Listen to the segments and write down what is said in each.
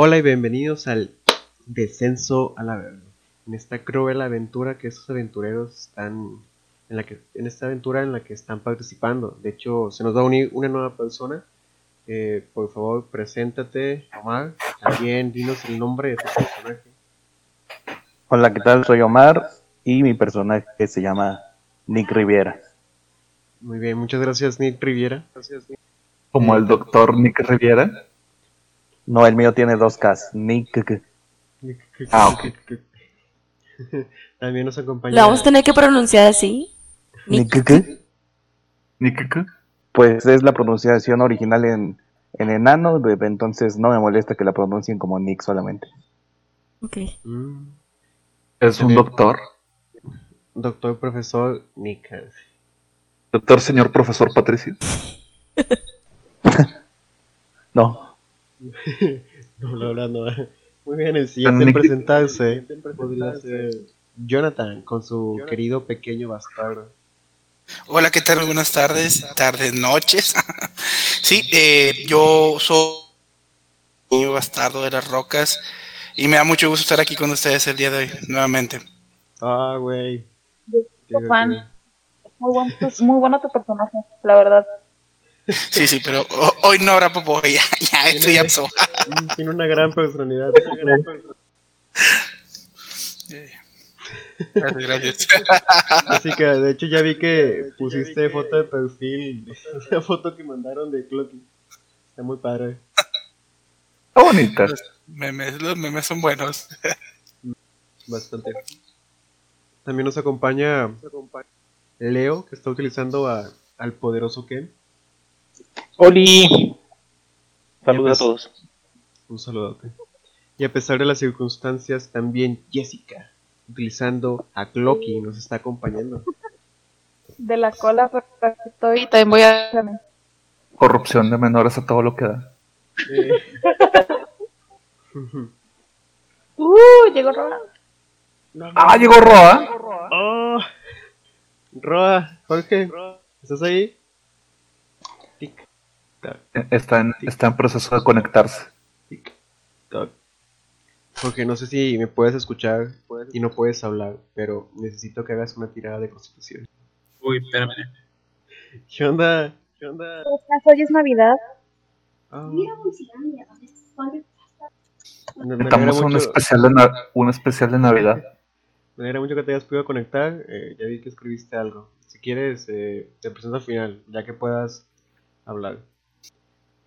Hola y bienvenidos al Descenso a la Verga. En esta cruel aventura que estos aventureros están en la que en esta aventura en la que están participando. De hecho, se nos va a unir una nueva persona. Eh, por favor, preséntate, Omar. También dinos el nombre de tu personaje. Hola, ¿qué tal? Soy Omar y mi personaje se llama Nick Riviera. Muy bien, muchas gracias, Nick Riviera. Gracias, Nick. Como el doctor Nick Riviera. No, el mío tiene dos Ks. Nick. Ah, ok. También nos acompaña. ¿Lo vamos a tener que pronunciar así? Nick. Nick. Pues es la pronunciación original en, en enano, bebé, entonces no me molesta que la pronuncien como Nick solamente. Ok. Mm, Es un doctor. doctor, profesor Nick. Doctor, señor profesor Patricio. No. No, no. Muy bien, el siguiente en presentarse podría ser Jonathan con su querido pequeño bastardo. Hola, ¿qué tal? Buenas tardes, tardes, noches. sí, eh, yo soy niño bastardo de las rocas y me da mucho gusto estar aquí con ustedes el día de hoy, nuevamente. Ah, güey. Muy, muy bueno tu personaje, la verdad. Sí, sí, pero ho- hoy no habrá popo, ya, ya, esto ya pasó. Tiene una gran personalidad. Gracias, gracias. Así que de hecho ya vi que pusiste foto de perfil, esa foto que mandaron de Clocky. Está muy padre. Está bonita. Los memes, los memes son buenos. Bastante. También nos acompaña Leo, que está utilizando a- al poderoso Ken. ¡Oli! Saludos a todos. Un saludote. Y a pesar de las circunstancias, también Jessica, utilizando a Clocky, nos está acompañando. De la cola, pero estoy. También voy a. Corrupción de menores a todo lo que da. Eh, ¡Uh! Llegó Roland. Ah, llegó Roa. ¡Oh! Roa, Jorge, ¿estás ahí? Está en, está en proceso de conectarse. Jorge, no sé si me puedes escuchar y no puedes hablar, pero necesito que hagas una tirada de constitución. Uy, espérame. ¿Qué onda? ¿Qué onda? Hoy es Navidad. Ah. Me alegra Estamos en un especial de, un especial de Navidad. Me alegra mucho que te hayas podido conectar. eh, ya vi que escribiste algo. Si quieres, eh, te presento al final, ya que puedas hablar.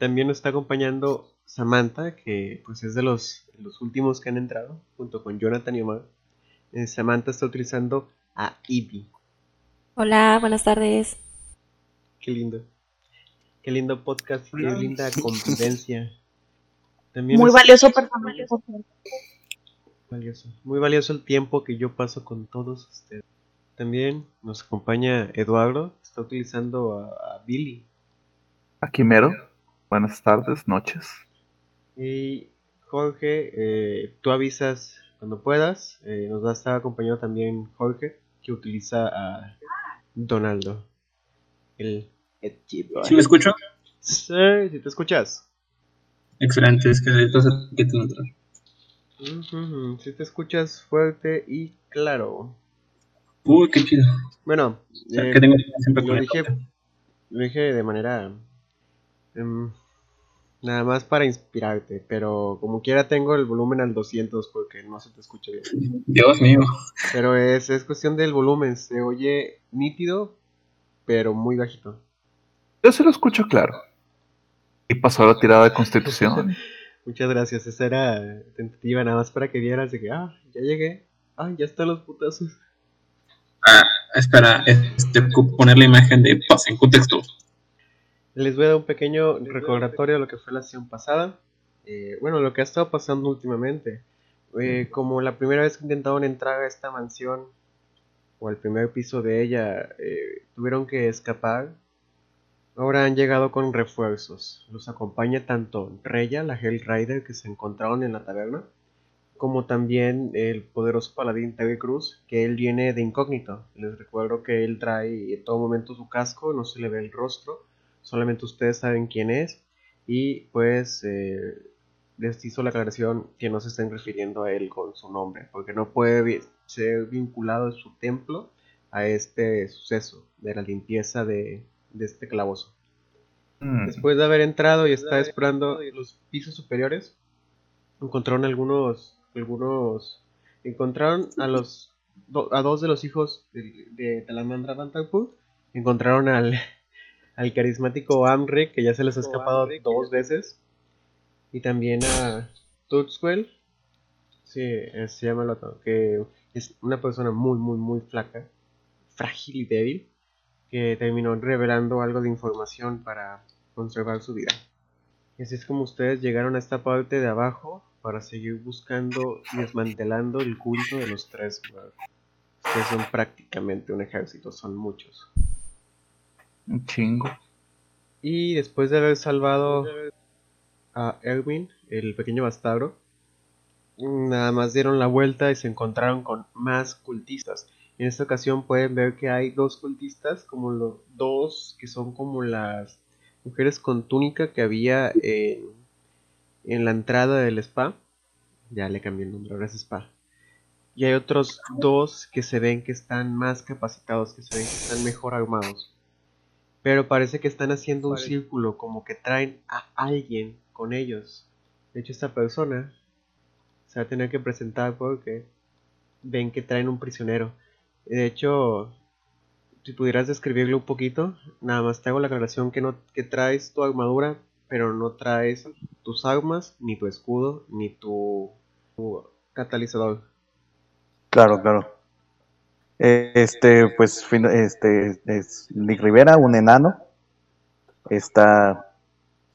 También nos está acompañando Samantha, que pues es de los, últimos que han entrado, junto con Jonathan y Omar. Eh, Samantha está utilizando a Ivy. Hola, buenas tardes. Qué lindo. Qué lindo podcast y qué linda convivencia. También Muy es valioso por cierto. valioso. Muy valioso el tiempo que yo paso con todos ustedes. También nos acompaña Eduardo, que está utilizando a, a Billy. Aquí mero. Buenas tardes, noches. Y Jorge, eh, tú avisas cuando puedas. Eh, nos va a estar acompañando también Jorge, que utiliza a Donaldo. El Boy. ¿Sí me escucho? Sí, si te escuchas. Excelente, es que se que te entrar. Ujú, Si te escuchas fuerte y claro. Uy, qué chido. Bueno, O sea, eh, que tengo siempre lo dije, lo dije de manera em, nada más para inspirarte, pero como quiera tengo el volumen al 200 porque no se te escucha bien. Dios mío. Pero es, es cuestión del volumen, se oye nítido, pero muy bajito. Yo se lo escucho claro. Y pasó la tirada de constitución. Muchas gracias, esa era tentativa nada más para que vieras de que, ah, ya llegué, ah, ya están los putazos. Ah, espera, este, poner la imagen de paz en contexto. Les voy a dar un pequeño recordatorio de lo que fue la sesión pasada. Eh, bueno, lo que ha estado pasando últimamente. Eh, como la primera vez que intentaron entrar a esta mansión, o al primer piso de ella, eh, tuvieron que escapar. Ahora han llegado con refuerzos. Los acompaña tanto Reya, la Hell Rider que se encontraron en la taberna, como también el poderoso paladín Terry Cruz, que él viene de incógnito. Les recuerdo que él trae en todo momento su casco, no se le ve el rostro, solamente ustedes saben quién es. Y pues eh, les hizo la aclaración que no se estén refiriendo a él con su nombre, porque no puede ser vinculado su templo a este suceso de la limpieza de, de este calabozo. Mm, Después de haber entrado y estar explorando los pisos superiores, encontraron algunos, algunos, encontraron a los, do- a dos de los hijos de, de Talamandra Bantalpur, encontraron al, al carismático Amre, que ya se les ha escapado dos veces, y también a Tuxwell, sí, se llama el otro, que es una persona muy, muy, muy flaca, frágil y débil, que terminó revelando algo de información para conservar su vida. Y así es como ustedes llegaron a esta parte de abajo para seguir buscando y desmantelando el culto de los tres. Ustedes son prácticamente un ejército, son muchos. Un chingo. Y después de haber salvado a Erwin, el pequeño bastardo, nada más dieron la vuelta y se encontraron con más cultistas. En esta ocasión pueden ver que hay dos cultistas, como los dos que son como las mujeres con túnica que había en, en la entrada del spa. Ya le cambié el nombre, ahora es spa. Y hay otros dos que se ven que están más capacitados, que se ven que están mejor armados. Pero parece que están haciendo un círculo, como que traen a alguien con ellos. De hecho, esta persona se va a tener que presentar porque ven que traen un prisionero. De hecho, si pudieras describirlo un poquito, nada más te hago la aclaración que no que traes tu armadura, pero no traes tus armas, ni tu escudo, ni tu, tu catalizador. Claro, claro. Este, pues, este, es Nick Rivera, un enano. Está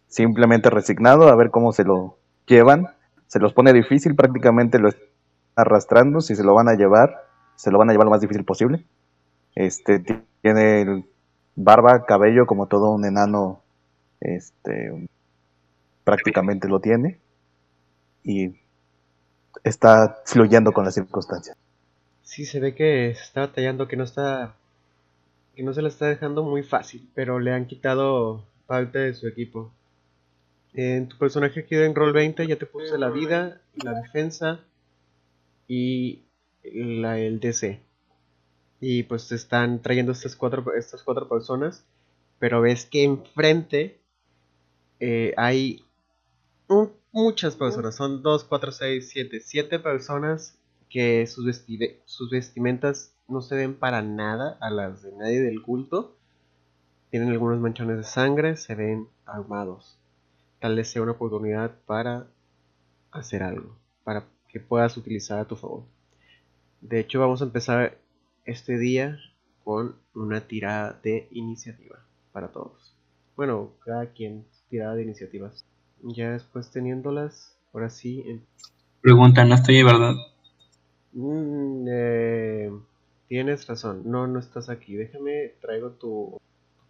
simplemente resignado a ver cómo se lo llevan. Se los pone difícil, prácticamente lo están arrastrando. Si se lo van a llevar, se lo van a llevar lo más difícil posible. Este, ti- tiene barba, cabello, como todo un enano, este, prácticamente lo tiene. Y está fluyendo con las circunstancias. Sí, se ve que está batallando, que no está. que no se la está dejando muy fácil, pero le han quitado parte de su equipo. En tu personaje aquí en Roll 20 ya te puse la vida, la defensa y la, el DC. Y pues te están trayendo estas cuatro, estas cuatro personas, pero ves que enfrente eh, hay muchas personas, son 2, 4, 6, 7, 7 personas que sus, vestide- sus vestimentas no se ven para nada a las de nadie del culto. Tienen algunos manchones de sangre, se ven armados. Tal vez sea una oportunidad para hacer algo, para que puedas utilizar a tu favor. De hecho, vamos a empezar este día con una tirada de iniciativa para todos. Bueno, cada quien tirada de iniciativas. Ya después teniéndolas, ahora sí, Pregunta, no estoy, ¿verdad? Mm, eh, tienes razón, no, no estás aquí. Déjame, traigo tu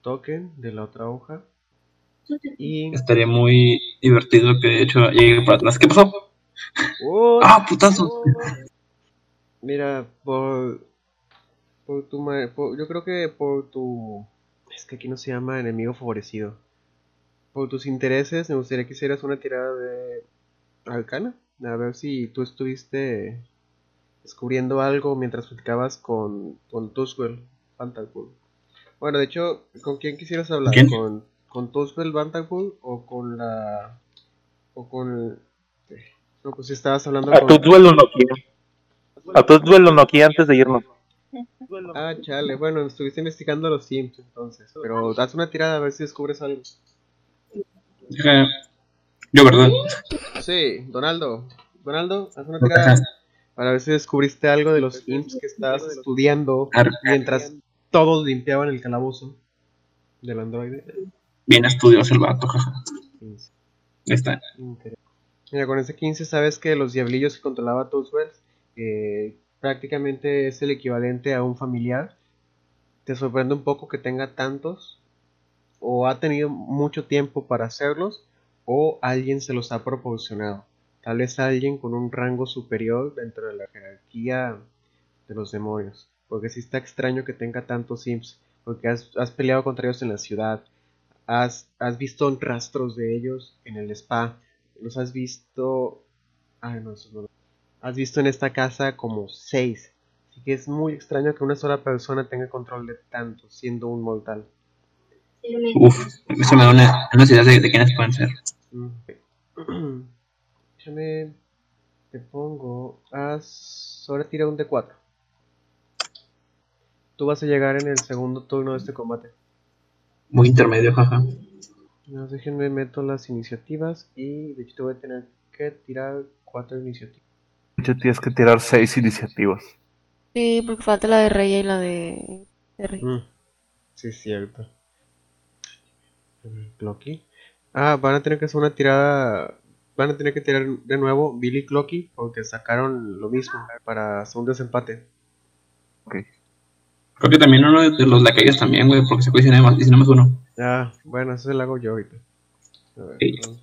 token de la otra hoja. Y. Estaría muy divertido que de hecho llegue para atrás. ¿Qué pasó? ¡Oh! ¡Ah, putazo! Mira, por. Por tu. por- yo creo que por tu. Es que aquí no se llama enemigo favorecido. Por tus intereses, me gustaría que hicieras una tirada de. Arcana. A ver si tú estuviste. Descubriendo algo mientras platicabas con. Con Tuswell. Bueno, de hecho, ¿con quién quisieras hablar? ¿Quién? ¿Con, con Tuswell o con la. O con. No, pues si estabas hablando A con. tu duelo Nokia. A tu duelo Nokia antes de irnos. Ah, chale, bueno, estuviste investigando los Sims entonces, pero haz una tirada a ver si descubres algo. Deja- Yo, ¿verdad? Sí, Donaldo, Donaldo, haz una tirada para ver si descubriste algo de los Imps que estabas estudiando mientras todos limpiaban el calabozo del androide. Bien estudioso el vato, jaja. 15. Ahí está. Mira, con ese 15 sabes que los diablillos que controlaba Tuswell eh, prácticamente es el equivalente a un familiar. Te sorprende un poco que tenga tantos, o ha tenido mucho tiempo para hacerlos, o alguien se los ha proporcionado. Tal vez alguien con un rango superior dentro de la jerarquía de los demonios. Porque sí está extraño que tenga tantos Sims, porque has, has peleado contra ellos en la ciudad, has, has visto rastros de ellos en el spa, los has visto. Ay, no, eso no lo- Has visto en esta casa como seis. Así que es muy extraño que una sola persona tenga control de tanto, siendo un mortal. Uf, eso me da una, de, de quiénes pueden ser. Mm. Déjame. Te pongo. Haz. Ahora tira un D4. Tú vas a llegar en el segundo turno de este combate. Muy intermedio, jaja. No, déjenme meto las iniciativas y de hecho te voy a tener que tirar cuatro iniciativas. Ya tienes que tirar seis iniciativas. Sí, porque falta la de Rey y la de, de Rey. Mm, Sí, es cierto. Clocky. Ah, van a tener que hacer una tirada. Van a tener que tirar de nuevo Billy y Clocky porque sacaron lo mismo para hacer un desempate. Creo que también uno de los lacayos también, güey, porque se puede decir más, más uno. Ah, bueno, eso lo hago yo ahorita. A ver, Sí. vamos.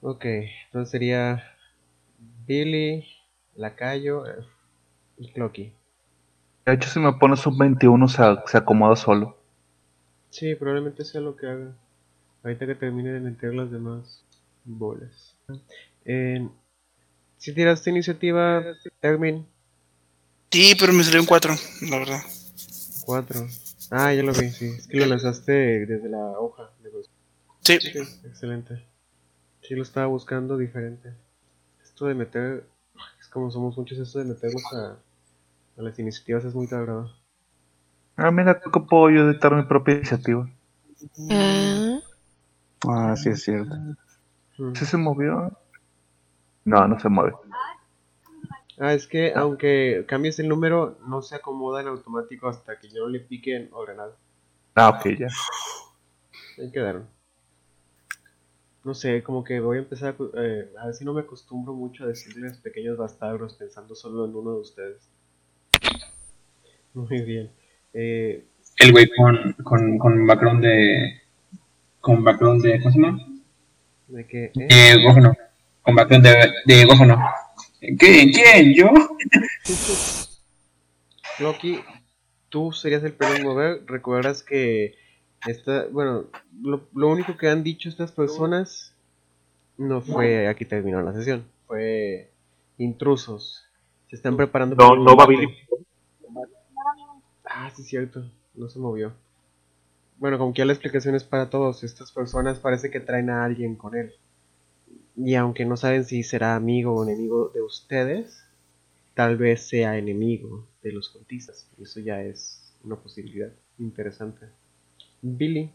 Ok, entonces sería Billy, Lacayo eh, y Clocky. De hecho, si me pones un 21, se, se acomoda solo. Sí, probablemente sea lo que haga. Ahorita que termine de meter las demás bolas. Eh, si tiraste iniciativa, Termin, Sí, pero me salió un 4, la verdad. 4. Ah, ya lo vi, sí. Es que lo lanzaste desde la hoja. de los- Sí. Sí, excelente. Sí, lo estaba buscando diferente. Esto de meter. Es como somos muchos, esto de meternos a, a las iniciativas es muy sagrado. Ah, mira, que puedo yo editar mi propia iniciativa. Ah, Ah, sí, es cierto. ¿Sí se movió? No, no se mueve. Ah, es que aunque cambies el número, no se acomoda en automático hasta que yo no le pique en ordenar. Ah, ok, ya. Ahí quedaron. No sé, como que voy a empezar a, eh, a ver si no me acostumbro mucho a decirles pequeños bastardos pensando solo en uno de ustedes. Muy bien. Eh, El güey con, con, con background de. Con background de. ¿Cómo se llama? De que, eh, Eh, Gófono. Con background de, de Gófono. ¿Qué? ¿Quién? ¿Yo? Loki, tú serías el primero en mover. Recuerdas que esta, bueno, lo, lo único que han dicho estas personas no fue aquí terminó la sesión, fue intrusos. Se están preparando No, el no va combate. Billy. Ah, sí, cierto, no se movió. Bueno, como que ya la explicación es para todos. Estas personas parece que traen a alguien con él. Y aunque no saben si será amigo o enemigo de ustedes, tal vez sea enemigo de los cultistas. Eso ya es una posibilidad interesante. Billy,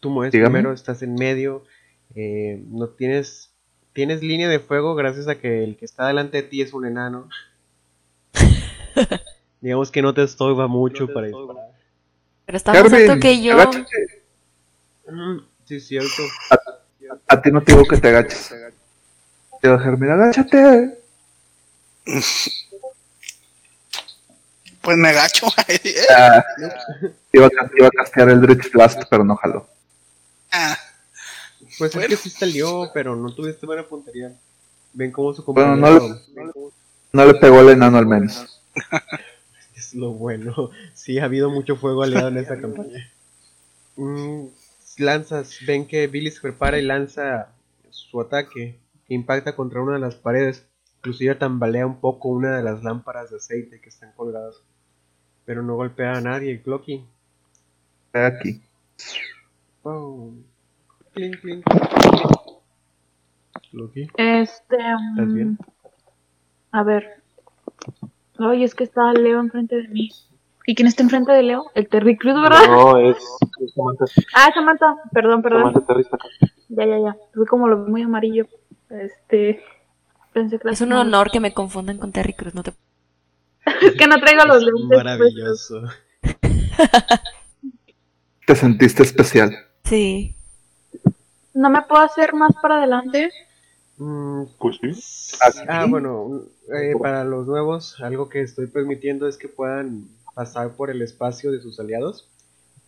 tú mueves Dígame. primero, estás en medio. eh, no tienes. Tienes línea de fuego gracias a que el que está delante de ti es un enano. Digamos que no te estorba mucho para disparar. Pero está más alto que yo. agáchate. Sí, es cierto. A ti no te digo que te agaches. Te voy a dejar, mira, agáchate. Pues me agacho. Ah, iba, a, iba a castear el Dritch Blast, pero no jaló. Ah, Pues Bueno. es que sí salió, pero no tuviste buena puntería. Ven cómo su Bueno, compañero no No le pegó al enano al menos. es lo bueno. Sí, ha habido mucho fuego aliado en esta campaña. Mm, lanzas, ven que Billy se prepara y lanza su ataque, que impacta contra una de las paredes. Inclusive tambalea un poco una de las lámparas de aceite que están colgadas. Pero no golpea a nadie, Clocky. Aquí. Pum. Clink, clink. Clocky. Este. ¿Estás bien? mm, A ver. Oye, es que está Leo enfrente de mí. ¿Y quién está enfrente de Leo? El Terry Cruz, ¿verdad? No, es, es Samantha. Ah, Samantha. Perdón, perdón. Samantha Terry está acá. Ya, ya, ya. Fue como lo vi muy amarillo. Este. Pensé que Es un honor que me confundan con Terry Cruz, no te... Es que no traigo los Es lentes. puestos. maravilloso. Te sentiste especial. Sí. ¿No me puedo hacer más para adelante? Mm, Pues sí. Ah, bueno, eh, para los nuevos, algo que estoy permitiendo es que puedan pasar por el espacio de sus aliados,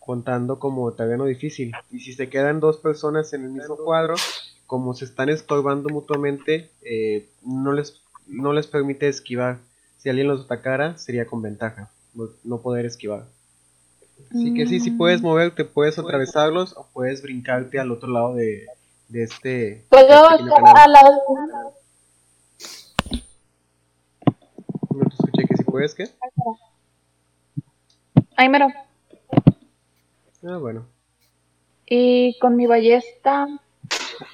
contando como terreno difícil. Y si se quedan dos personas en el mismo cuadro, como se están estorbando mutuamente, eh, no, les, no les permite esquivar. Si alguien los atacara, sería con ventaja, no, no poder esquivar. Así que sí, si puedes moverte, puedes atravesarlos o puedes brincarte al otro lado de, de este Puedo pequeño estar al lado de No te escuché que si puedes, ¿qué? Ahí mero. Ah, bueno. Y con mi ballesta,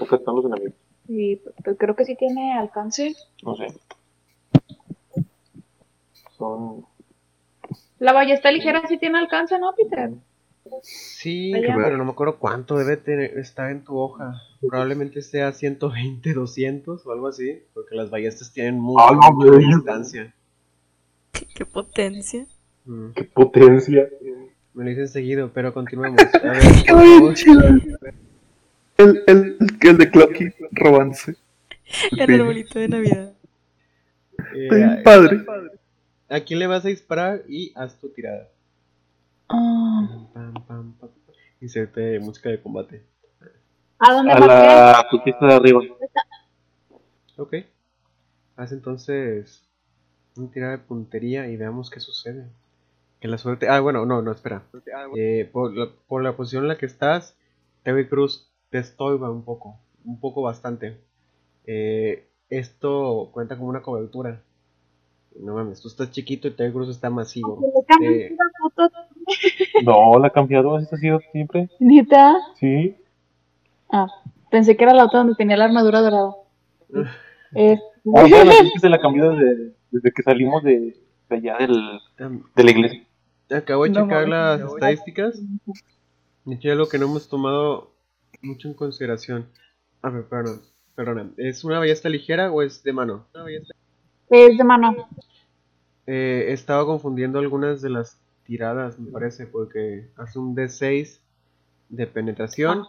Acá están los enemigos. y, pues, creo que sí tiene alcance. No sé. Son. La ballesta ligera sí tiene alcance, ¿no, Peter? Sí, Allá. pero no me acuerdo cuánto debe tener, estar en tu hoja. Probablemente sea 120, 200 o algo así, porque las ballestas tienen mucha, Ah, no, mucha güey. distancia. Qué, qué potencia. Mm, ¡Qué potencia! me lo dicen seguido, pero continuemos. A ver, favor. chido. El, el, el de Clocky robándose. El arbolito de Navidad. Eh, a- padre. ¿A quién le vas a disparar? Y haz tu tirada. Ah, pam. Inserte música de combate. ¿A dónde A la cultista de arriba. Ok. Haz entonces una tirada de puntería y veamos qué sucede. Que la suerte. Ah, bueno, no, no, espera. Eh, por, la, por la posición en la que estás, Terry Cruz te estorba un poco. Un poco bastante. Eh, esto cuenta como una cobertura. No mames, tú estás chiquito y Terry Cruz está masivo. Cambié Eh. No, la ha cambiado, así ha sido siempre. ¿Neta? Sí. Ah, pensé que era la otra donde tenía la armadura dorada. Eh, Ah, bueno, sí, es que se la cambió desde, desde que salimos de, de allá del, Am- de la iglesia. Acabo de No checar las estadísticas. De hecho, es algo que no hemos tomado mucho en consideración. A ver, perdón, perdona. ¿Es una ballesta ligera o es de mano? es de mano. Eh, estaba confundiendo algunas de las tiradas, me parece, porque hace un D6 de penetración.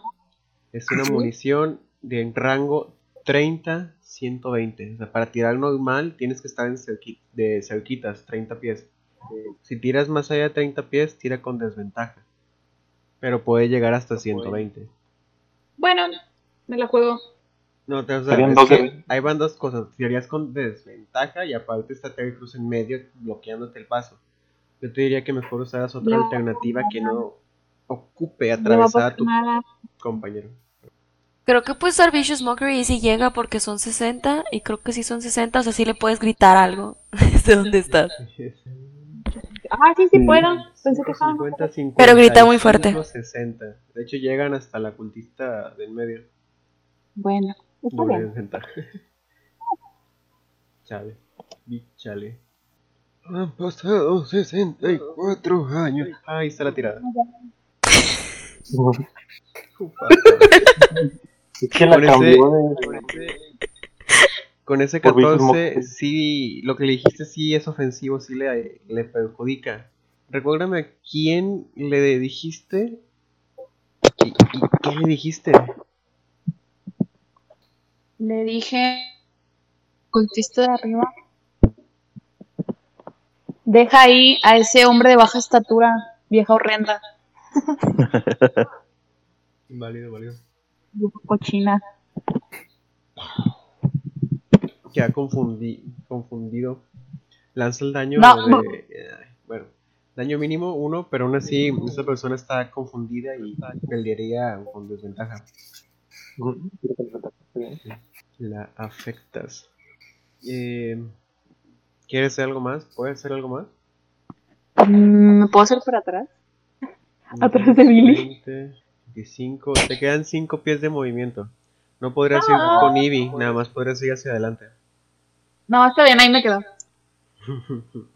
Es una munición de rango 30-120. O sea, para tirar normal tienes que estar en cerqui- de cerquitas, 30 pies. Si tiras más allá de 30 pies, tira con desventaja. Pero puede llegar hasta 120. Bueno, me la juego. No, te, o sea, es dos que ahí van dos cosas. Tirarías con desventaja y aparte está Terry Cruz en medio bloqueándote el paso. Yo te diría que mejor usaras otra No. alternativa que no ocupe No va a atravesar a tu nada. compañero. Creo que puedes dar Vicious Mockery y si llega porque son 60. Y creo que si son 60, o sea, sí le puedes gritar algo desde donde estás. Ah, sí, sí puedo. Pensé que estaban. 50, 50, Pero grita muy fuerte. 60. De hecho, llegan hasta la cultista del medio. Bueno, está bien. desventaja. Chale. Han pasado 64 años. Ahí está la tirada. Ufa. Es que la Con ese-. Con ese Por Vicious 14, Mockery. sí, lo que le dijiste sí es ofensivo, sí le, le perjudica. Recuérdame a quién le dijiste y, y qué le dijiste. Le dije. Cultista de arriba. Deja ahí a ese hombre de baja estatura, vieja horrenda, Válido, válido. cochina. Que ha confundi- confundido. Lanza el daño No. de. eh, bueno, daño mínimo uno, pero aún así esa persona está confundida y pelearía con desventaja. La afectas. Eh, ¿Quieres hacer algo más? ¿Puedes hacer algo más? Mm, ¿Me puedo hacer para atrás? Atrás de Billy. 20, 25. Te quedan 5 pies de movimiento. No podrías ir con Eevee, nada más podrías ir hacia adelante. No, está bien, ahí me quedo.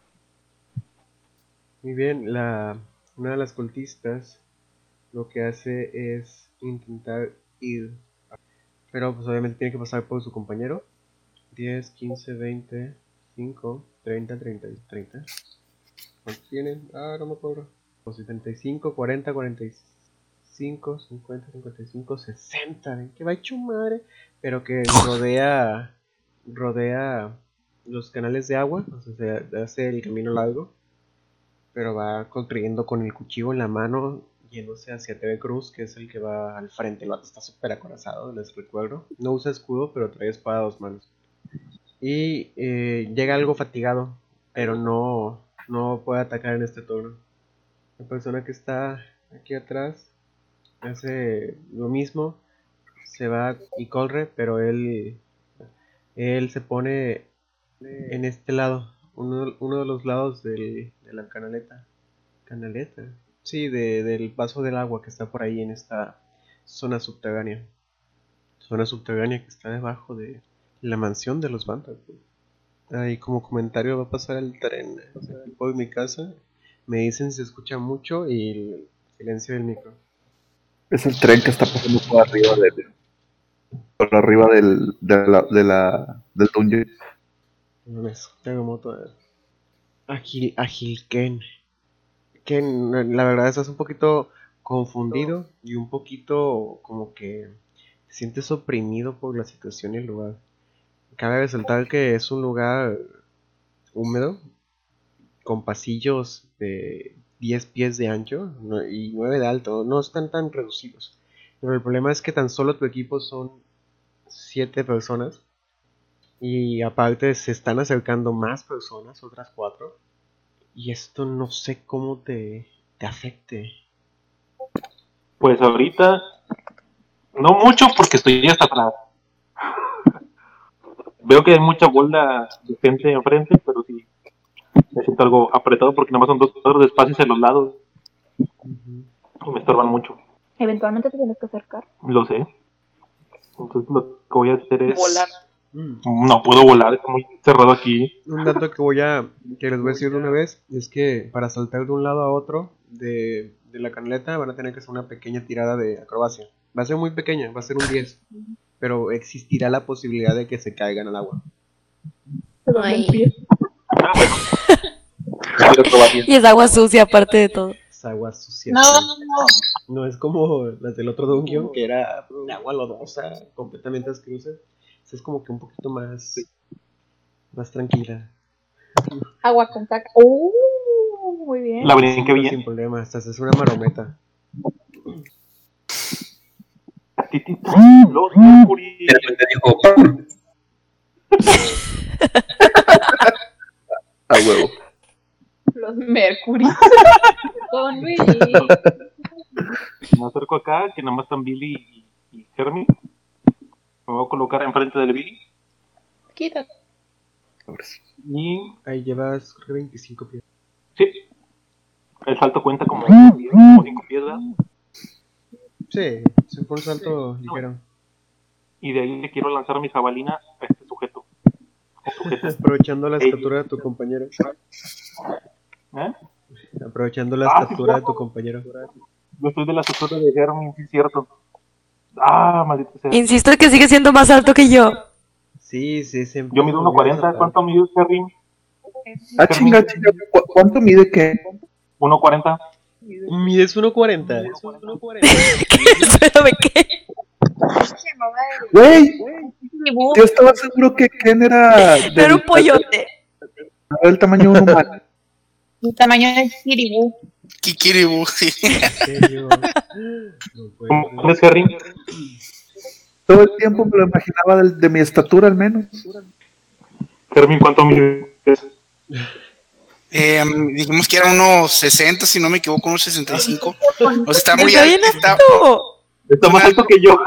Muy bien, la, una de las cultistas lo que hace es intentar ir. Pero pues obviamente tiene que pasar por su compañero. 10, 15, 20, 5, 30, 30, 30. ¿Cuántos tienen? Ah, no me acuerdo. 75, 40, 45, 50, 55, 60. ¿Ven que va hecho madre? Pero que rodea, rodea los canales de agua. O sea, se hace el camino largo. Pero va construyendo con el cuchillo en la mano, yéndose hacia TV Cruz, que es el que va al frente. El vato está súper acorazado, les recuerdo. No usa escudo, pero trae espada a dos manos. Y eh, llega algo fatigado, pero no, no puede atacar en este turno. La persona que está aquí atrás hace lo mismo. se va y corre, pero él, él se pone en este lado, uno, uno de los lados del- de la canaleta. Canaleta. Sí, de- del vaso del agua que está por ahí en esta zona subterránea. Zona subterránea que está debajo de la mansión de los Vantas. Ahí como comentario va a pasar el tren por mi casa. Me dicen si se escucha mucho y el silencio del micro. Es el tren que está pasando por arriba del. Por arriba del. De la, de la, del dungeon. No mames, terremoto. eh. Agil, Agil Ken. Ken, la verdad estás un poquito confundido y un poquito como que te sientes oprimido por la situación y el lugar. Cabe resaltar que es un lugar húmedo, con pasillos de 10 pies de ancho y 9 de alto. No están tan reducidos. Pero el problema es que tan solo tu equipo son 7 personas. Y aparte se están acercando más personas, otras 4. Y esto no sé cómo te, te afecte. Pues ahorita, no mucho porque estoy hasta atrás. Veo que hay mucha bola de gente enfrente, pero sí, me siento algo apretado porque nada más son dos cuadros de espacio hacia los lados y me estorban mucho. Eventualmente te tienes que acercar. Lo sé. Entonces lo que voy a hacer es... Volar. Mm. No puedo volar, está muy cerrado aquí. Un dato que voy a que les voy a decir de una vez es que para saltar de un lado a otro de, de la canaleta van a tener que hacer una pequeña tirada de acrobacia. Va a ser muy pequeña, va a ser un 10. Pero existirá la posibilidad de que se caigan al agua. Ay. Y es agua sucia aparte de todo. Es agua sucia. No, No es como las del otro dungeon que era agua lodosa, completamente asquerosa. Es como que un poquito más, más tranquila. agua con caca. Uh, muy bien. La brinqué Pero bien. Sin problema, hasta es una marometa. Los Mercury. De repente dijo. A huevo. Los Mercury. Con Luis. Me acerco acá, que nada más están Billy y, y Hermie. Me voy a colocar enfrente del Billy. Quítate. Y Ahí llevas creo que 25 pies. sí, el salto cuenta como 5 pies, ¿verdad? Sí, se fue un salto ligero. Y de ahí le quiero lanzar mi jabalina a este sujeto. Aprovechando la estatura de tu compañero. ¿Eh? Aprovechando la Ah, sí, estatura de tu compañero. Yo estoy de la estatura de Hermie, sí es cierto. Ah, maldito sea. Insisto que sigue siendo más alto que yo. Sí, sí, sí. Yo mido 1.40. ¿Cuánto mide Hermie? Ah, chinga, chinga. ¿cu- ¿Cuánto mide qué? 1.40. Mides 1.40. Es 1.40. Espérame, ¿qué? Güey, yo estaba seguro que Ken era del, Era un pollote. del tamaño de un humano. El tamaño del Kiribú. Kikiribu, sí. ¿Cómo es Hermie? Todo el tiempo me lo imaginaba del- de mi estatura al menos. Hermie, ¿cuánto mide? Eh, dijimos que era unos 60, si no me equivoco, unos 65. O sea, está muy alto. está- más alto que yo.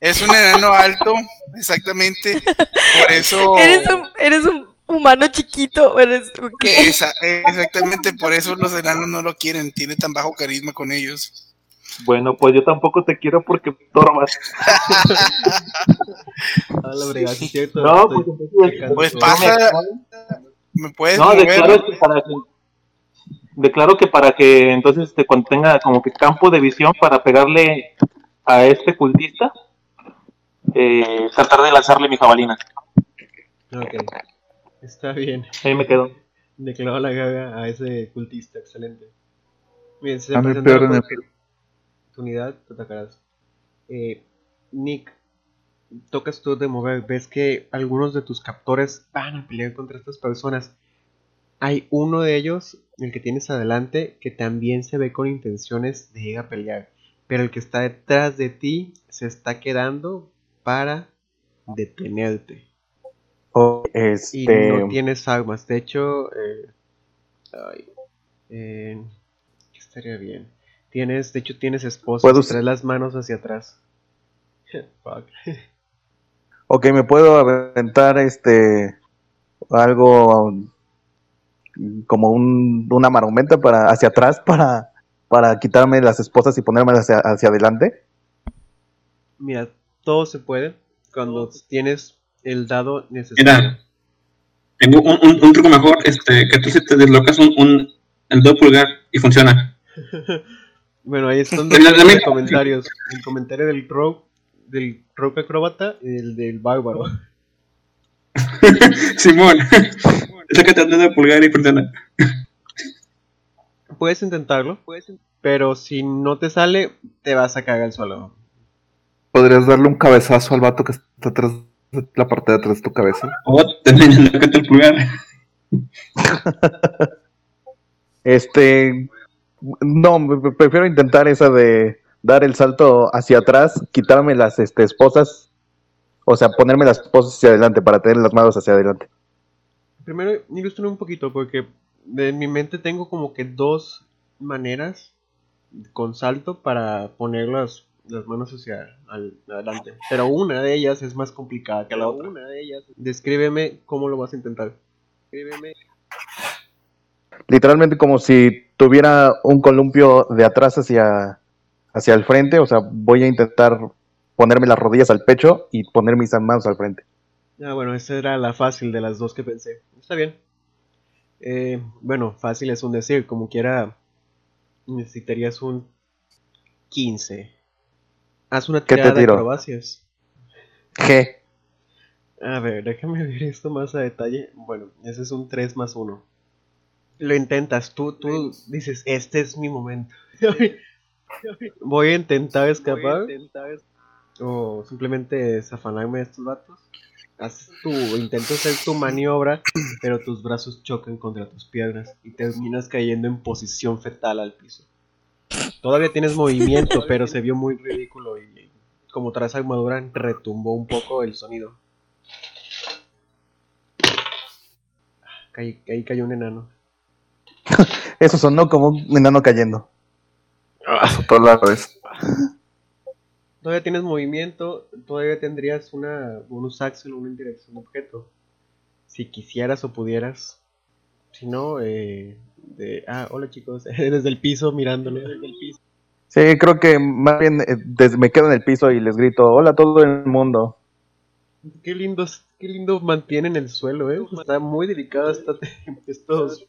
es un enano alto, exactamente. Por eso. Eres un, eres un humano chiquito. Eres, ¿qué? esa- exactamente por eso los enanos no lo quieren. Tiene tan bajo carisma con ellos. Bueno, pues yo tampoco te quiero porque cierto. No, pues entonces. Pues pasa. ¿Me puedes No, mover? declaro que para que. Declaro que para que entonces este, cuando tenga como que campo de visión para pegarle a este cultista, eh, tratar de lanzarle mi jabalina. Ok. Está bien. Ahí me quedo. Declaró la gaga a ese cultista. Excelente. Bien, se A peor la enemigo. oportunidad, te atacarás. Eh, Nick, tocas tú de mover. Ves que algunos de tus captores van a pelear contra estas personas. Hay uno de ellos, el que tienes adelante, que también se ve con intenciones de ir a pelear. Pero el que está detrás de ti se está quedando para detenerte. O, Y este, no tienes armas. De hecho, eh, ay, eh, ¿qué estaría bien? Tienes, de hecho, tienes esposa. ¿Puedo traes las manos hacia atrás. Fuck. Ok, me puedo aventar este algo como un, una marometa para hacia atrás para, para quitarme las esposas y ponerme hacia, hacia adelante. Mira, todo se puede cuando tienes el dado necesario. Mira, tengo un, un- un truco mejor, este, que tú si te deslocas un, un el dedo pulgar y funciona. Bueno, ahí están misma- comentarios. El comentario del Rogue, del Rogue Acróbata y el del Bárbaro. Simón, sácate el dedo pulgar y funciona. Puedes intentarlo, pero si no te sale, te vas a cagar al suelo. Podrías darle un cabezazo al vato que está atrás de la parte de atrás de tu cabeza. O también el pulgar. Este, no, prefiero intentar esa de dar el salto hacia atrás, quitarme las este, esposas, o sea, ponerme las esposas hacia adelante para tener las manos hacia adelante. Primero, ilustro un poquito, porque de mi mente tengo como que dos maneras con salto para poner las, las manos hacia al- adelante. Pero una de ellas es más complicada que la otra. Una de ellas. Descríbeme cómo lo vas a intentar. Descríbeme. Literalmente como si tuviera un columpio de atrás hacia, hacia el frente, o sea, voy a intentar ponerme las rodillas al pecho y poner mis manos al frente. Ah, bueno, esa era la fácil de las dos que pensé. Está bien. Eh, bueno, fácil es un decir, como quiera, necesitarías un 15. Haz una ¿Qué te tirada de acrobacias. G. A ver, déjame ver esto más a detalle. Bueno, ese es un 3 más 1. Lo intentas, tú, tú dices, este es mi momento. Voy a intentar escapar. O simplemente desafanarme de estos vatos. Haces tu, intentas hacer tu maniobra, pero tus brazos chocan contra tus piernas y terminas cayendo en posición fetal al piso. Todavía tienes movimiento, pero se vio muy ridículo y como traes armadura retumbó un poco el sonido. Ahí, ahí cayó un enano. Eso sonó como un enano cayendo. Azotó la vez. Todavía tienes movimiento, todavía tendrías una bonus action, una indirección de objeto. Si quisieras o pudieras. Si no, eh, de... Ah, hola chicos, desde el piso mirándolo. Desde el piso. Sí, creo que más bien eh, des- me quedo en el piso y les grito, hola a todo el mundo. Qué lindos, qué lindo mantienen el suelo, eh. Está muy delicado esta- estos,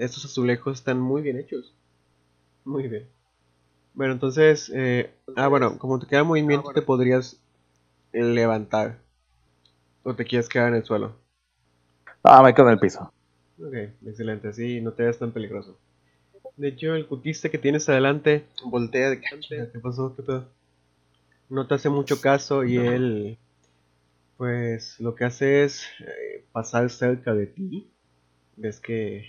estos azulejos están muy bien hechos. Muy bien. Bueno, entonces, eh, ah, bueno, como te queda movimiento, te podrías levantar. O te quieres quedar en el suelo. Ah, me quedo en el piso. Ok, excelente, así no te ves tan peligroso. De hecho, el cultista que tienes adelante voltea de cancha. ¿Qué pasó? ¿Qué pedo? No te hace mucho caso y él, pues, lo que hace es eh, pasar cerca de ti. Ves que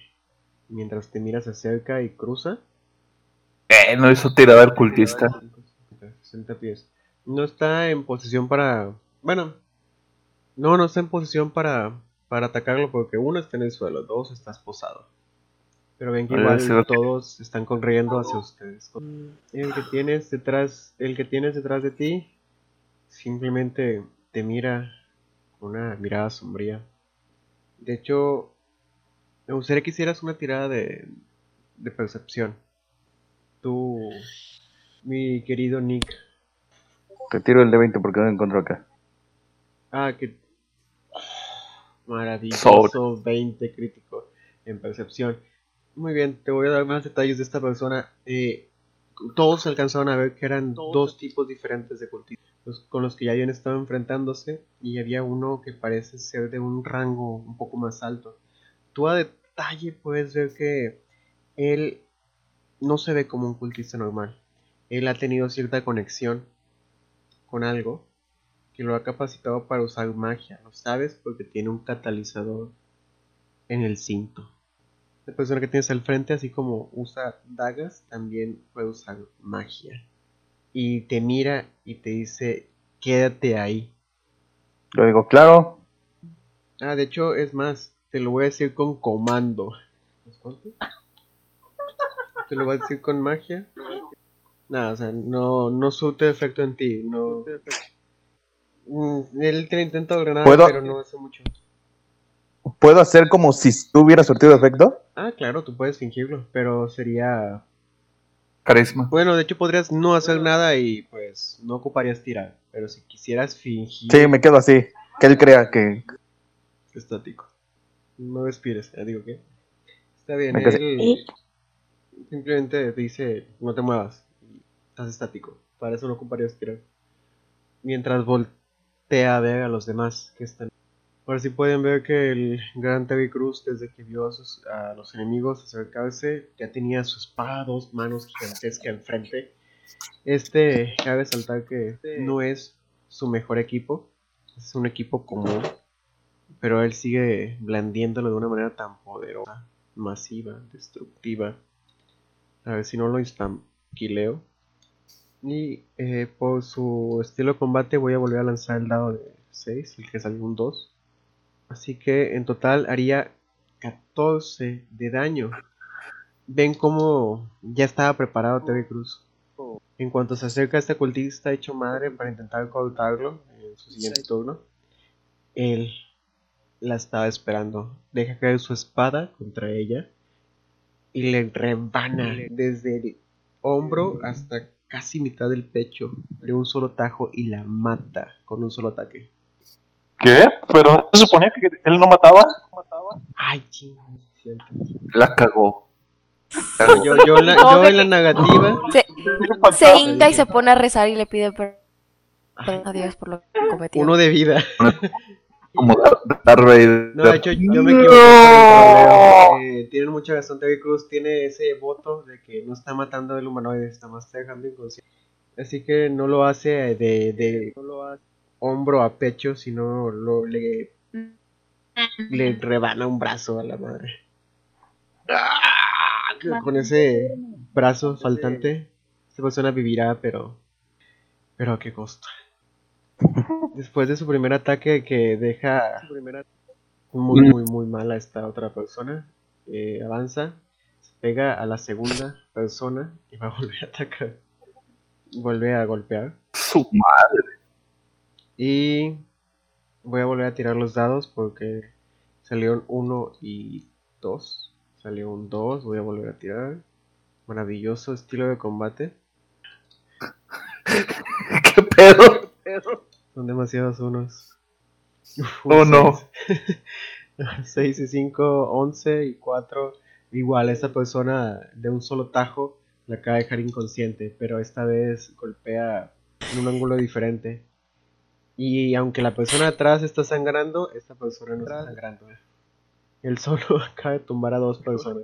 mientras te miras se acerca y cruza. Eh, no hizo tirada al cultista. 60 pies. No está en posición para. Bueno, no, no está en posición para, para atacarlo porque uno está en el suelo, dos estás posado. Pero ven que igual todos están corriendo hacia ustedes. El que tienes detrás, el que tienes detrás de ti, simplemente te mira con una mirada sombría. De hecho, me gustaría que hicieras una tirada de, de percepción. Tú, mi querido Nick. Te tiro el de 20 porque no lo encuentro acá. Ah, que. Maravilloso 20 crítico en percepción. Muy bien, te voy a dar más detalles de esta persona. Eh, todos alcanzaron a ver que eran dos tipos diferentes de cultistas los- con los que ya habían estado enfrentándose y había uno que parece ser de un rango un poco más alto. Tú a detalle puedes ver que él no se ve como un cultista normal. Él ha tenido cierta conexión con algo que lo ha capacitado para usar magia. Lo sabes porque tiene un catalizador en el cinto. La persona que tienes al frente, así como usa dagas, también puede usar magia. Y te mira y te dice, quédate ahí. Yo digo, claro, Ah, de hecho, es más, te lo voy a decir con comando. Te lo voy a decir con magia. Nada, o sea, no, no surte efecto en ti, no... Mm, Él te intenta ¿Puedo- pero no hace mucho. ¿Puedo hacer como si tuviera surtido efecto? Ah, claro, tú puedes fingirlo, pero sería... Carisma. Bueno, de hecho podrías no hacer nada y pues no ocuparías tirar, pero si quisieras fingir Sí, me quedo así. Que él crea que. estático. No respires, ya digo que... Está bien, él simplemente te dice no te muevas, estás estático, para eso no ocuparías tirar. Mientras voltea a ver a los demás que están Ahora sí pueden ver que el gran Terry Cruz, desde que vio a, sus- a los enemigos acercarse, ya tenía su espada, dos manos gigantescas enfrente. Este, cabe saltar que no es su mejor equipo, es un equipo común, pero él sigue blandiéndolo de una manera tan poderosa, masiva, destructiva. A ver si no lo instanquileo. Y eh, por su estilo de combate voy a volver a lanzar el dado de 6, el que salió un 2. Así que en total haría 14 de daño. Ven cómo ya estaba preparado Terry Cruz. En cuanto se acerca este cultista hecho madre para intentar cortarlo en su siguiente turno, él la estaba esperando. Deja caer su espada contra ella y le rebana desde el hombro hasta casi mitad del pecho de un solo tajo y la mata con un solo ataque. ¿Qué? Pero ¿no se suponía que él no mataba. Ay, chingo, es cierto. La cagó. Yo, yo, la- yo en la negativa, Se, se hinca y se pone a rezar y le pide per- perdón a Dios por lo que cometió. uno de vida. Como Dar- Darth Vader. No, de hecho, yo me troleo. Eh, tienen mucha razón. Terry Cruz tiene ese voto de que no está matando el humanoide, está más dejando inconsciente. Así que no lo hace de, de hombro a pecho, sino lo, le, le rebana un brazo a la madre. ¡Ah! Con ese brazo faltante, esta persona vivirá, pero. Pero a qué costo. Después de su primer ataque que deja muy, muy, muy mal a esta otra persona, eh, avanza, se pega a la segunda persona y va a volver a atacar. Vuelve a golpear. Su madre. Y voy a volver a tirar los dados porque salieron 1 y 2. Salió un 2, voy a volver a tirar. Maravilloso estilo de combate. ¿Qué pedo? Son demasiados unos. Oh, no. 6 y 5, 11 y 4. Igual, esta persona de un solo tajo la acaba de dejar inconsciente, pero esta vez golpea en un ángulo diferente. Y aunque la persona atrás está sangrando, esta persona no está sangrando. Él solo acaba de tumbar a dos personas.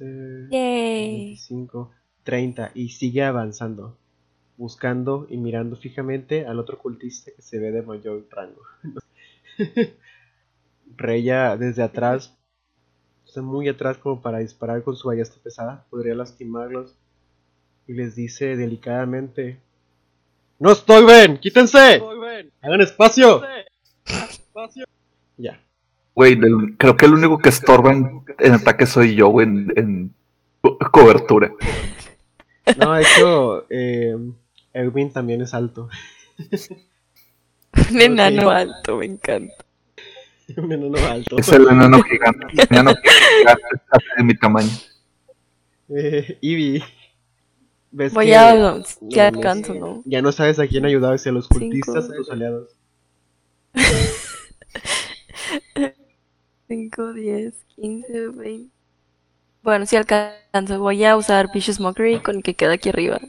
Eh, Yay. 25, 30 y sigue avanzando, buscando y mirando fijamente al otro cultista que se ve de mayor rango. Reya desde atrás, está muy atrás como para disparar con su ballesta pesada, podría lastimarlos y les dice delicadamente: ¡No estoy bien! ¡Quítense! ¡Hagan espacio! Ya. Güey, creo que el único que estorba en, en ataque soy yo, güey, en, en co- cobertura. No, de hecho, eh, Erwin también es alto. Un enano alto, me encanta. Un enano alto. Es el enano gigante. El enano gigante es casi de mi tamaño. Eh, Ivy, ves Voy que a... Si ya, alcanzo, ¿no? ya no sabes a quién ayudar, si a los cultistas o a tus aliados. 5, 10, 15, 20. Bueno, si alcanzo, voy a usar Vicious Mockery con el que queda aquí arriba.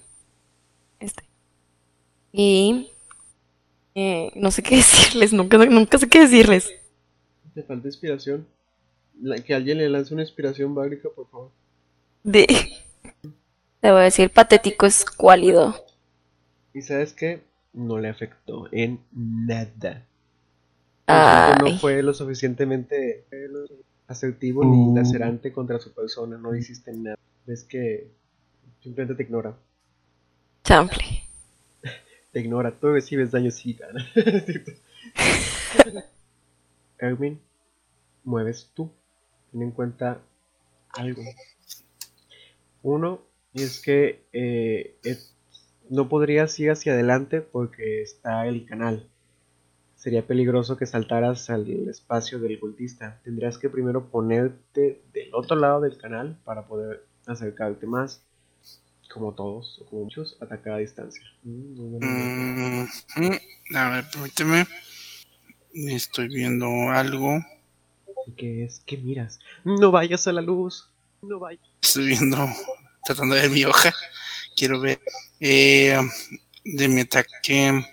Y. eh, no sé qué decirles, nunca, nunca sé qué decirles. Te falta inspiración. La- que alguien le lance una inspiración básica, por favor. De. Te voy a decir, patético escuálido. Y sabes qué? No le afectó en nada. Ay, no fue lo suficientemente asertivo Mm. ni lacerante contra su persona. No hiciste nada. Ves que simplemente te ignora. chample. Te ignora. Tú recibes daño sí, gana. Erwin, mueves tú. Ten en cuenta algo. Uno es que eh, no podrías ir hacia adelante porque está el canal. Sería peligroso que saltaras al espacio del cultista. Tendrías que primero ponerte del otro lado del canal para poder acercarte más. Como todos, o como muchos, atacar a distancia. Mm. A ver, permíteme. Estoy viendo algo. ¿Qué es? ¿Qué miras? No vayas a la luz. No vayas. Estoy viendo, tratando de ver mi hoja. Quiero ver eh, de mi ataque.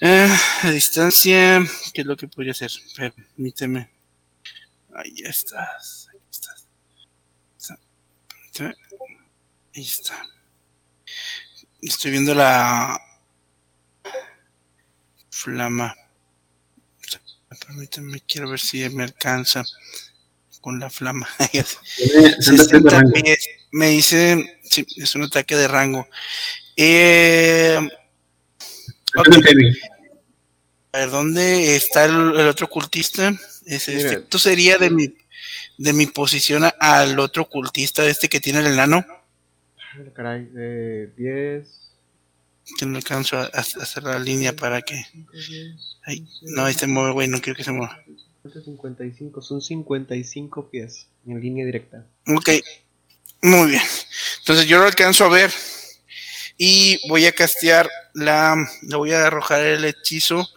Eh, a distancia, ¿qué es lo que podría hacer? Permíteme. Ahí estás. Ahí estás. Está. Permíteme. Ahí está. Estoy viendo la flama. Permíteme, quiero ver si me alcanza con la flama. Tiene 60 pies de 60 rango. pies. Me dice, sí, es un ataque de rango. Eh. A ver, ¿dónde está el, el otro cultista? Es este. Esto sería de mi, de mi posición a- al otro cultista, este que tiene el enano. Caray, eh, 10. Que no alcanzo a, a hacer la línea para que. 5, 10, Ay, 11, no, ahí se mueve, güey, no quiero que se mueva. 55, son 55 pies en línea directa. Ok, muy bien. Entonces yo lo alcanzo a ver. Y voy a castear la. Le voy a arrojar el hechizo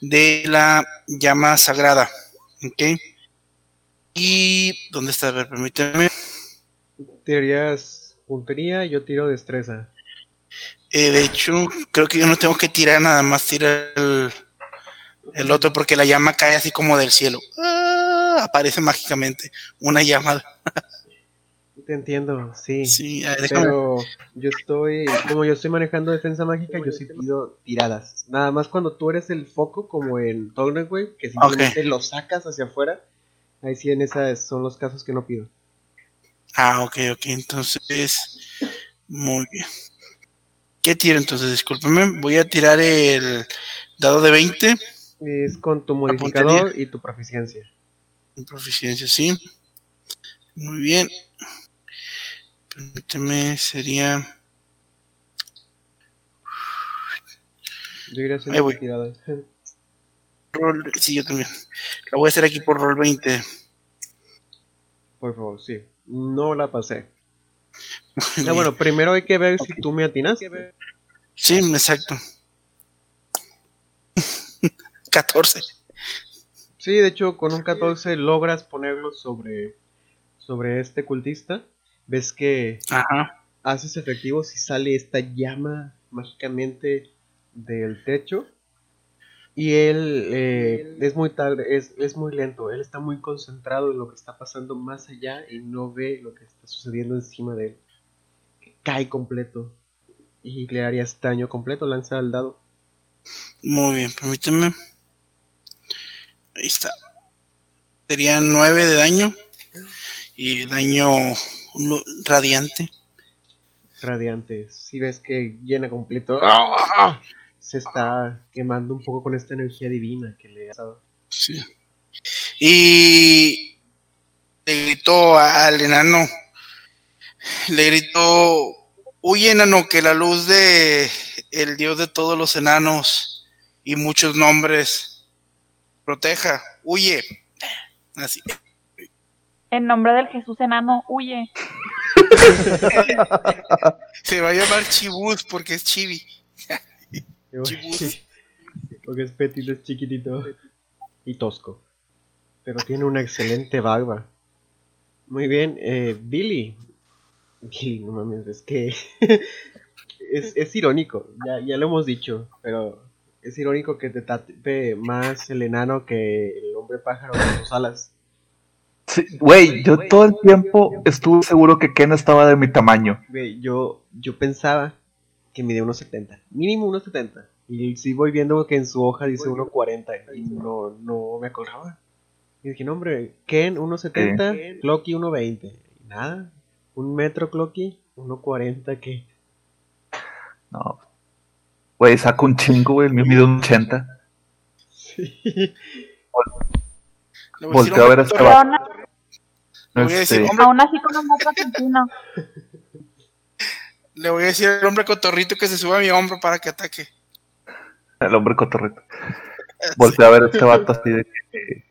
de la llama sagrada. Ok. Y. ¿Dónde está? A ver, permíteme. Tirarías puntería, yo tiro destreza. Eh, de hecho, creo que yo no tengo que tirar nada más tirar el, el otro porque la llama cae así como del cielo. Ah, aparece mágicamente una llama. Te entiendo, sí. Sí, ver, Pero yo estoy, como yo estoy manejando defensa mágica, yo sí pido tiradas. Nada más cuando tú eres el foco, como en güey, que simplemente lo sacas hacia afuera. Ahí sí, en esas son los casos que no pido. Ah, ok, ok. Entonces, muy bien. ¿Qué tiro entonces? Discúlpeme. Voy a tirar el dado de 20. Es con tu modificador y tu proficiencia. En proficiencia, sí. Muy bien. Permíteme, sería. Yo iría Ahí haciendo voy. tiradas. Roll, sí, yo también. La voy a hacer aquí por roll 20. Por favor, sí. No la pasé. Ah, bueno, primero hay que ver si tú me atinas. Sí, exacto. 14. Sí, de hecho, con un 14 logras ponerlo sobre, sobre este cultista. Ves que Ajá. haces efectivo si sale esta llama mágicamente del techo. Y él eh, es muy tarde, es, es muy lento. Él está muy concentrado en lo que está pasando más allá y no ve lo que está sucediendo encima de él. Cae completo. Y le harías daño completo, lanza al dado. Muy bien, permíteme. Ahí está. Serían 9 de daño. Y daño radiante. radiante. Si ves que llena completo, ¡ah! Se está quemando un poco con esta energía divina que le ha dado. Sí. Y le gritó al enano. Le gritó, huye enano, que la luz de el dios de todos los enanos y muchos nombres proteja. Huye. Así. En nombre del Jesús enano, huye. Se va a llamar Chibus porque es chibi. Chibus. Porque es petito, es chiquitito y tosco. Pero tiene una excelente barba. Muy bien, eh, Billy. Billy, no mames, es que es, es irónico, ya, ya lo hemos dicho, pero es irónico que te tape más el enano que el hombre pájaro con sus alas. Sí, Güey, yo todo el tiempo estuve seguro que Ken estaba de mi tamaño. Güey, yo, yo pensaba que mide unos 70, mínimo unos 70. Y sí voy viendo que en su hoja dice 1.40 y no, no me acordaba. Y dije, no hombre, Ken 1.70, Clocky 1.20. Y nada, un metro Clocky, 1.40 que... No. Güey, saco un chingo, güey. El mío mide un 80. Sí. Volteo a ver a este aún, así con un argentino. Le voy a decir al hombre cotorrito que se suba a mi hombro para que ataque. El hombre cotorrito. Voltea a ver a este vato así de que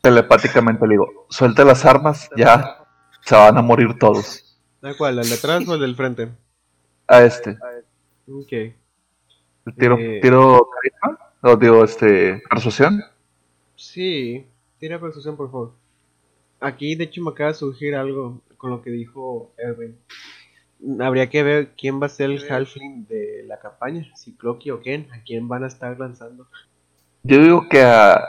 telepáticamente le digo, suelta las armas, ya se van a morir todos. ¿Da cuál? ¿Al de atrás o el del frente? A este. Ok. Tiro, Eh. tiro carisma, o digo, este, persuasión. Sí, tira persuasión, por favor. Aquí, de hecho, me acaba de surgir algo con lo que dijo Erwin. Habría que ver quién va a ser el halfling de la campaña, si Clocky o Ken, a quién van a estar lanzando. Yo digo que a, a-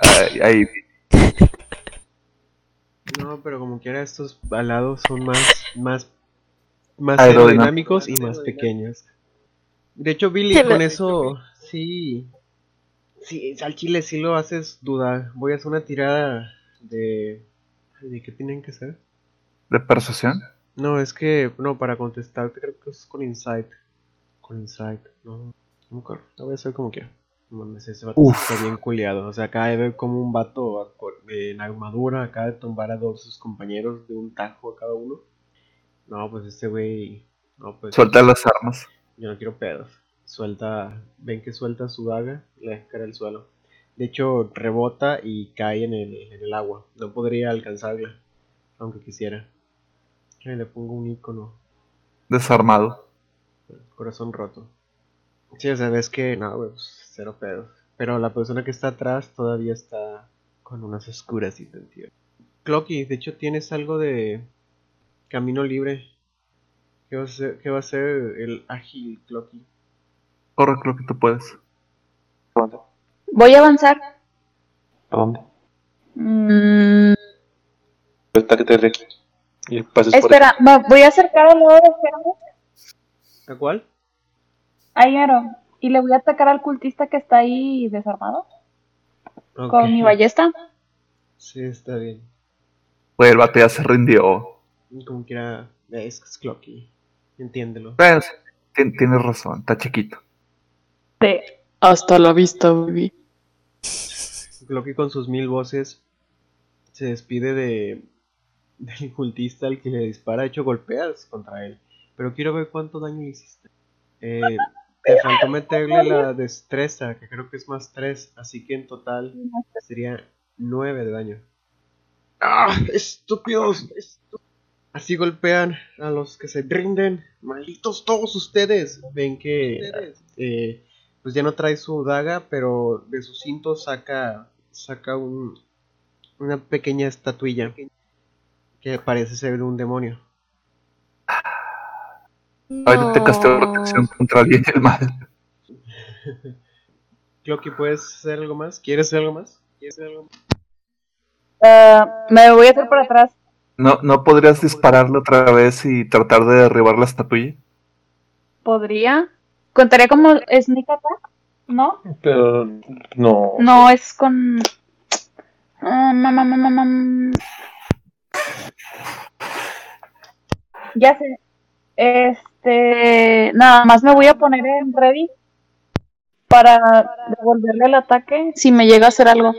No, pero como quiera, estos alados son más, más, más Aerodinámicos. aerodinámicos y más pequeños. De hecho, Billy, con eso, sí, sí, al chile sí lo haces dudar. Voy a hacer una tirada de, ¿de qué tienen que ser? de persuasión. No, es que, no, para contestarte creo que es con Insight. Con Insight, no, no me acuerdo. Lo voy a hacer como quiera. Mames, ese vato Uf. está bien culeado. O sea, acaba de ver como un vato en armadura acaba de tumbar a dos de sus compañeros de un tajo a cada uno. No, pues este güey. No, pues. Suelta las armas. Yo no quiero pedos. Suelta. Ven que suelta su daga y la deja caer al suelo. De hecho, rebota y cae en el, en el agua. No podría alcanzarla. Aunque quisiera. Le pongo un icono. Desarmado. Corazón roto. Sí, o sea, ves que no, güey, pues, cero pedos. Pero la persona que está atrás todavía está con unas oscuras tío. Clocky, de hecho tienes algo de camino libre. ¿Qué va a ser, qué va a ser el ágil Clocky? Corre, que tú puedes. ¿A dónde? Voy a avanzar. ¿A dónde? Mm, Está que te re- y pases por espera, me voy a acercar al lado de Germo. ¿A cuál? Ahí, Aro. Y le voy a atacar al cultista que está ahí desarmado. Con mi ballesta. Sí, está bien. Güey, el vato ya se rindió. Como quiera, es Clocky. Entiéndelo. Pues, tien- tienes razón, está chiquito. Sí. Hasta la vista, baby. Clocky con sus mil voces se despide de del cultista al que le dispara. De hecho, golpeas contra él. Pero quiero ver cuánto daño le hiciste. Eh, te faltó meterle la destreza, que creo que es más 3. Así que en total sería 9 de daño. ¡Ah! ¡Estúpidos! Estú- Así golpean a los que se rinden. ¡Malditos todos ustedes! Ven que eh, pues ya no trae su daga, pero de su cinto saca saca un, una pequeña estatuilla que parece ser un demonio. Ahorita te casteo protección contra el bien y el mal. Clocky, ¿puedes hacer algo más? ¿Quieres hacer algo más? ¿Quieres hacer algo más? Ah, me voy a hacer para atrás. ¿No, ¿No podrías dispararle otra vez y tratar de derribar la estatuilla? ¿Podría? ¿Contaría como sneak attack? ¿No? Pero no. No, es con... Ah, mam, mam, mam, mam. Ya sé. Este... Nada más me voy a poner en ready para devolverle el ataque si me llega a hacer algo.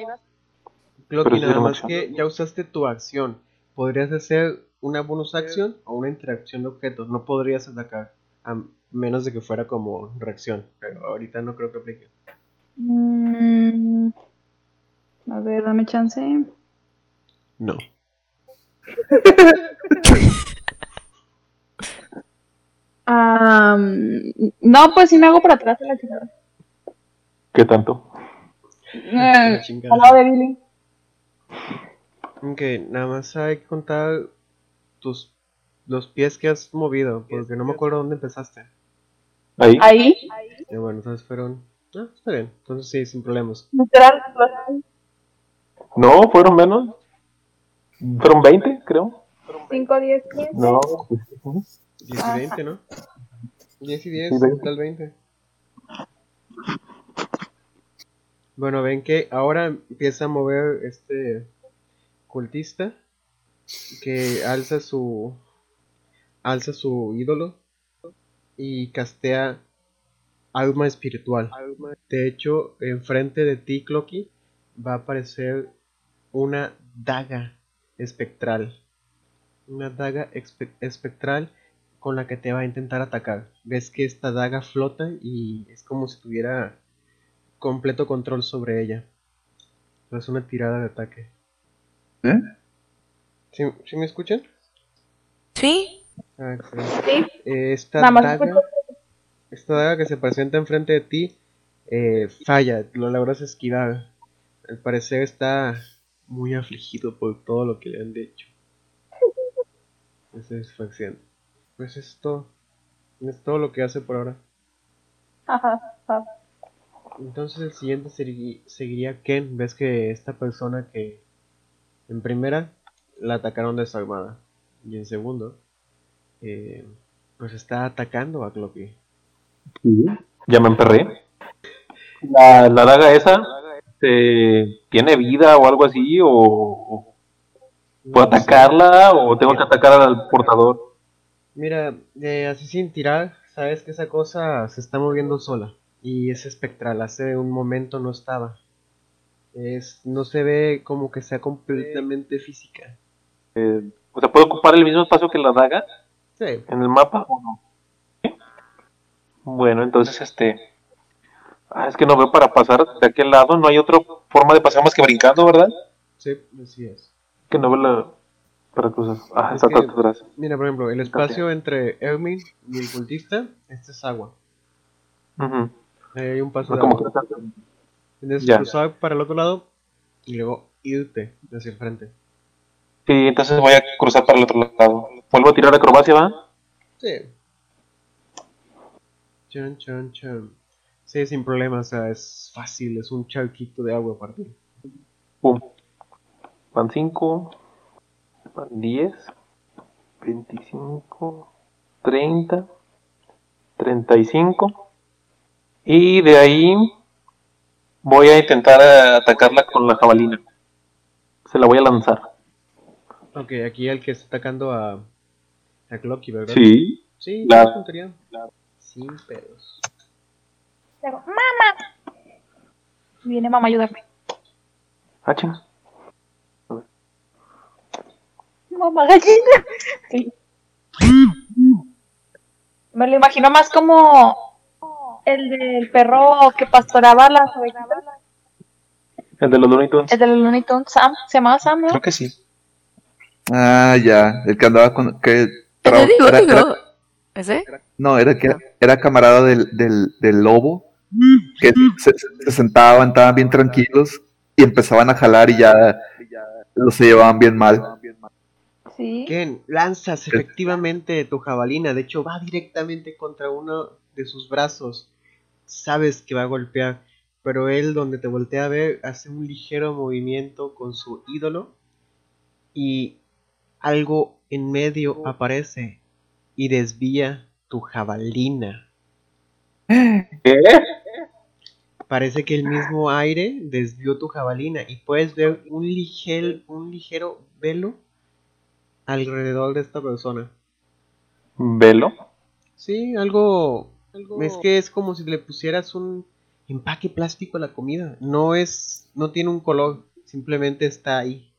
Clocky, nada más que ya usaste tu acción. Podrías hacer una bonus acción o una interacción de objetos. No podrías atacar a menos de que fuera como reacción. Pero ahorita no creo que aplique. Mm, a ver, dame chance. No. Ah, no, pues sí me hago para atrás de la chingada. ¿Qué tanto? Eh, chingada. al lado de Billy. Ok, nada más hay que contar tus los pies que has movido, porque no me acuerdo dónde empezaste. Ahí. Ahí, Y bueno, entonces fueron. Ah, está bien. Entonces sí, sin problemas. No, fueron menos. Fueron 20, creo. 5, 10, 15. No. 10 y 20, ¿no? 10 y 10, Sí, 20. total 20. Bueno, ven que ahora empieza a mover este cultista que alza su alza su ídolo y castea alma espiritual. De hecho, enfrente de ti, Clocky, va a aparecer una daga espectral. Una daga espe- espectral con la que te va a intentar atacar. Ves que esta daga flota y es como si tuviera completo control sobre ella. Es una tirada de ataque. ¿Eh? ¿Sí, sí me escuchan? ¿Sí? Ah. Sí, Eh, esta daga, esta daga que se presenta enfrente de ti eh, falla, lo logras esquivar. Al parecer está muy afligido por todo lo que le han dicho. Es satisfacción. Pues esto es todo lo que hace por ahora. Ajá, ajá. Entonces el siguiente segui- seguiría Ken. Ves que esta persona que en primera la atacaron desarmada y en segundo eh, pues está atacando a Cloppy. Ya me emperré. La, la daga esa este, tiene vida o algo así, o, o puedo No atacarla, o tengo que atacar al portador. Mira, eh, así sin tirar, sabes que esa cosa se está moviendo sola y es espectral. Hace un momento no estaba. Es, no se ve como que sea completamente física. Eh, o sea, ¿puedo ocupar el mismo espacio que la daga Sí, en el mapa o no? ¿Sí? Bueno, entonces este. Ah, es que no veo para pasar de aquel lado, no hay otra forma de pasar más que brincando, ¿verdad? sí, así es. Que no veo la. Para cruzar. Ah, Es está que- atrás. Mira, por ejemplo, el espacio entre Ermin y el cultista, este es agua. Ujú. Ahí hay un paso No, de agua. Tienes que cruzar para el otro lado y luego irte hacia el frente. Sí, entonces voy a cruzar para el otro lado. Vuelvo a tirar acrobacia, ¿va? Sí. Chan, chan, chan. Sí, sin problema, o sea, es fácil, es un charquito de agua para ti. Pum. Van 5, van 10, 25, 30, 35. Y de ahí voy a intentar atacarla con la jabalina. Se la voy a lanzar. Ok, aquí el que está atacando a, a Clocky, ¿verdad? Sí. Sí. Sin pedos. Le hago, ¡Mamá! Viene mamá a ayudarme. Ah. Mamá gallina. Sí. Me lo imagino más como el del perro que pastoraba las. El de los Looney Tunes. El de los Looney Tunes, Sam. Se llamaba Sam, ¿no? Creo que sí. Ah, ya. El que andaba con. Que Te digo, era- digo. era- ¿Ese? no, era que era camarada del, del, del lobo. Que se, se sentaban, estaban bien tranquilos y empezaban a jalar y ya los se llevaban bien mal. Sí. Ken, lanzas efectivamente tu jabalina. De hecho, va directamente contra uno de sus brazos. Sabes que va a golpear. Pero él, donde te voltea a ver, hace un ligero movimiento con su ídolo. Y algo en medio aparece. Y desvía tu jabalina. ¿Qué? Parece que el mismo aire desvió tu jabalina. Y puedes ver un ligero, un ligero velo alrededor de esta persona. ¿Velo? Sí, algo, Es que es como si le pusieras un empaque plástico a la comida. No es. No tiene un color. Simplemente está ahí.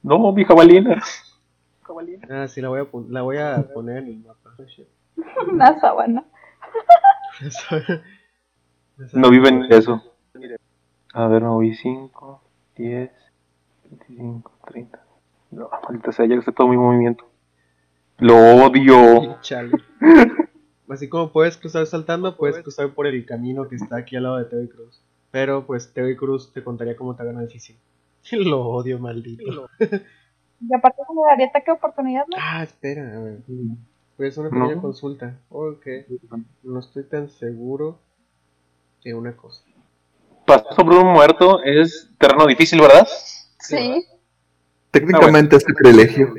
No, mi jabalina. Ah, sí, la voy a, pon- la voy a poner en el mapa. Una sábana. No viven eso. A ver, moví 5, 10, 25, 30. No, maldita sea, ya gasté todo mi movimiento. Lo odio. Chale. Así como puedes cruzar saltando, puedes cruzar por el camino que está aquí al lado de Terry Cruz. Pero pues Terry Cruz te contaría cómo te gana difícil. Lo odio, maldito. Y aparte se me daría ataque de oportunidad, ¿no? Ah, espera, a ver. Voy a hacer una No. pequeña consulta. Ok. No estoy tan seguro de una cosa. Pasar sobre un muerto es terreno difícil, ¿verdad? Sí. Técnicamente es sacrilegio.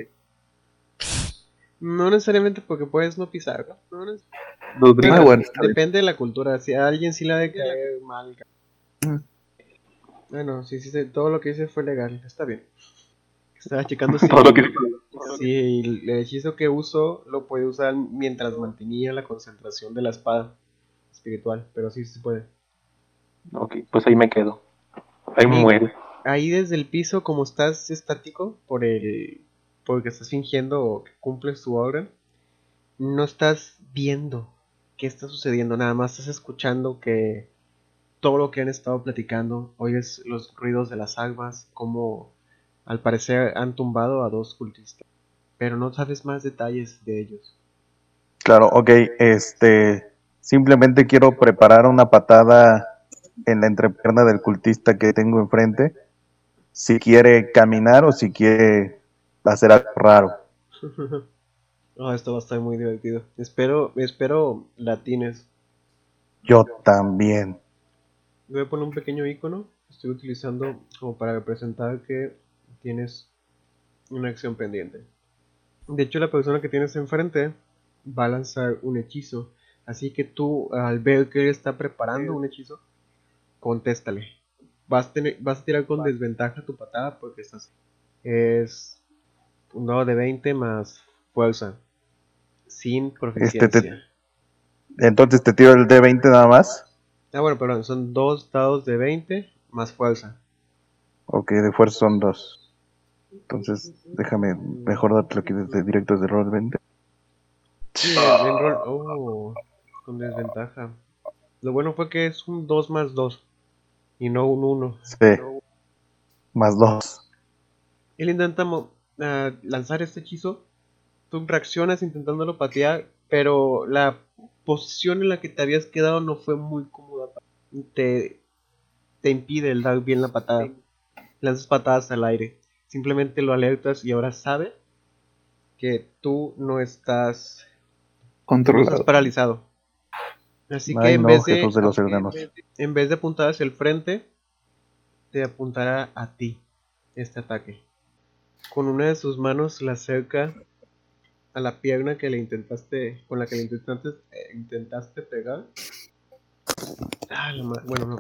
No necesariamente porque puedes no pisar. ¿no? No neces- Ah, bueno. Depende de la cultura. Si a alguien sí le ha de caer mal. Mm. Bueno, sí, sí, sí, todo lo que hice fue legal. Está bien. Estaba checando si, Todo lo que si el hechizo que uso lo puede usar mientras mantenía la concentración de la espada espiritual. Pero sí se puede. Ok, pues ahí me quedo. Ahí Sí. muere. Ahí desde el piso, como estás estático por el porque estás fingiendo que cumples tu obra, no estás viendo qué está sucediendo, nada más estás escuchando que todo lo que han estado platicando, oyes los ruidos de las aguas, como al parecer han tumbado a dos cultistas, pero no sabes más detalles de ellos. Claro, ok, este, simplemente quiero preparar una patada en la entrepierna del cultista que tengo enfrente, si quiere caminar o si quiere hacer algo raro. Ah, esto va a estar muy divertido. Espero, espero latines. Yo también. Voy a poner un pequeño icono. Estoy utilizando como para representar que tienes una acción pendiente. De hecho, la persona que tienes enfrente va a lanzar un hechizo. Así que tú, al ver que él está preparando un hechizo, contéstale. Vas a, tener, vas a tirar con desventaja tu patada porque estás. Es un dado de 20 más fuerza. Sin proficiencia. Este te- Entonces te tiro el D20 nada más. Ah, bueno, perdón, son dos dados de 20 más fuerza. Ok, de fuerza son dos. Entonces, déjame mejor dártelo aquí desde directo desde roll 20. Sí, el- el rol- oh, con desventaja. Lo bueno fue que es un 2 más 2 y no un 1. Sí. Más dos. Él intenta mo- ah, lanzar este hechizo. Tú reaccionas intentándolo patear, pero la posición en la que te habías quedado no fue muy cómoda. Te, te impide el dar bien la patada. Lanzas patadas al aire. Simplemente lo alertas y ahora sabe que tú no estás, no estás Controlado. paralizado. Así que en no, vez de los hermanos. en vez de apuntar hacia el frente, te apuntará a ti este ataque. Con una de sus manos la acerca a la pierna que le intentaste, con la que le intentaste, eh, intentaste pegar. Ah, la bueno, no.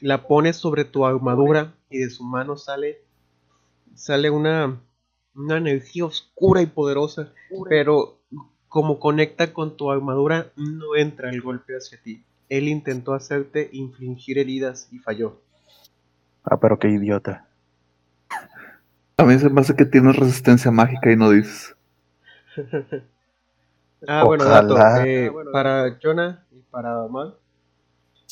La pones sobre tu armadura y de su mano sale sale una una energía oscura y poderosa, pero como conecta con tu armadura, no entra el golpe hacia ti. Él intentó hacerte infligir heridas y falló. Ah, pero qué idiota. A mí se me hace que tienes resistencia mágica y no dices. Ah, bueno, dato. Eh, para Jonah y para Mal,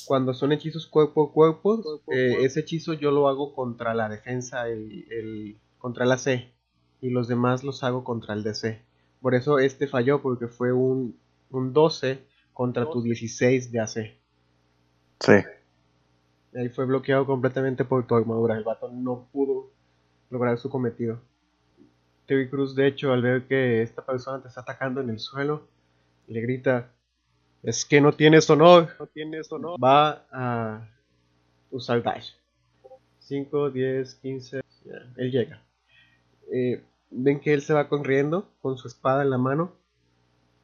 cuando son hechizos cuerpo a cuerpo, eh, ese hechizo yo lo hago contra la defensa, el, el- contra la C, y los demás los hago contra el DC. Por eso este falló, porque fue un, un 12 contra tu 16 de AC. Sí. Ahí fue bloqueado completamente por tu armadura. El vato no pudo lograr su cometido. Terry Cruz, de hecho, al ver que esta persona te está atacando en el suelo, le grita: Es que no tienes honor. No tienes honor. Va a usar dash. 5, 10, 15. ya, él llega. Eh, ven que él se va corriendo con su espada en la mano.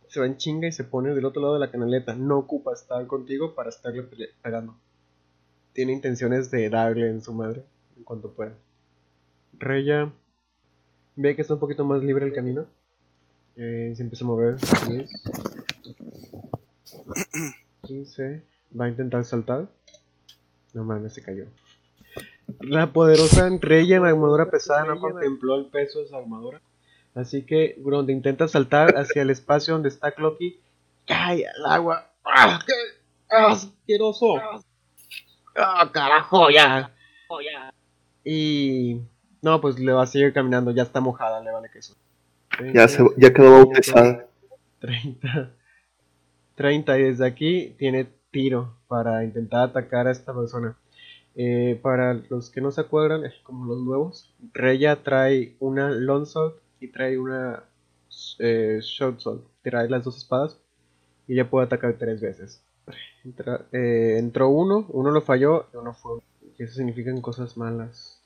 Se va en chinga y se pone del otro lado de la canaleta. No ocupa estar contigo para estarle pegando tiene intenciones de darle en su madre en cuanto pueda. Reya ve que está un poquito más libre el camino. Eh, se empieza a mover. 10, 15. Va a intentar saltar. No mames, se cayó. La poderosa Reya en armadura pesada no contempló el peso de su armadura. Así que donde intenta saltar hacia el espacio donde está Clocky, cae al agua. ¡Ah, qué asqueroso! ¡Ah, carajo, ya! Y. No, pues le va a seguir caminando, ya está mojada, le vale queso. Ya, se, ya quedó bautizada. 30. 30 y desde aquí tiene tiro para intentar atacar a esta persona. Eh, para los que no se acuerdan, como los nuevos, Reya trae una long sword y trae una eh, short sword. Trae las dos espadas y ya puede atacar tres veces. Eh, entró uno, uno lo falló y uno fue. Y eso significan cosas malas.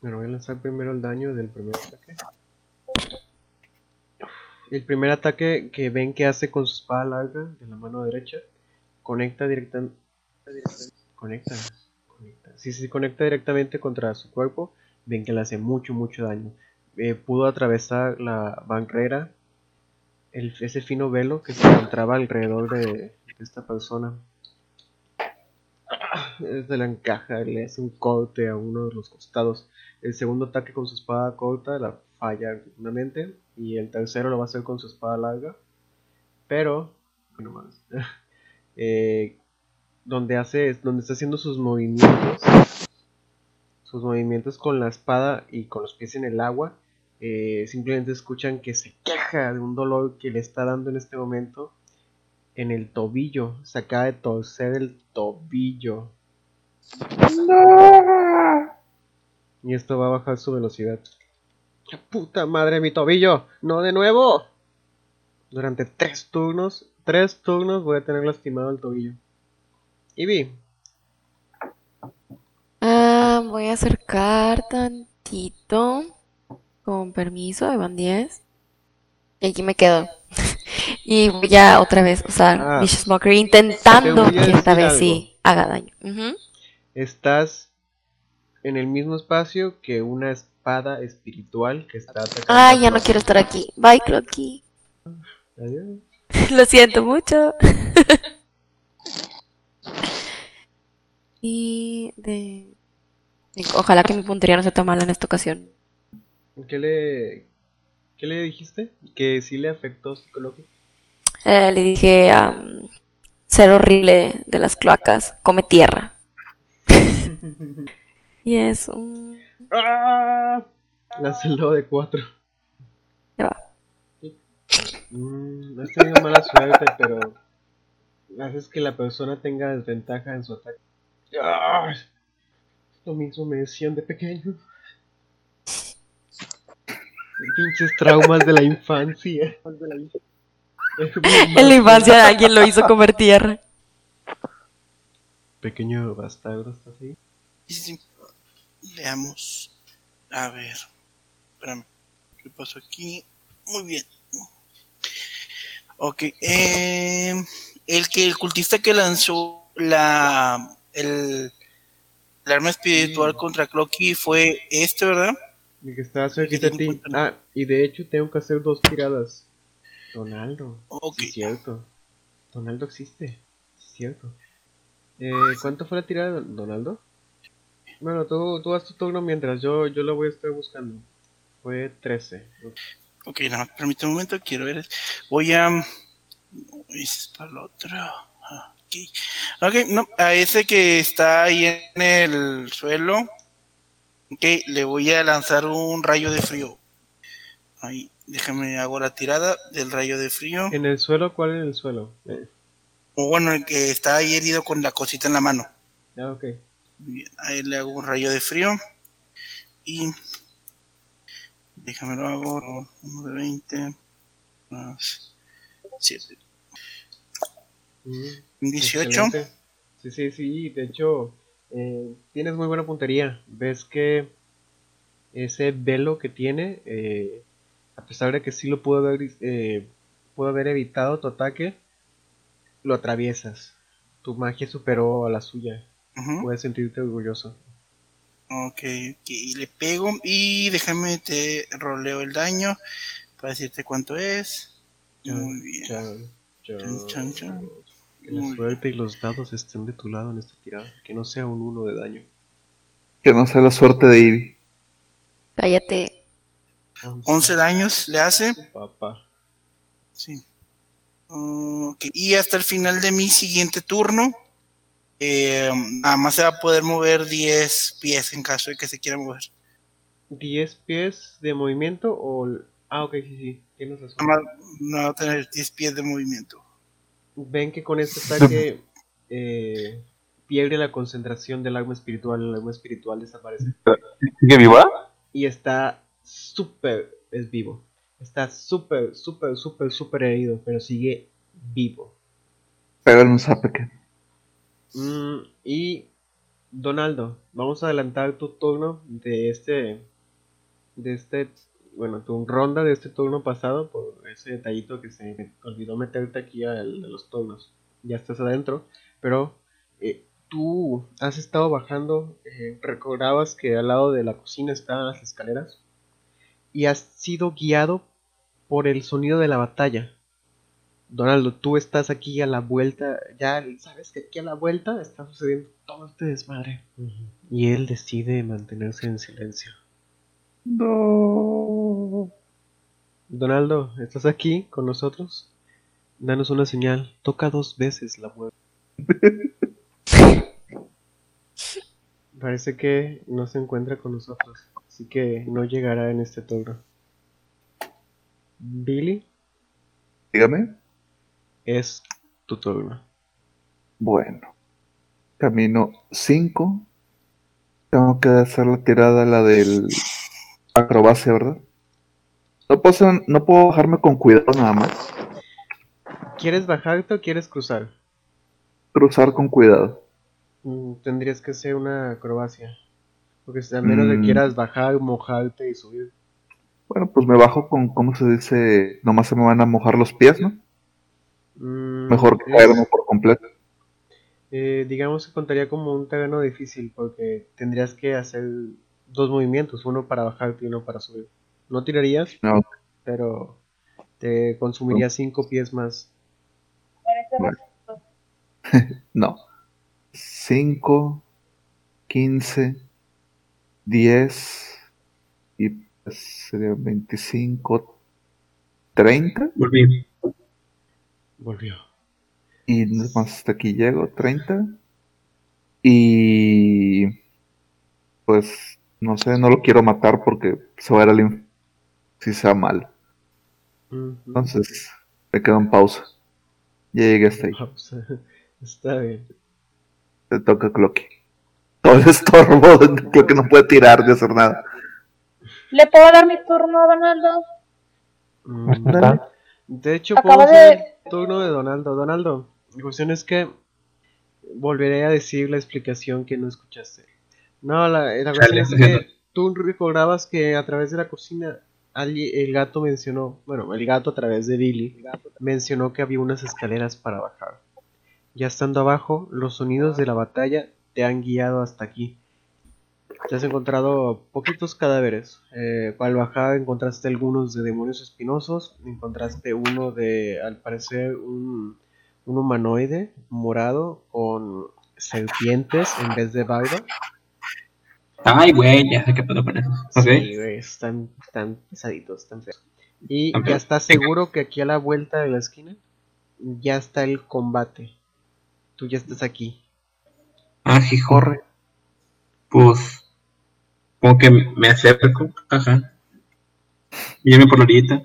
Bueno, voy a lanzar primero el daño del primer ataque. El primer ataque que ven que hace con su espada larga de la mano derecha conecta directamente. Conecta, Sí, sí, conecta directamente contra su cuerpo. Ven que le hace mucho, mucho daño. Eh, pudo atravesar la barrera, el, ese fino velo que se encontraba alrededor de, esta persona. Desde la encaja, le hace un corte a uno de los costados. El segundo ataque con su espada corta la falla nuevamente. Y el tercero lo va a hacer con su espada larga. pero bueno, más, eh, donde hace, donde está haciendo sus movimientos, sus movimientos con la espada y con los pies en el agua, eh, simplemente escuchan que se queja de un dolor que le está dando en este momento en el tobillo, se acaba de torcer el tobillo. Y esto va a bajar su velocidad. ¡Qué puta madre mi tobillo! ¡No de nuevo! Durante tres turnos, tres turnos voy a tener lastimado el tobillo. Y vi. Ah, voy a acercar tantito. Con permiso, de Van 10. Y aquí me quedo. y voy a otra vez usar Ah. Vicious Mockery intentando que esta vez sí haga daño. Estás en el mismo espacio que una espada espiritual que está atacando. Ah, ya no quiero estar aquí. Bye, Clocky. Adiós. Lo siento mucho. y de... Ojalá que mi puntería no sea tan mala en esta ocasión. ¿Qué le, ¿Qué le dijiste? ¿Que sí le afectó psicológico? Eh, le dije a ser horrible de las cloacas, come tierra. y es un... ¡Ah! Lánzalo de 4. Ya va. Mm, has tenido mala suerte, pero haces que la persona tenga desventaja en su ataque. ¡Ah! Lo mismo me decían de pequeño. Pinches traumas de la infancia. En la infancia alguien lo hizo comer tierra. Pequeño bastardo, ¿estás ahí? Sí, sí. Veamos. A ver. Espérame. ¿Qué pasó aquí? Muy bien. Ok. eh, el que el cultista que lanzó la el, arma espiritual contra Clocky fue este, ¿verdad? El que está cerquita de ti. Ah, y de hecho tengo que hacer dos tiradas. Donaldo. Ok. Sí, cierto. Donaldo existe. Sí, cierto. Eh, ¿Cuánto fue la tirada, Don- Donaldo? Bueno, tú, tú haz tu turno mientras yo, yo lo voy a estar buscando. Fue 13. Ok, nada más permíteme un momento, quiero ver. Voy a. Es para el otro. Ah, Ok, no, a ese que está ahí en el suelo. Ok, le voy a lanzar un rayo de frío. Ahí, déjame hago la tirada del rayo de frío. ¿En el suelo? ¿Cuál en el suelo? Eh, O bueno, el que está ahí herido con la cosita en la mano. ah, ok. Bien, Ahí le hago un rayo de frío. Y. Déjame lo hago. Uno de 20. Más 7. Mm, 18. excelente. Sí, sí, sí. De hecho, eh, tienes muy buena puntería. Ves que ese velo que tiene, eh, a pesar de que sí lo pudo haber, eh, pudo haber evitado tu ataque, lo atraviesas. Tu magia superó a la suya. Puedes sentirte orgulloso. Ok, ok, y le pego y déjame te roleo el daño para decirte cuánto es. Muy bien. Chan, chan, chan. Que la suerte y los dados estén de tu lado en esta tirada. Que no sea un uno de daño. Que no sea la suerte de Ivy. Cállate. 11 daños le hace. Papá. Sí. Y hasta el final de mi siguiente turno, eh, nada más se va a poder mover 10 pies en caso de que se quiera mover. 10 pies de movimiento o... Ah, ok, sí, sí, tienes razón. Nada más no va a tener 10 pies de movimiento. Ven que con este ataque eh, pierde la concentración del arma espiritual, el arma espiritual desaparece. ¿Sigue viva? Y está súper, es vivo. Está súper, súper, súper, súper herido, pero sigue vivo. Pégale un zape que. Mm, y Donaldo, vamos a adelantar tu turno de este, de este, bueno, tu ronda de este turno pasado por ese detallito que se olvidó meterte aquí al de los turnos. Ya estás adentro, pero eh, tú has estado bajando, eh, recordabas que al lado de la cocina estaban las escaleras y has sido guiado por el sonido de la batalla. Donaldo, tú estás aquí a la vuelta, ya sabes que aquí a la vuelta está sucediendo todo este desmadre. Y él decide mantenerse en silencio. No. Donaldo, ¿estás aquí con nosotros? Danos una señal. Toca dos veces la puerta. Parece que no se encuentra con nosotros, así que no llegará en este turno. Billy, Dígame. es tu turno. Bueno. Camino 5. Tengo que hacer la tirada, la del acrobacia, ¿verdad? No puedo, hacer- no puedo bajarme con cuidado nada más. ¿Quieres bajarte o quieres cruzar? Cruzar con cuidado. Mm, tendrías que hacer una acrobacia. Porque si- a menos que Mm. quieras bajar, mojarte y subir. Bueno, pues me bajo con, ¿cómo se dice? Nomás se me van a mojar los pies, ¿no? Mm, Mejor que caerme por completo. eh, digamos que contaría como un terreno difícil porque tendrías que hacer dos movimientos, uno para bajarte y uno para subir. No tirarías, No, pero te consumiría cinco pies más. Bueno. no. 5, 15, 10 y pues sería 25, 30 Volví. Volvió. y nada más hasta aquí llego, 30 y pues no sé, no lo quiero matar porque se va a ir al infierno si sea mal. Entonces, me quedo en pausa. Ya llegué hasta ahí. Pausa. Está bien. Te toca Clocky. Todo el estorbo, creo que no puede tirar de hacer nada. ¿Le puedo dar mi turno a Donaldo? Mm. De hecho, Acaba puedo de- hacer el turno de Donaldo. Donaldo, la cuestión es que volveré a decir la explicación que no escuchaste. No, la, la es que tú recordabas que a través de la cocina el gato mencionó, bueno, el gato a través de Billy mencionó que había unas escaleras para bajar. Ya estando abajo, los sonidos de la batalla te han guiado hasta aquí. Te has encontrado poquitos cadáveres. Eh, al bajar encontraste algunos de demonios espinosos. Encontraste uno de, al parecer, un, un humanoide morado con serpientes en vez de barba. Ay, güey, ya sé qué pedo con eso. Sí, güey, están tan pesaditos, tan feos. Y ya estás seguro que aquí a la vuelta de la esquina ya está el combate. Tú ya estás aquí. Ah, sí, corre. Pues, como que me acerco, ajá. Viene por la orillita.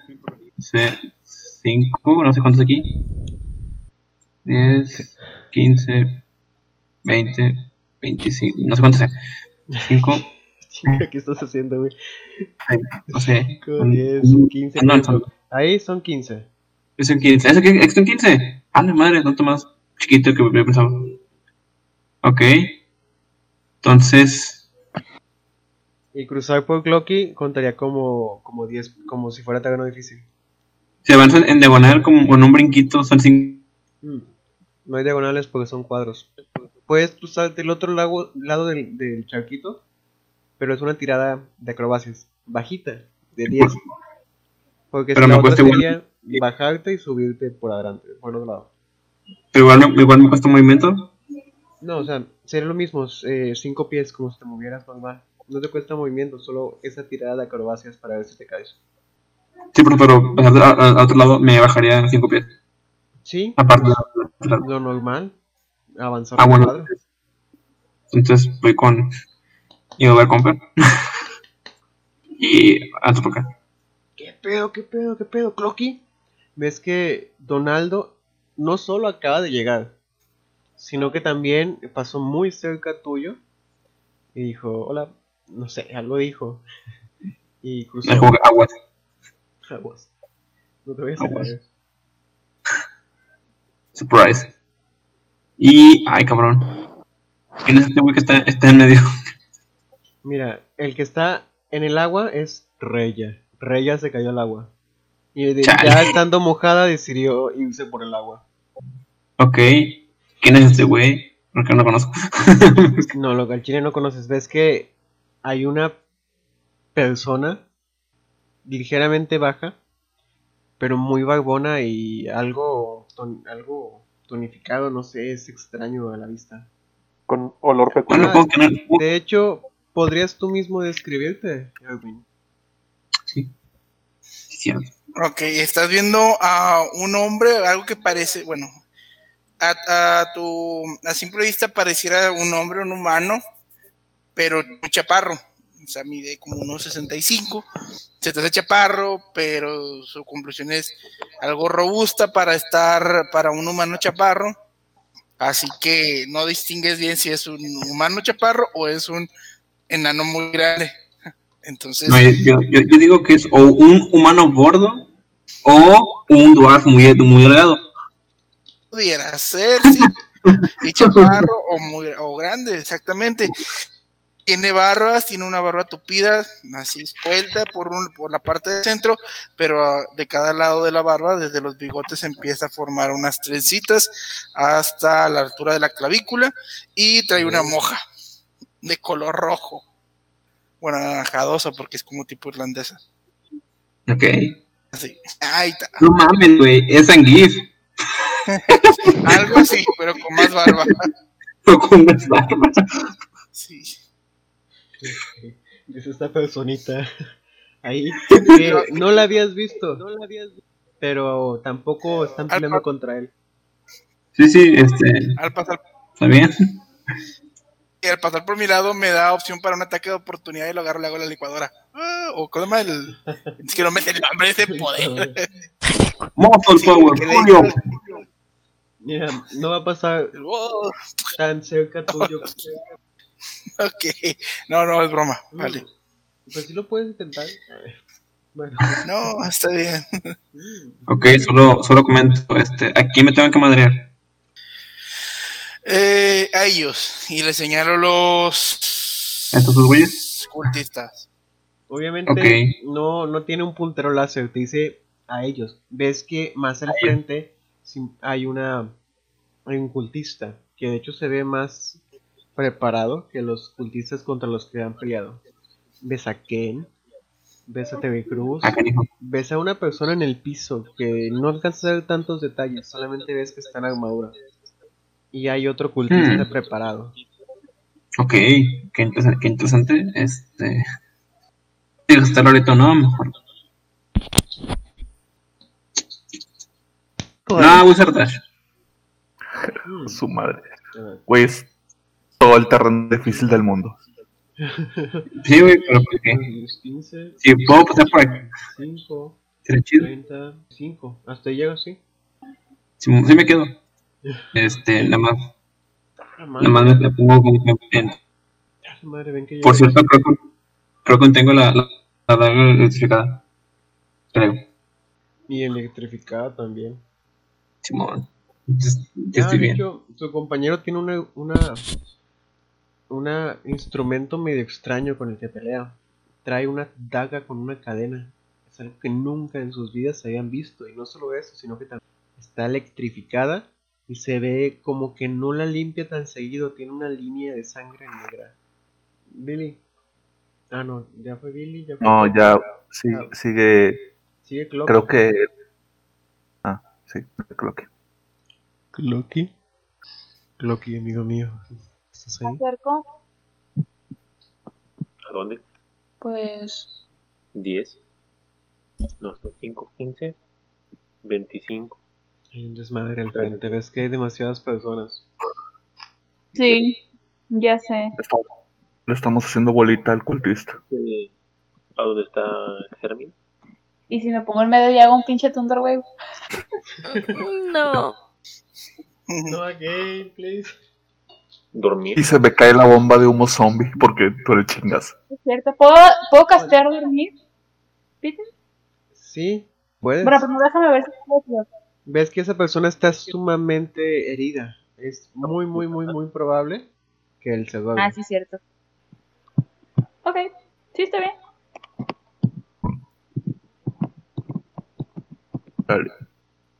Cinco, no sé cuántos aquí. 10, 15, 20, 25, no sé cuántos. 5, Chinga, ¿qué estás haciendo, güey? no sé. 5, un- 10, un- 15. ah, no, 15. son- Ahí son 15. Es un 15. ¿Es un 15? Ah, la madre, no más chiquito que yo pensaba. Ok. Entonces, Y cruzar por Clocky contaría como, como 10, como si fuera terreno difícil. si avanzan en diagonal como con un brinquito, son 5. Mm. No hay diagonales porque son cuadros. Puedes cruzar del otro lado, lado del, del charquito, pero es una tirada de acrobacias. Bajita, de 10. Porque Pero si me la otra igual- bajarte y subirte por adelante, por el otro lado. Pero igual, me- igual me cuesta un movimiento. No, o sea, sería lo mismo, 5 pies como si te movieras normal. No te cuesta movimiento, solo esa tirada de acrobacias para ver si te caes. Sí, pero, pero a, a- a otro lado me bajaría 5 pies. Sí, Aparte de lo normal, avanzar Ah, bueno. cuadro. Entonces voy con. Y voy a ver Comper. y alto por acá. ¿Qué pedo, qué pedo, qué pedo, Clocky? Ves que Donaldo no solo acaba de llegar, sino que también pasó muy cerca tuyo y dijo, hola, no sé, algo dijo. Y cruzó juego aguas. aguas. No te vayas a. Surprise. Y. Ay, cabrón. ¿Quién es este güey que está, está en medio? Mira, el que está en el agua es Reya. Reya se cayó al agua. Y de- ya estando mojada decidió irse por el agua. Ok. ¿Quién es este güey? Porque no lo conozco. No, lo que al chile no conoces, ves que hay una persona ligeramente baja, pero muy barbona y algo, ton- algo tonificado, no sé, es extraño a la vista. Con olor Bueno, peculiar. no. De hecho, ¿podrías tú mismo describirte, Erwin? Sí. Sí. Ok, estás viendo a un hombre, algo que parece, bueno, a, a tu, a simple vista pareciera un hombre, un humano, pero muy chaparro. O sea, mide como unos 65. Se te hace chaparro, pero su conclusión es algo robusta para estar, para un humano chaparro. Así que no distingues bien si es un humano chaparro o es un enano muy grande. Entonces, No, yo, yo- yo digo que es o un humano gordo o un dwarf muy, muy delgado. pudiera ser, sí. Y chaparro o, muy, o grande, exactamente. Tiene barbas, tiene una barba tupida, así suelta por, un, por la parte del centro, pero ah, de cada lado de la barba, desde los bigotes, empieza a formar unas trencitas hasta la altura de la clavícula y trae una moja de color rojo. Bueno, anaranjadosa porque es como tipo irlandesa. Ok. Así. Ahí está. No mames, güey. Es Anguif. Algo así, pero con más barba. O con más barba. Sí. Dice esta personita ahí que no la habías visto, pero tampoco están peleando contra él. Sí, sí, este. Al pasar Está bien. y al pasar por mi lado me da opción para un ataque de oportunidad y lo agarro y le hago la licuadora. Ah, o ¿cómo se llama el. Es que no me el nombre de ese poder. Muscle Power, Julio. Mira, no va a pasar tan cerca tuyo. ok. No, no, es broma. Vale. Pues sí lo puedes intentar. A ver. Bueno, No, está bien. Ok, solo, solo comento. Este, aquí me tengo que madrear. Eh, a ellos. Y le señalo los. ¿Estos dos güeyes? Cultistas. obviamente no, no tiene un puntero láser, te dice a ellos. Ves que más al frente hay una hay un cultista que de hecho se ve más preparado que los cultistas contra los que han peleado. Ves a Ken, ves a TV Cruz, ves a una persona en el piso que no alcanza a ver tantos detalles, solamente ves que está en armadura. Y hay otro cultista Hmm. preparado. Ok, qué interesante. Qué interesante. Este. Sí, gastarlo ahorita o no, mejor. No, Wizard Dash. Hmm. Su madre. A ver. Güey, es todo el terreno difícil del mundo. Sí, güey, pero ¿por qué? 15, Si puedo pasar por aquí, 5, sería chido. 30, 5. Hasta ahí llega así. Sí, sí me quedo. Este, nada más, Ah, nada más me, me pongo como que en- Madre, ven que Por cierto, creo que, creo que tengo la, la, la daga electrificada. Creo. Y electrificada también. Simón. Ya, ya Ah, estoy de bien. hecho, su compañero tiene una, una, una instrumento medio extraño con el que pelea. Trae una daga con una cadena. Es algo que nunca en sus vidas se habían visto. Y no solo eso, sino que también está electrificada y se ve como que no la limpia tan seguido. Tiene una línea de sangre negra. Billy. Ah, no, ya fue Billy. Ya fue No, Clocky. ya sí, sigue. Sigue Clocky. Creo que. Ah, sí, que. Clocky. Clocky, amigo mío. ¿Estás ahí? acerco, ¿A dónde? pues 10. No, son 5, 15, 25. Hay un desmadre al frente. Ves que hay demasiadas personas. sí, ya sé. Estamos- Le estamos haciendo bolita al cultista. Eh, ¿A dónde está Hermin? Y si me pongo en medio y hago un pinche Thunder Wave, No. No again, please. Dormir. Y se me cae la bomba de humo zombie porque tú eres chingas. es cierto. ¿Puedo, ¿puedo castear dormir? ¿Viste? Sí, puedes. Bueno, pues no déjame ver si puedo. Ves que esa persona está sumamente herida. Es muy, muy, muy, muy probable que él se duerma. Ah, sí, cierto. Ok, sí, está bien.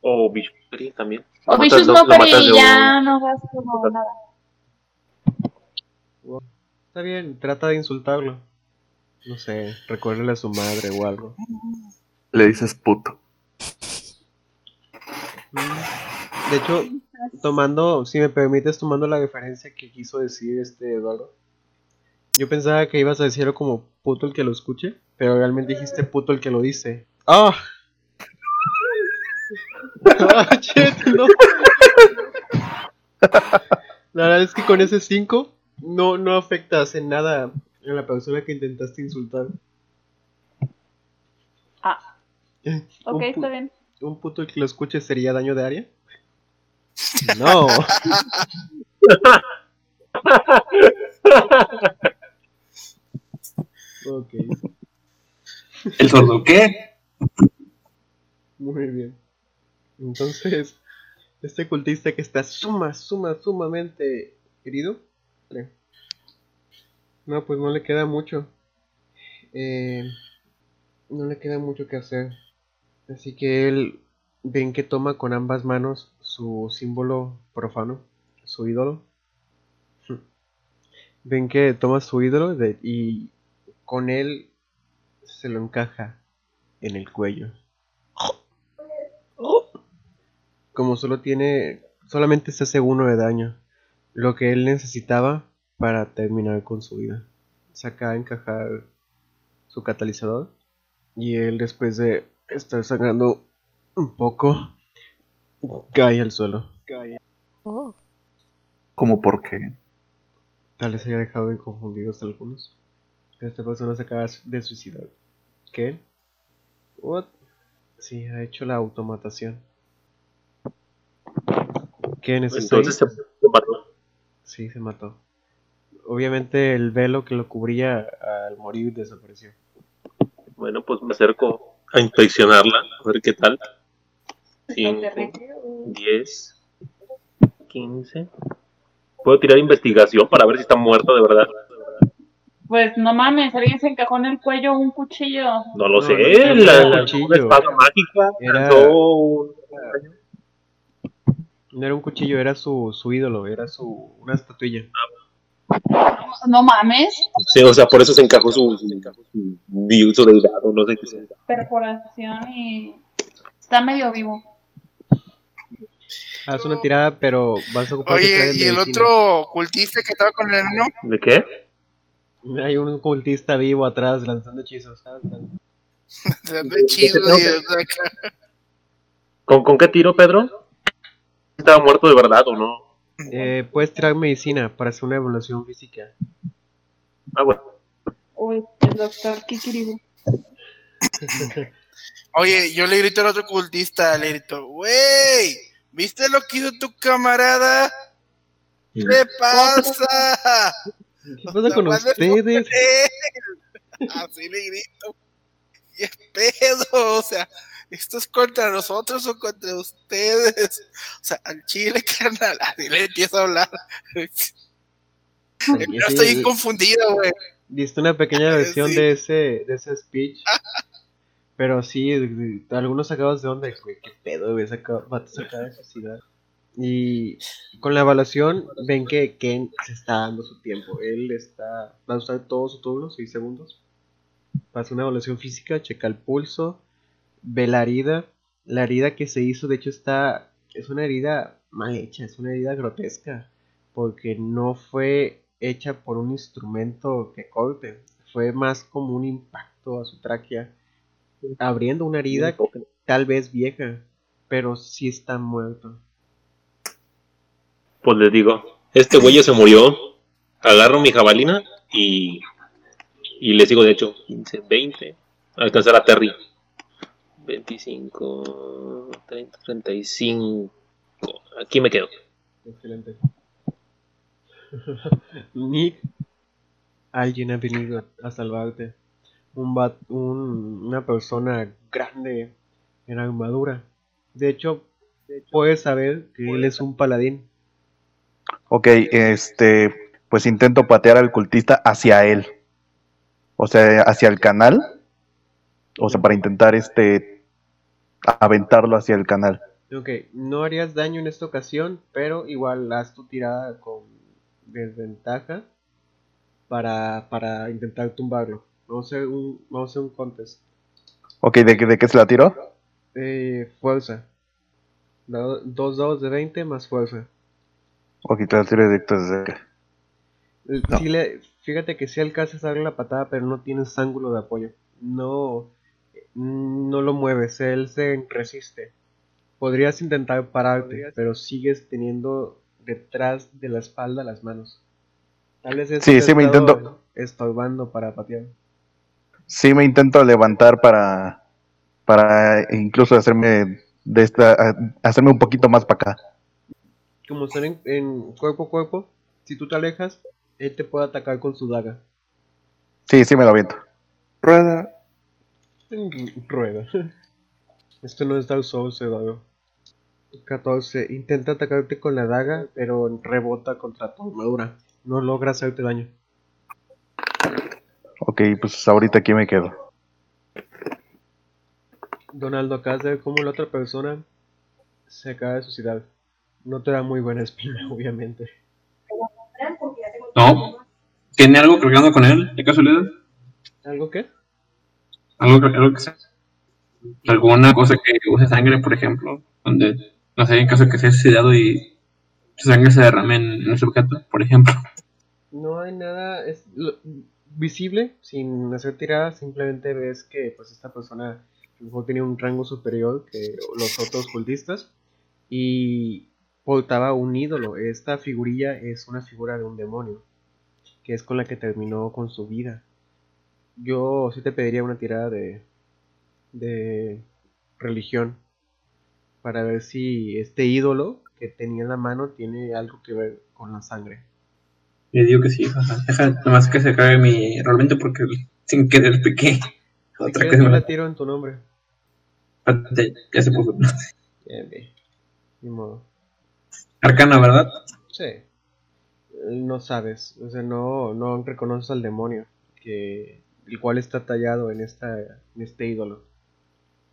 O Bishopry también. O Lo Vicious de y ya un- no gasto nada. Está bien, trata de insultarlo. No sé, recuérdale a su madre o algo. Le dices puto. De hecho, tomando, si me permites, tomando la referencia que quiso decir este Eduardo. Yo pensaba que ibas a decirlo como puto el que lo escuche, pero realmente dijiste puto el que lo dice. ¡Ah! Ah, no. La verdad es que con ese 5 no, no afectas en nada a la persona que intentaste insultar. Ah, ok, está bien. ¿Un puto que lo escuche sería daño de área? No. ok, ¿El sordo qué? muy bien. Entonces, este cultista que está suma, suma, sumamente herido. No, pues no le queda mucho. Eh, no le queda mucho que hacer. Así que él ven que toma con ambas manos su símbolo profano, su ídolo. Ven que toma su ídolo de- y con él se lo encaja en el cuello. Como solo tiene, solamente se hace uno de daño, lo que él necesitaba para terminar con su vida. Saca a encajar su catalizador y él después de estar sangrando un poco cae al suelo. Oh. ¿Cómo por qué? Tal vez haya dejado de confundidos algunos. Esta persona se acaba de suicidar. ¿Qué? What? Sí, ha hecho la automatación. ¿Qué necesita? Entonces. Sí, se mató. Obviamente el velo que lo cubría al morir desapareció. Bueno, pues me acerco a inspeccionarla, a ver qué tal. 5, 10, 15. ¿Puedo tirar investigación para ver si está muerta de verdad? Pues no mames, alguien se encajó en el cuello un cuchillo. No lo No, sé. no, no, no, la, la- una espada mágica Era- lanzó un- No era un cuchillo, era su, su ídolo, era su una estatuilla. No mames, Sí, o sea, por eso se encajó su, su, su viuso delgado, no sé qué sea. perforación y está medio vivo. Haz una tirada, pero vas a ocupar Oye, ¿y el medicina. otro cultista que estaba con el enano? ¿De qué? Hay un cultista vivo atrás lanzando hechizos. ¿sabes? Dando hechizos. ¿Con, ¿Con qué tiro, Pedro? ¿Estaba muerto de verdad o no? Eh, puedes tirar medicina para hacer una evaluación física. Ah, bueno. Uy, el doctor Kikiribu. Oye, yo le grito al otro cultista, le grito, wey, ¿viste lo que hizo tu camarada? ¿Qué pasa? ¿Qué pasa con ustedes? Así le grito. ¿Qué pedo? O sea, ¿esto es contra nosotros o contra ustedes? O sea, al chile, carnal. Así le empiezo a hablar. Yo estoy sí. confundido, güey. Diste una pequeña versión Sí. de ese de ese speech. Pero sí, algunos sacados de onda, güey, qué pedo, güey, esa ca- vato se acaba de suicidar. Y con la evaluación ven que Ken se está dando su tiempo. Él está va a usar todo su turno, 6 segundos. Pasa una evaluación física, checa el pulso, ve la herida. La herida que se hizo, de hecho, está es una herida mal hecha, es una herida grotesca, porque no fue hecha por un instrumento que corte, fue más como un impacto a su tráquea, abriendo una herida tal vez vieja, pero sí está muerto. Pues les digo, este güey ya se murió. Agarro mi jabalina y, y les digo, de hecho, 15, 20. Alcanzar a Terry. 25, 30, 35. Aquí me quedo. Excelente. Nick, alguien ha venido a salvarte. Un bat- un- una persona grande en armadura. De hecho, puedes saber que él es un paladín. Ok, este, pues intento patear al cultista hacia él. O sea, hacia el canal. O sea, para intentar este aventarlo hacia el canal. Ok, no harías daño en esta ocasión, pero igual haz tu tirada con desventaja para, para intentar tumbarlo. Vamos a hacer un, vamos a hacer un contest. Ok, ¿de, qué- de qué se la tiró? Eh, fuerza. Dos dados de 20 más fuerza. Ok, te la tiro directo desde acá. Eh, No. sí le- fíjate que si alcanzas a darle la patada, pero no tienes ángulo de apoyo. No, no lo mueves, él se resiste. Podrías intentar pararte, pero sigues teniendo detrás de la espalda las manos. Tal vez eso Sí, sí me intento- Estorbando para patear. Sí me intento levantar para, para incluso hacerme de esta, hacerme un poquito más para acá. Como están en, en cuerpo a cuerpo, si tú te alejas, él te puede atacar con su daga. Sí, sí me lo aviento. Rueda. Rueda. Esto no es Dark Souls, Eduardo. 14. Intenta atacarte con la daga, pero rebota contra tu armadura. No logra hacerte daño. Ok, pues ahorita aquí me quedo. Donaldo, acabas de ver cómo la otra persona se acaba de suicidar. No te da muy buena espina, obviamente. No. ¿Tiene algo cargando con él, de casualidad? ¿Algo qué? Algo, algo que sea. Alguna cosa que use sangre, por ejemplo. Donde, no sé, en caso de que sea suicidado y su sangre se derrame en, en ese objeto, por ejemplo. No hay nada es, lo- visible, sin hacer tiradas, simplemente ves que pues esta persona tenía un rango superior que los otros cultistas y portaba un ídolo. Esta figurilla es una figura de un demonio, que es con la que terminó con su vida. Yo sí te pediría una tirada de, de religión para ver si este ídolo que tenía en la mano tiene algo que ver con la sangre. Yo digo que sí, ajá. Deja nomás que se acabe mi realmente porque sin querer piqué. Otra cosa yo me la tiro en tu nombre. Espérate, Ya se puso. Bien, bien. Ni modo. Arcana, ¿verdad? Sí. No sabes, o sea, no, no reconoces al demonio, que el cual está tallado en esta, en este ídolo.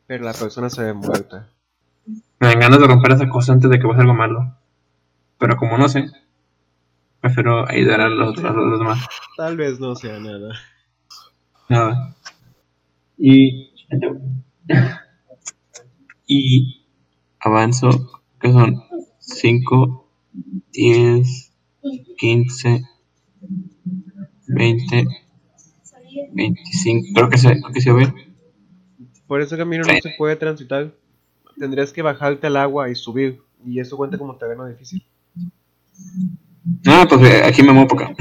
Pero la persona se ve muerta. Me dan ganas de romper esa cosa antes de que pase algo malo. Pero como no sé, prefiero ayudar a los, a los demás. Tal vez no sea nada. Nada. Y. Y avanzo, que son 5, 10, 15, 20, 25. Creo que se, creo que se ve. Por ese camino no se puede transitar. Tendrías que bajarte al agua y subir. Y eso cuenta como terreno difícil. Ah, pues eh, aquí me muevo acá.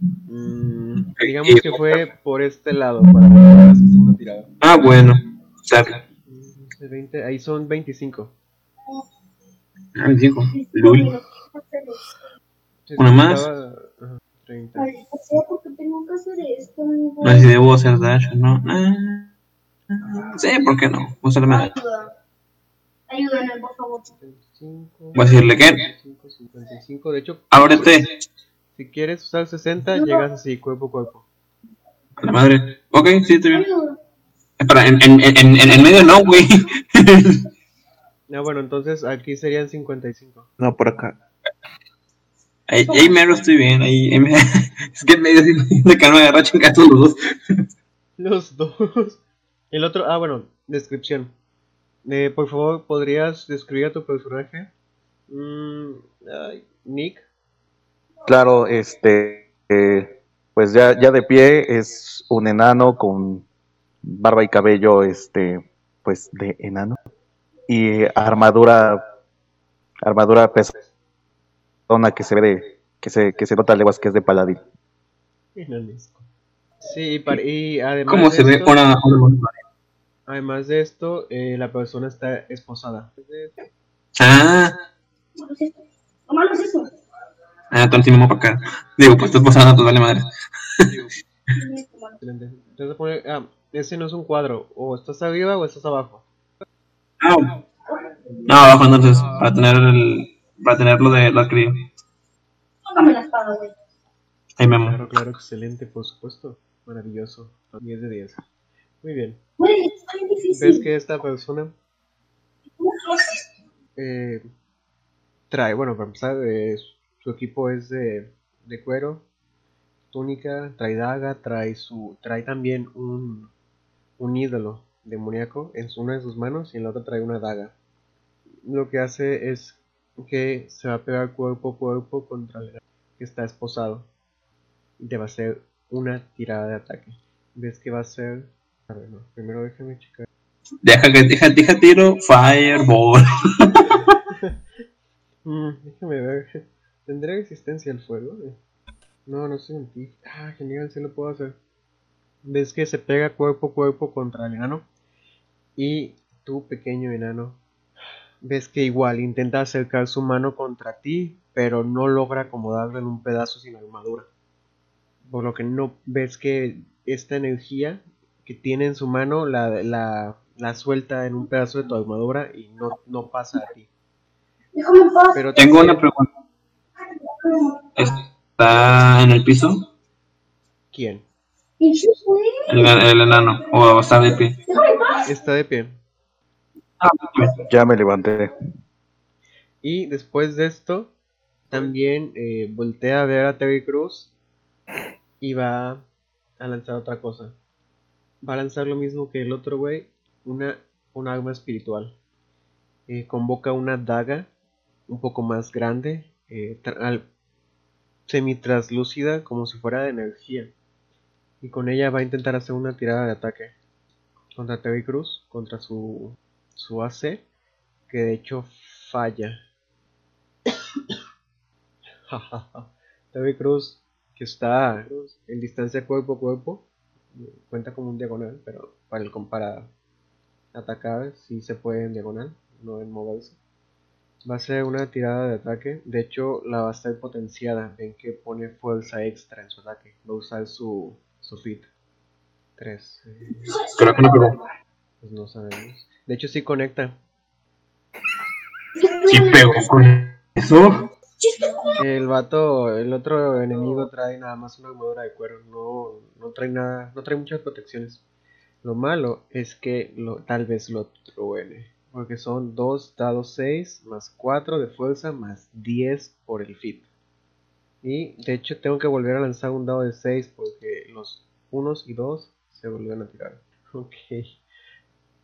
Mm, digamos que fue por este lado para una tirada. Ah, bueno. O sea, 20, ahí son 25. ah, digo, Lul. Sí, Una más. estaba- ajá, 30. porque tengo que hacer esto. No sé si debo hacer dash o no. Ah, sí, ¿por qué no? Voy a hacerme dash. Ayúdame, por favor. 55, Voy a decirle que 55, 55. De hecho, ábrete. si quieres usar 60, llegas así, cuerpo a cuerpo. A la madre. Ok, sí, estoy bien. Espera, en, en, en, en, en medio no, güey. Ah, bueno, entonces aquí serían 55. No, por acá. Ahí, ahí mero estoy bien. Ahí, ahí me- es que en medio de que no me agarra chingazos los dos. Los dos. El otro, ah, bueno, descripción. Eh, por favor, ¿podrías describir a tu personaje? Mm, ay, Nick. Claro, este, eh, pues ya, ya de pie es un enano con barba y cabello, este, pues de enano. Y armadura, armadura pesada que se ve de, que se, que se nota a leguas que es de paladín. Sí, y, par- y además ¿Cómo se ve? ahora- Además de esto, eh, la persona está esposada. Ah, ¿Cómo lo es eso? ah, entonces sí me para acá. Digo, pues estás pasando, pues vale madre. Excelente. Entonces pone, ah, ese no es un cuadro. O estás arriba o estás abajo. Ah, no, abajo entonces, para tener el, para tener lo de la cría. Póngame la espada, güey. Ahí. Claro, claro, excelente, por supuesto. Maravilloso. 10 de 10. Muy bien. Güey, está bien Ves que esta persona eh, trae, bueno, para empezar, eh, su equipo es de, de cuero, túnica, trae daga, trae su, trae también un, un ídolo demoníaco en una de sus manos y en la otra trae una daga. Lo que hace es que se va a pegar cuerpo a cuerpo contra el que está esposado y te va a hacer una tirada de ataque. Ves que va a ser, a ver, no, primero déjame checar. Deja que deja, deja tiro Fireball. Mm, déjame ver. ¿Tendrá existencia el fuego? No, no sé en ti. Ah, genial, sí lo puedo hacer. Ves que se pega cuerpo a cuerpo contra el enano. Y tú, pequeño enano, ves que igual intenta acercar su mano contra ti, pero no logra acomodarla en un pedazo sin armadura. Por lo que no ves que esta energía que tiene en su mano la, la, la suelta en un pedazo de tu armadura y no, no pasa a ti. Déjame en paz. Pero Tengo una pregunta. ¿Está en el piso? ¿Quién? El, el enano. O está de pie. Está de pie. Ah, Ya me levanté. Y después de esto, también eh, voltea a ver a Terry Cruz y va a lanzar otra cosa. Va a lanzar lo mismo que el otro güey, una, un arma espiritual. Eh, convoca una daga un poco más grande, eh, al- semi-traslúcida, como si fuera de energía. Y con ella va a intentar hacer una tirada de ataque contra Terry Cruz, contra su, su AC, que de hecho falla. Terry Cruz, que está en distancia cuerpo a cuerpo, cuenta como un diagonal, pero para el para atacar sí se puede en diagonal, no en moverse. Va a ser una tirada de ataque, de hecho la va a estar potenciada, ven que pone fuerza extra en su ataque, va a usar su, su fit. 3, Creo que no. Pues no sabemos. De hecho sí conecta, Sí pegó con eso. El vato, el otro enemigo trae nada más una armadura de cuero, no, no trae nada, no trae muchas protecciones. Lo malo es que lo, tal vez lo truene, porque son 2 dados 6 más 4 de fuerza más 10 por el fit. Y de hecho tengo que volver a lanzar un dado de 6 porque los 1 y 2 se volvieron a tirar. Ok.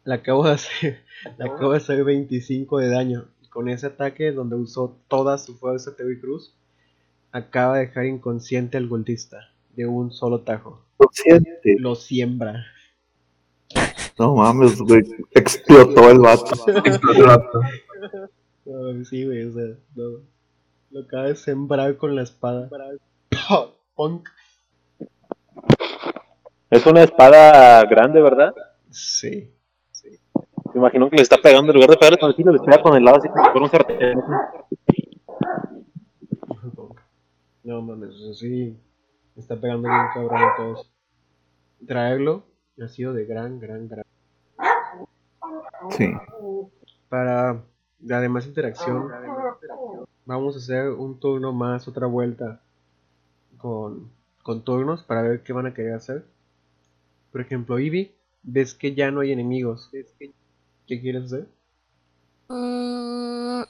Le acabo de hacer, le acabo de hacer 25 de daño. Con ese ataque donde usó toda su fuerza Terry Cruz, acaba de dejar inconsciente al goldista de un solo tajo. Consciente. Lo siembra. No mames, güey. Explotó el vato. Explotó el vato. No, sí, güey, o sea, no. Lo acaba de sembrar con la espada. Punk. Es una espada grande, ¿verdad? Sí. Me imagino que le está pegando, en lugar de pegarle con el filo, le pega con el lado así como si fuera un sartén. No mames, o sea, sí. me Está pegando bien cabrón a todos. Traerlo ha sido de gran, gran, gran. Sí. Para la demás interacción, vamos a hacer un turno más, otra vuelta con, con turnos para ver qué van a querer hacer. Por ejemplo, Ivy, ves que ya no hay enemigos. ¿Qué quieres hacer? Mm,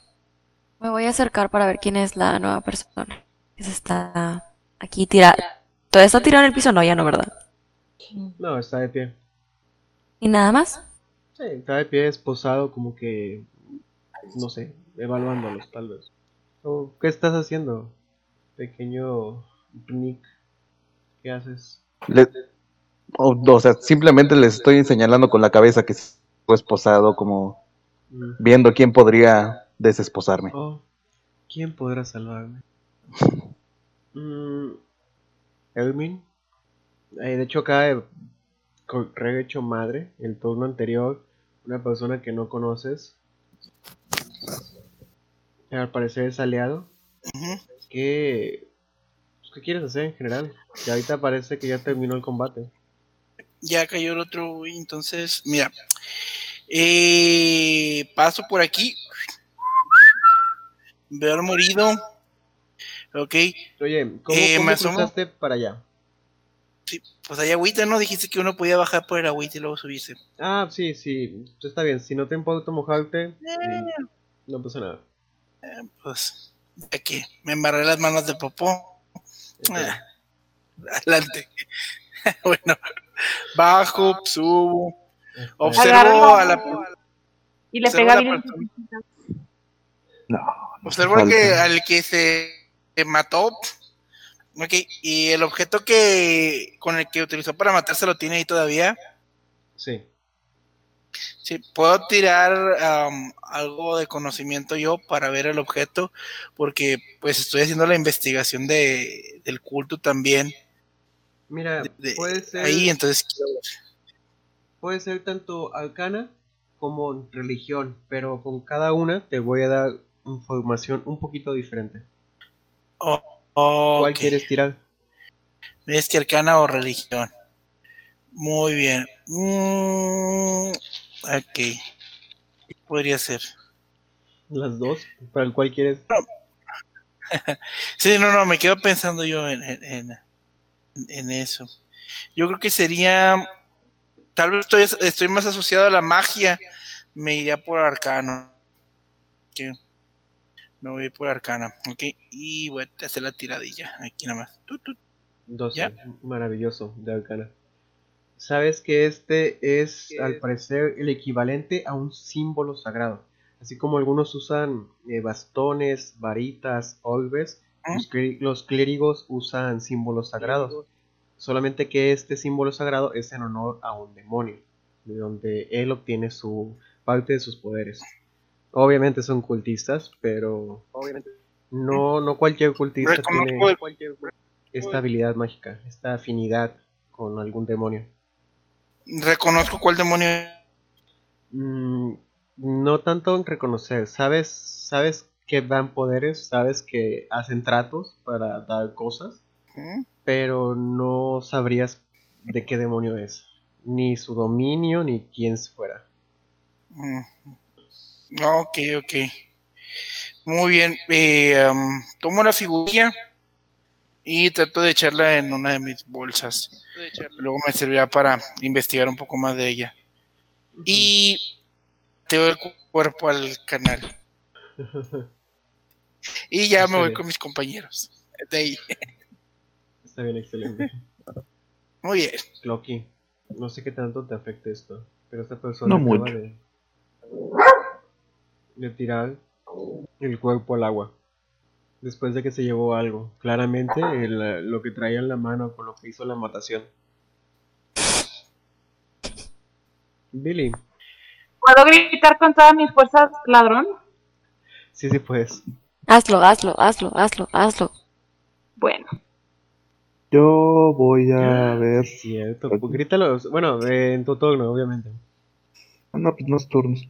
me voy a acercar para ver quién es la nueva persona que se está aquí tirada. ¿Todavía está tirado en el piso? No, ya no, ¿verdad? No, está de pie. ¿Y nada más? Sí, está de pie esposado como que, no sé, evaluándolos tal vez. Oh, ¿Qué estás haciendo, pequeño Nick? ¿Qué haces? Le- o, o sea, simplemente les estoy señalando con la cabeza que esposado, como Mm. viendo quién podría desesposarme. Oh, ¿quién podrá salvarme? Mm, Elmin. Eh, de hecho, acaba de correr hecho madre el turno anterior. Una persona que no conoces. Al parecer es aliado. ¿Qué, pues, ¿Qué quieres hacer en general? Que ahorita parece que ya terminó el combate. Ya cayó el otro. Entonces, mira. Eh, paso por aquí. Veo morido. Ok. Oye, ¿cómo, Eh, cómo cruzaste para allá? Sí, pues hay agüita, ¿no? Dijiste que uno podía bajar por el agüita y luego subirse. Ah, sí, sí, está bien. Si no te importa mojarte, Eh, no pasa nada. pues, ya que me embarré las manos de popó. Ah, adelante. bueno, bajo, subo. Observo Agárralo. a la, Y le pega bien. No. Observo al que, falta. al que se mató. Ok, y el objeto que con el que utilizó para matarse lo tiene ahí todavía. Sí. Sí, puedo tirar am, algo de conocimiento yo para ver el objeto, porque pues estoy haciendo la investigación de, del culto también. Mira, de- puede ser, Ahí, entonces quiero ver. Puede ser tanto arcana como religión, pero con cada una te voy a dar información un poquito diferente. Oh, ¿Cuál ok. quieres tirar? ¿Es que arcana o religión? Muy bien. Mm, ok. ¿Qué podría ser? Las dos. ¿Para el cual quieres? Sí, no, no, me quedo pensando yo en, en, en- en eso. Yo creo que sería. Tal vez estoy, estoy más asociado a la magia. Me iría por arcano. Ok. Me voy por arcana. Ok. Y voy a hacer la tiradilla. Aquí nada más. Tut, tut. 12. Ya. Maravilloso, de arcana. Sabes que este es, al parecer, el equivalente a un símbolo sagrado. Así como algunos usan eh, bastones, varitas, los, clé- los clérigos usan símbolos sagrados. Solamente que este símbolo sagrado es en honor a un demonio, de donde él obtiene su parte de sus poderes. Obviamente son cultistas, pero no, no cualquier cultista tiene esta habilidad mágica, esta afinidad con algún demonio. Reconozco cuál demonio. Mm, no tanto en reconocer, sabes, sabes que dan poderes, sabes que hacen tratos para dar cosas, ¿Mm? Pero no sabrías de qué demonio es, ni su dominio, ni quién fuera. Mm. Ok, ok. Muy bien. eh, tomo la figurilla y trato de echarla en una de mis bolsas. Luego me servirá para investigar un poco más de ella. Y te doy el cu- cuerpo al canal. Y ya me voy con mis compañeros. De ahí. Está bien, excelente. Muy bien. Clocky, no sé qué tanto te afecte esto, pero esta persona No acaba mucho. de, de tirar el cuerpo al agua. Después de que se llevó algo. Claramente el- lo que traía en la mano con lo que hizo la matación. Billy, ¿Puedo gritar con todas mis fuerzas ladrón? sí, sí, pues. Hazlo, hazlo, hazlo, hazlo, hazlo. Bueno, Yo voy a ver. Cierto, pues grítalo. Bueno, eh, en tu turno, obviamente. No, pues no es turnos.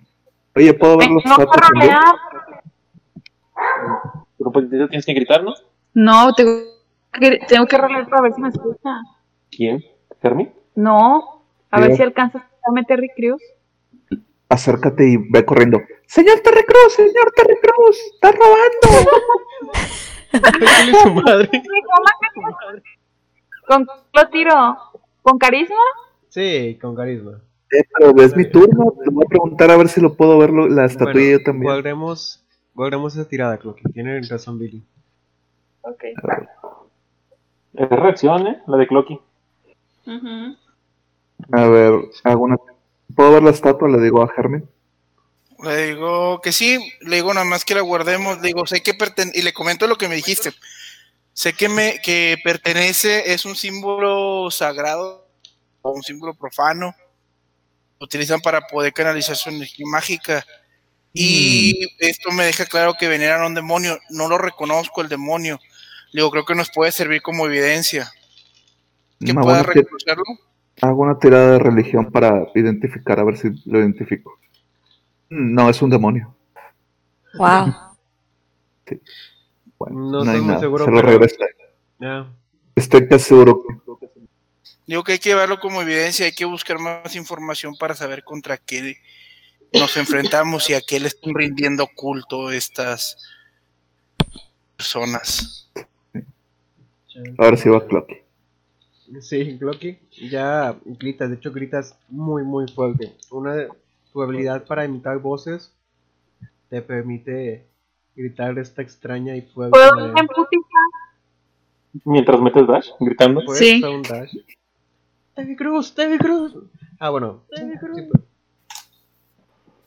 Oye, ¿puedo ver los rolear. Pero pues tienes que gritar, ¿no? No, tengo que, tengo que rolear para ver si me escucha. ¿Quién? ¿Fermi? No, a ver si alcanzas a Terry Crews. Acércate y ve corriendo. Señor Terry Cruz, señor Terry Cruz, está robando. Su madre. ¿Con qué lo tiro? ¿Con carisma? Sí, con carisma. Eh, pero es mi turno. Te voy a preguntar a ver si lo puedo ver lo- la estatuilla Bueno, yo también. Guardemos, guardemos esa tirada, Clocky. Tiene razón, Billy. Ok. Es reacción, ¿eh? La de Clocky. A ver, hago una. ¿Puedo ver la estatua? Le digo a Germen. Le digo que sí, le digo nada más que la guardemos, le digo, sé que pertenece, y le comento lo que me dijiste. Sé que me que pertenece, es un símbolo sagrado, o un símbolo profano. Lo utilizan para poder canalizar su energía mágica. Y esto me deja claro que veneran a un demonio. No lo reconozco el demonio. Le digo, creo que nos puede servir como evidencia. Que Hago pueda reconocerlo. hago una tirada de religión para identificar, a ver si lo identifico. Mm, No, es un demonio. Wow. Bueno, No no, estoy muy nada. seguro, Se lo pero- regresa. Ya. Estoy casi seguro que. Digo que hay que verlo como evidencia, hay que buscar más información para saber contra qué nos enfrentamos y a qué le están rindiendo culto estas personas. Ahora sí va Clocky. Sí, Clocky. Ya gritas, de hecho gritas muy, muy fuerte. Una de tu habilidad para imitar voces te permite gritar de esta extraña y fuerte ¿Puedo putiza? Mientras metes dash, gritando. Sí. un dash. David Cruz, David Cruz. Ah, bueno. sí, pues.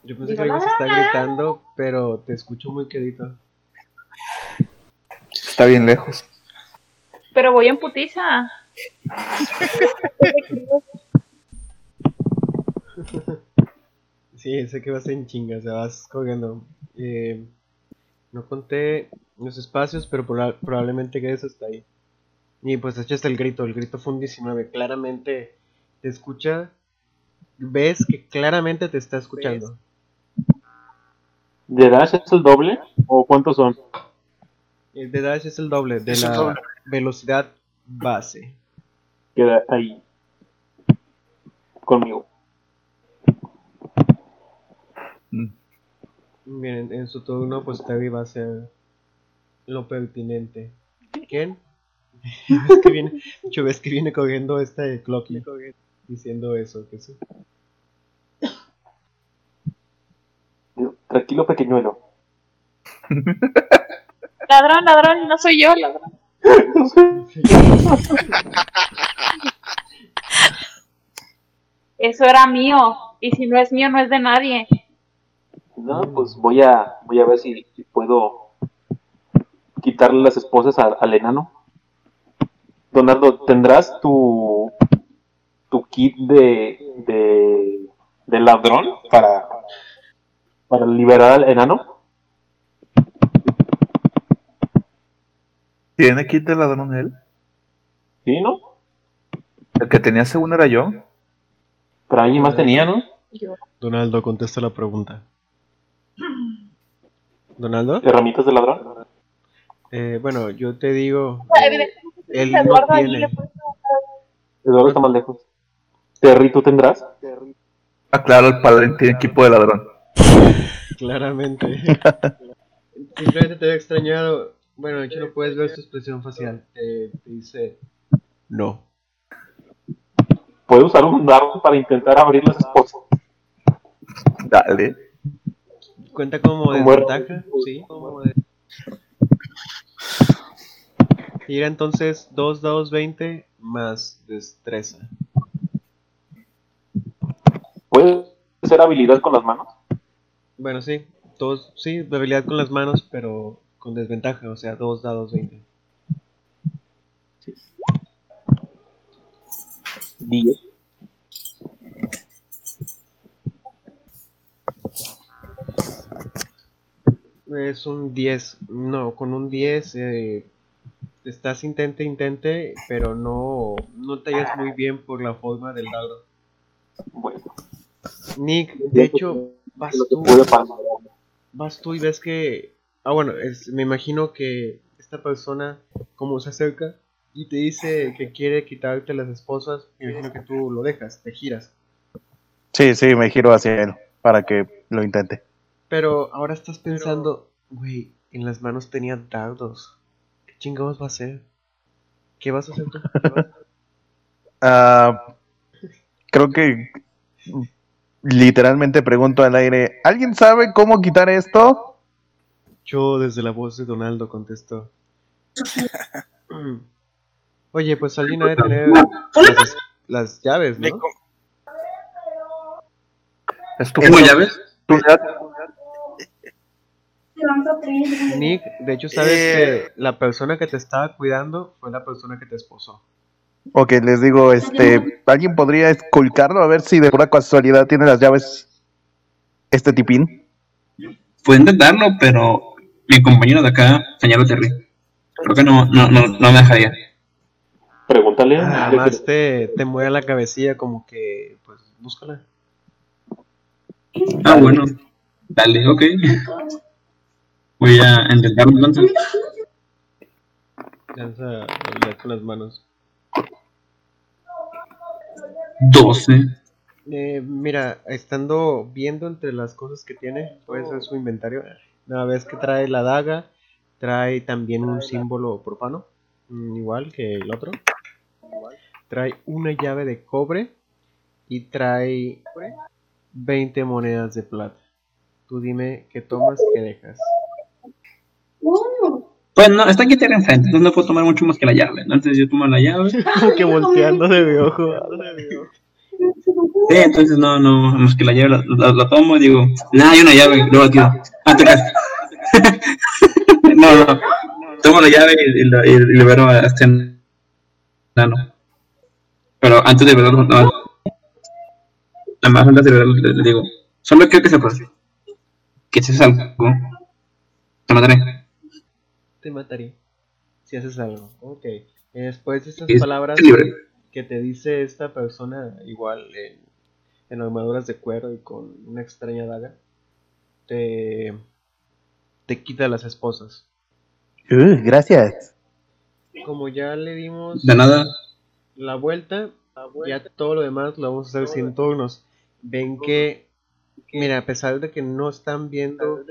Yo pensé que ibas a estar gritando, pero te escucho muy quedito. Está bien lejos. Pero voy en putiza. Sí, sé que vas en chinga, o sea, vas cogiendo. Eh, no conté los espacios, pero proba- probablemente quedes hasta ahí. Y pues echaste el grito, el grito fue un 19. Claramente te escucha, ves que claramente te está escuchando. ¿De dash es el doble? ¿O cuántos son? El de dash es el doble de Es la doble. velocidad base. Queda ahí. Conmigo. Bien, en, en su turno, pues Terry va a hacer lo pertinente. ¿Quién? ves que viene, ves que viene corriendo este Clocky diciendo eso, que sí. Tranquilo, pequeñuelo. Ladrón, ladrón, no soy yo, ladrón. Eso era mío. Y si no es mío, no es de nadie. No, pues voy a, voy a ver si, si puedo quitarle las esposas a- al enano. Donaldo, ¿tendrás tu, tu kit de, de, de ladrón para, para liberar al enano? ¿Tiene kit de ladrón él? Sí, ¿no? El que tenía según era yo. Pero alguien más tenía, ¿no? Yo. Donaldo, contesta la pregunta. ¿Donaldo? Herramientas de ladrón. Eh, bueno, yo te digo, Evidentemente, él no Eduardo tiene. está más lejos. Terry, ¿tú tendrás? Ah, claro, el padre tiene equipo de ladrón. Claramente. Simplemente te he extrañado. Bueno, de hecho no puedes ver su expresión facial. Te, te dice no. ¿Puedo usar un dardo para intentar abrir las esposas? Dale. Cuenta como Como desventaja, sí. Tira entonces 2 dados 20 más destreza. ¿Puede ser habilidad con las manos? Bueno, sí, dos, sí, de habilidad con las manos, pero con desventaja, o sea, 2 dados 20. 10. Es un 10. No, con un 10 eh, estás intente, intente, pero no, no te hallas muy bien por la forma del dado. Bueno, Nick, de hecho, vas tú, vas tú y ves que... Ah, bueno, es- me imagino que esta persona, como se acerca y te dice que quiere quitarte las esposas, me imagino que tú lo dejas, te giras. Sí, sí, me giro hacia él para que lo intente. Pero ahora estás pensando, güey, en las manos tenía dardos. ¿Qué chingados va a hacer? ¿Qué vas a hacer tú? ¿Qué vas a- Ah, creo que literalmente pregunto al aire, ¿alguien sabe cómo quitar esto? Yo desde la voz de Donaldo contesto. Oye, pues alguien ha de tener las, las llaves, ¿no? ¿Es tu ¿Tengo cuarto? llaves? ¿Tu ya- Se lanza tres. Nick, de hecho sabes Eh. que la persona que te estaba cuidando fue la persona que te esposó. Ok, les digo, este, ¿alguien podría esculcarlo a ver si de pura casualidad tiene las llaves este tipín? Puedo intentarlo, pero mi compañero de acá señaló a Terry. Creo que no, no, no, no me dejaría. Pregúntale. Nada más te, te mueve la cabecilla como que, pues, búscala. Ah, bueno. Dale, ok. Voy a intentarlo entonces. Lanza habilidad con las manos. 12. Eh, mira, estando viendo entre las cosas que tiene, puede ser su inventario. Una vez que trae la daga, trae también un símbolo profano, mm, igual que el otro. Trae una llave de cobre y trae 20 monedas de plata. Tú dime qué tomas, qué dejas. Pues no, está aquí enfrente, entonces no puedo tomar mucho más que la llave. Entonces yo tomo la llave. Como que volteando de reojo. Sí, entonces no, no, más que la llave la, la- la tomo y digo, no, hay una llave, luego tiro. Ah, te caes. no, no. Tomo la llave y, y, lo- y libero a este enano. Pero antes de liberarlo, no. Nada más antes de liberarlo le, le digo, Solo quiero que sepas que si haces algo, te mataré. Te mataré si haces algo. Ok. Eh, Después de estas Es palabras que te dice esta persona, igual en, en armaduras de cuero y con una extraña daga, te, te quita las esposas. Uh, gracias. Como ya le dimos De nada. la vuelta, ya todo lo demás lo vamos a hacer sin turnos. Ven que, mira, a pesar de que no están viendo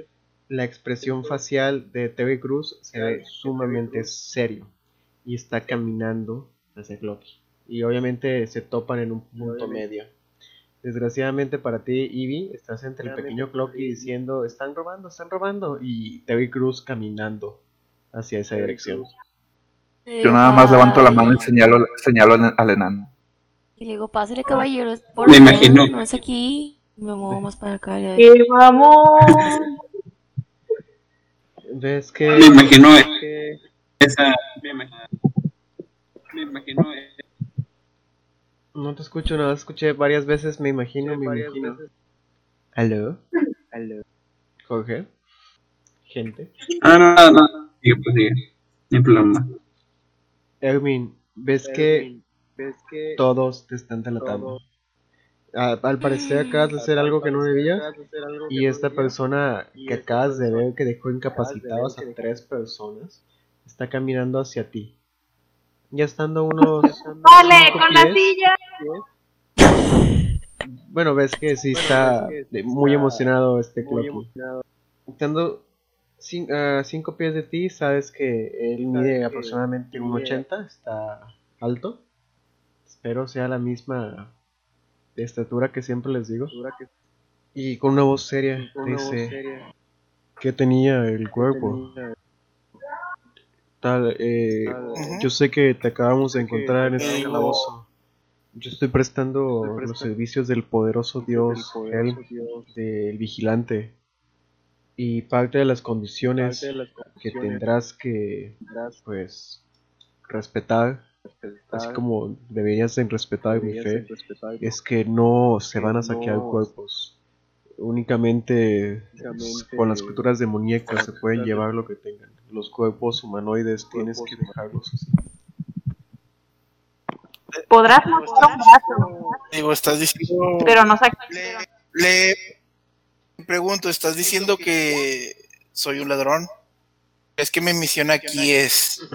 la expresión facial de Terry Cruz, se ve sumamente serio y está caminando hacia Clocky. Y obviamente se topan en un punto medio. Desgraciadamente para ti, Ivy, estás entre el pequeño Clocky diciendo, están robando, están robando, y Terry Cruz caminando hacia esa dirección. Yo nada más levanto la mano y señalo, señalo al- enano. Y le digo, pásale caballero, es por Me imagino. No es aquí. Me muevo más para acá. ¡Que vamos! ¿Ves que... Me imagino que- esa. Me imagino. Me imagino. No te escucho, nada, escuché varias veces, me imagino, me imagino. ¿Aló? ¿Aló? Jorge. Gente. Ah, no, no, no. Sigue, pues sigue. Hay problema. Erwin, ¿ves que todos te están delatando? A- al parecer acabas de hacer algo que no debías y esta persona que acabas de ver que dejó incapacitados a tres personas está caminando hacia ti. Ya estando unos... ¡Vale, cinco con la pies, silla! Bueno, ves que sí está muy emocionado este Clocky. Estando cin- a cinco pies de ti, sabes que él mide aproximadamente un 80, está alto. Espero sea la misma estatura que siempre les digo. Y con una voz seria dice que tenía el cuerpo. Tal, eh, yo sé que te acabamos de encontrar en este calabozo. Yo estoy prestando los servicios del poderoso dios Helm, del vigilante. Y parte de las condiciones que tendrás que, pues, respetar, así como deberías de respetar mi fe, es que no se van a saquear cuerpos. Únicamente pues, con las culturas demoníacas se pueden llevar lo que tengan. Los cuerpos humanoides tienes que dejarlos así. Podrás mostrar un brazo, Digo, estás diciendo. pero no saca. Le pregunto, ¿estás diciendo que soy un ladrón? Es que mi misión aquí es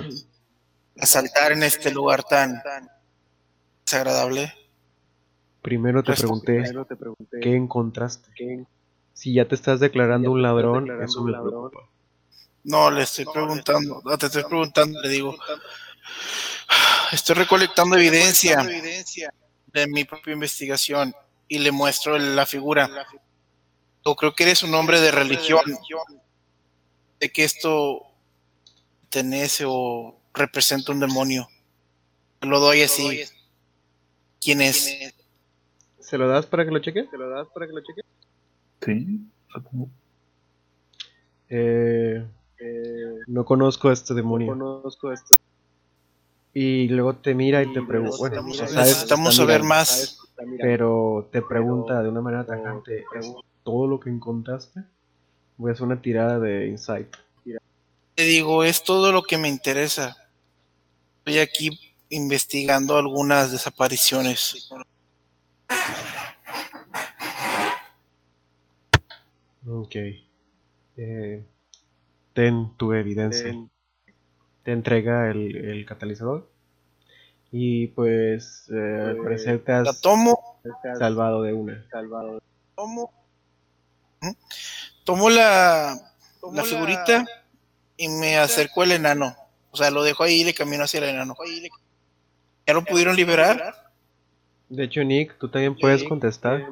asaltar en este lugar tan desagradable. Primero te pregunté qué encontraste. Si ya te estás declarando un ladrón, eso me preocupa. No, le estoy preguntando, no, te estoy preguntando, le digo, estoy recolectando evidencia de mi propia investigación y le muestro la figura. Yo creo que eres un hombre de religión, de que esto pertenece o representa un demonio. Te lo doy así. ¿Quién es? ¿Se lo das para que lo cheque? Sí. Eh, no conozco a este demonio. Y luego te mira y te pregunta, bueno, Necesitamos, sabes, saber mirando, más. Pero te pregunta de una manera tajante, ¿es todo lo que encontraste? Voy a hacer una tirada de insight. Te digo, es todo lo que me interesa. Estoy aquí investigando algunas desapariciones. Ok. Eh, ten tu evidencia. Te entrega el, el catalizador. Y pues eh, al parecer te La has tomo, salvado de una. tomo, ¿Mm? tomo la, la figurita y me acerco al enano. O sea, lo dejo ahí y le camino hacia el enano. ¿Ya lo pudieron liberar? De hecho, Nick, tú también puedes contestar.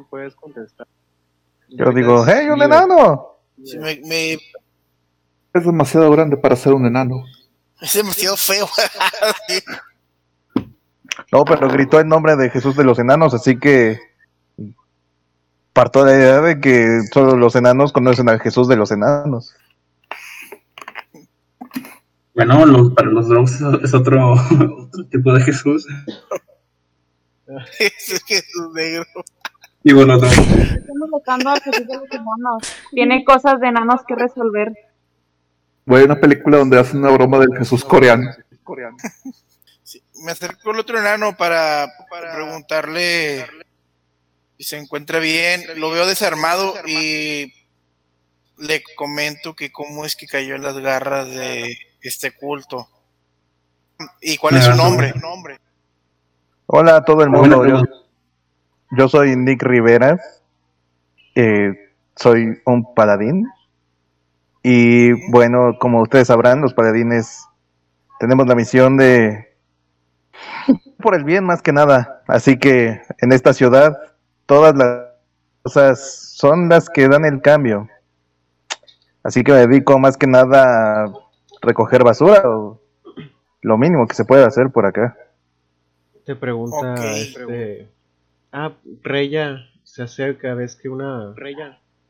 Yo digo, ¡hey, un enano! Sí, me- me- Es demasiado grande para ser un enano. es demasiado feo. No, pero gritó el nombre de Jesús de los enanos, así que parto de la idea de que solo los enanos conocen a Jesús de los enanos. Bueno, los- para los dogs es otro, otro tipo de Jesús. es Jesús negro. Y bueno, otra. Estamos buscando al Jesús de los enanos. Tiene cosas de enanos que resolver. Voy a una película donde hacen una broma del Jesús coreano. Sí, me acerco al otro enano para, para preguntarle si se encuentra bien. Lo veo desarmado y le comento que cómo es que cayó en las garras de este culto. ¿Y cuál es su nombre? Hola a todo el mundo. Yo, yo soy Nick Rivera. Eh, soy un paladín. Y bueno, como ustedes sabrán, los paladines tenemos la misión de por el bien más que nada. Así que en esta ciudad todas las cosas son las que dan el cambio. Así que me dedico más que nada a recoger basura o lo mínimo que se puede hacer por acá. Te pregunta este. Ah, Reya se acerca, ves que una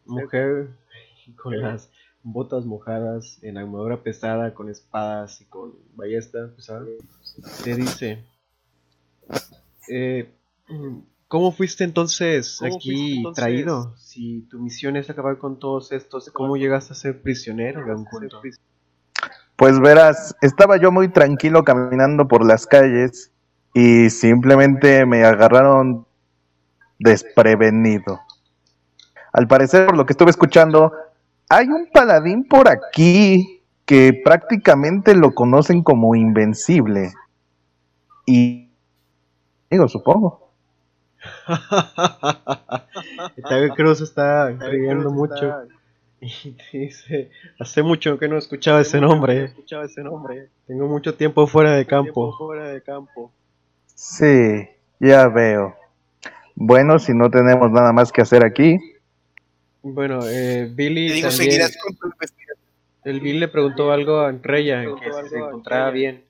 mujer con las botas mojadas en armadura pesada, con espadas y con ballesta pesada, te dice: eh, ¿Cómo fuiste entonces aquí traído? Si tu misión es acabar con todos estos, ¿cómo llegaste a ser prisionero de un culto? Pues verás, estaba yo muy tranquilo caminando por las calles y simplemente me agarraron desprevenido. Al parecer, por lo que estuve escuchando, hay un paladín por aquí que prácticamente lo conocen como invencible. Y digo, supongo. Cruz está riendo mucho y te dice, hace mucho que no escuchaba ese nombre. Tengo mucho tiempo fuera de campo. Sí, ya veo. Bueno, si no tenemos nada más que hacer aquí, Bueno, eh, Billy digo, también, seguirás con tu investigación. el Billy le preguntó algo a Reya, que si se encontraba bien.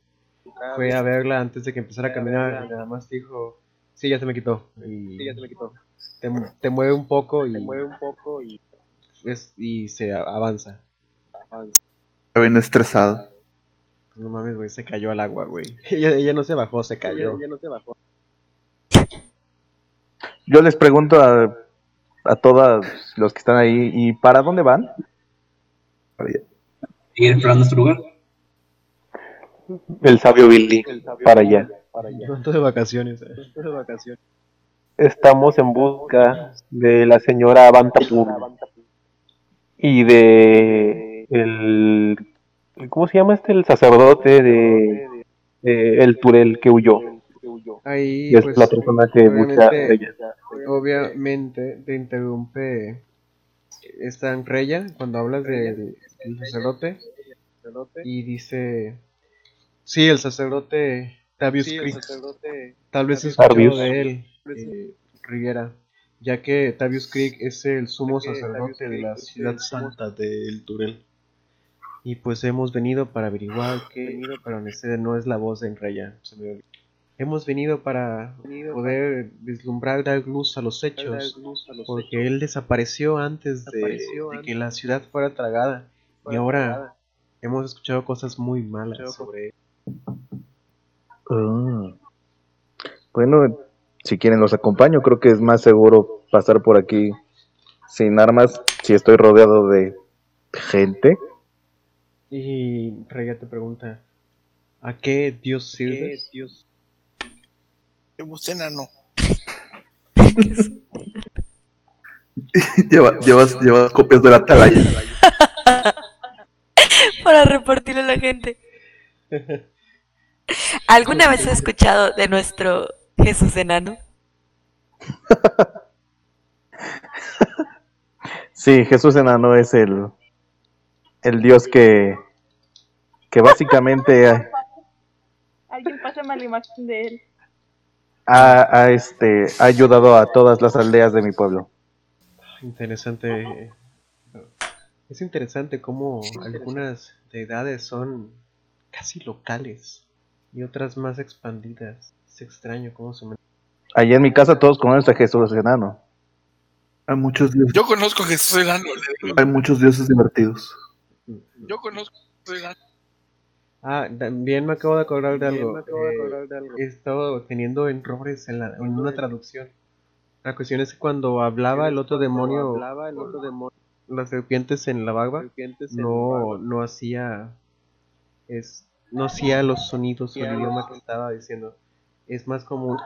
Fue a verla antes de que empezara a caminar y nada más dijo, sí, ya se me quitó. Y Te, te mueve un poco y, es- y se a- avanza. Está bien estresado. No mames, güey, se cayó al agua, güey. Ella, ella no se bajó, se cayó. yo les pregunto a, a todos los que están ahí, ¿y para dónde van? ¿Sigue explorando este lugar? El sabio Billy, para allá. ¿Cuánto de vacaciones? eh? Estamos en busca de la señora Bantapur y de el ¿cómo se llama este? El sacerdote de, de el Turel que huyó. Ahí, Y es pues, la persona que busca obviamente, ella. obviamente te interrumpe esta Reya cuando hablas del del sacerdote y dice, sí, el sacerdote Tavius Creek. Tal vez escuchó de él, eh, Rivera, ya que Tavius Creek es el sumo sacerdote de la ciudad santa del Turel. Y pues hemos venido para averiguar que, pero no es la voz de olvidó. Hemos venido para poder vislumbrar, dar luz a los hechos, porque él desapareció antes de, de que la ciudad fuera tragada. Y ahora hemos escuchado cosas muy malas sobre él. Ah. Bueno, si quieren los acompaño, creo que es más seguro pasar por aquí sin armas si estoy rodeado de gente. Y Reya te pregunta, ¿a qué Dios sirve? Yo busqué enano. Lleva- llevas, llevas copias de la atalaya. Para repartirle a la gente. ¿Alguna vez has escuchado de nuestro Jesús enano? Sí, Jesús enano es el, el dios que, que básicamente ha, Alguien pásame la imagen de él. ha, este, ha ayudado a todas las aldeas de mi pueblo. Interesante. Es interesante cómo algunas deidades son casi locales y otras más expandidas. Es extraño cómo se... Allí en mi casa todos conocen a Jesús enano. Hay muchos dioses, Yo conozco a Jesús enano. hay muchos dioses divertidos. Yo conozco a Jesús enano. Ah, también me acabo de acordar de algo. Eh, he estado teniendo errores en, la, en una traducción. La cuestión es que cuando hablaba el otro demonio, las serpientes en la barba, no, no hacía es no hacía los sonidos o el idioma que estaba diciendo. Es más como un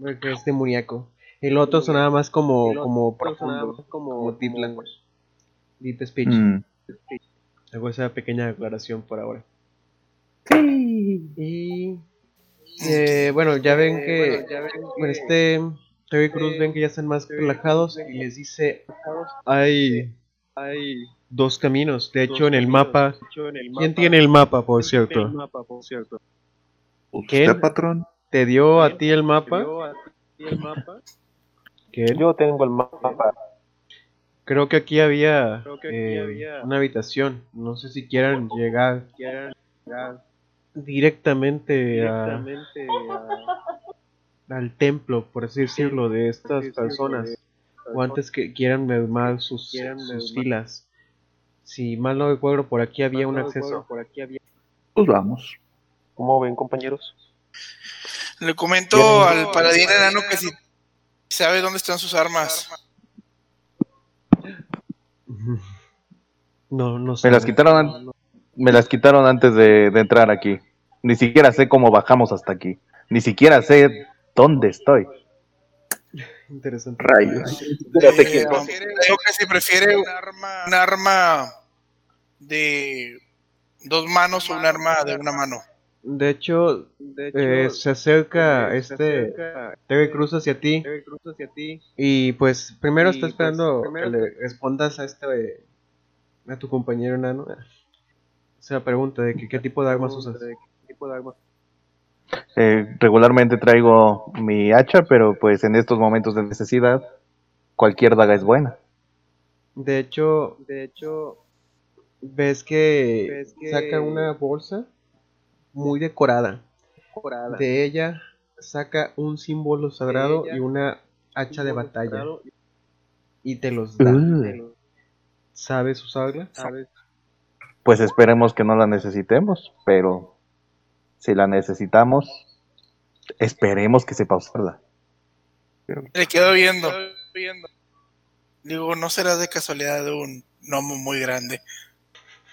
porque es demoníaco. El otro sonaba más como como profundo, como deep language, deep speech. Mm. Hago esa pequeña aclaración por ahora. Y eh, bueno, ya ven que con este Terry Cruz ven que ya están más relajados y les dice hay dos caminos. De hecho, en el mapa, ¿quién tiene el mapa, por cierto? ¿Quién? ¿Usted, patrón? ¿Te dio a ti el mapa? Yo tengo el mapa. Creo que aquí había eh, una habitación. No sé si quieran llegar directamente a, al templo, por así decirlo, de estas personas. O antes que quieran mermar sus, sus filas. Si mal no recuerdo, por aquí había un acceso. Pues vamos. ¿Cómo ven, compañeros? Le comento al paladín enano que si sabe dónde están sus armas. No, no sé. Me las quitaron, an- me las quitaron antes de, de entrar aquí. Ni siquiera sé cómo bajamos hasta aquí. Ni siquiera sé dónde estoy. Interesante. Rayos. Eh, ¿quién? creo que si prefiere un arma, un arma de dos manos o un arma de una mano. De hecho, eh, se acerca este Terry Cruz hacia ti y pues primero está esperando que le respondas a este a tu compañero enano. Esa pregunta de que, qué tipo de armas usas. Eh, regularmente traigo mi hacha, pero pues en estos momentos de necesidad, cualquier daga es buena. De hecho, de hecho, ves que saca una bolsa muy decorada. De ella saca un símbolo sagrado y una hacha de batalla. Y te los da. Uh. ¿Sabes usarla? Pues esperemos que no la necesitemos, pero si la necesitamos, esperemos que sepa usarla. Le quedo viendo. Digo, no será de casualidad de un gnomo muy grande.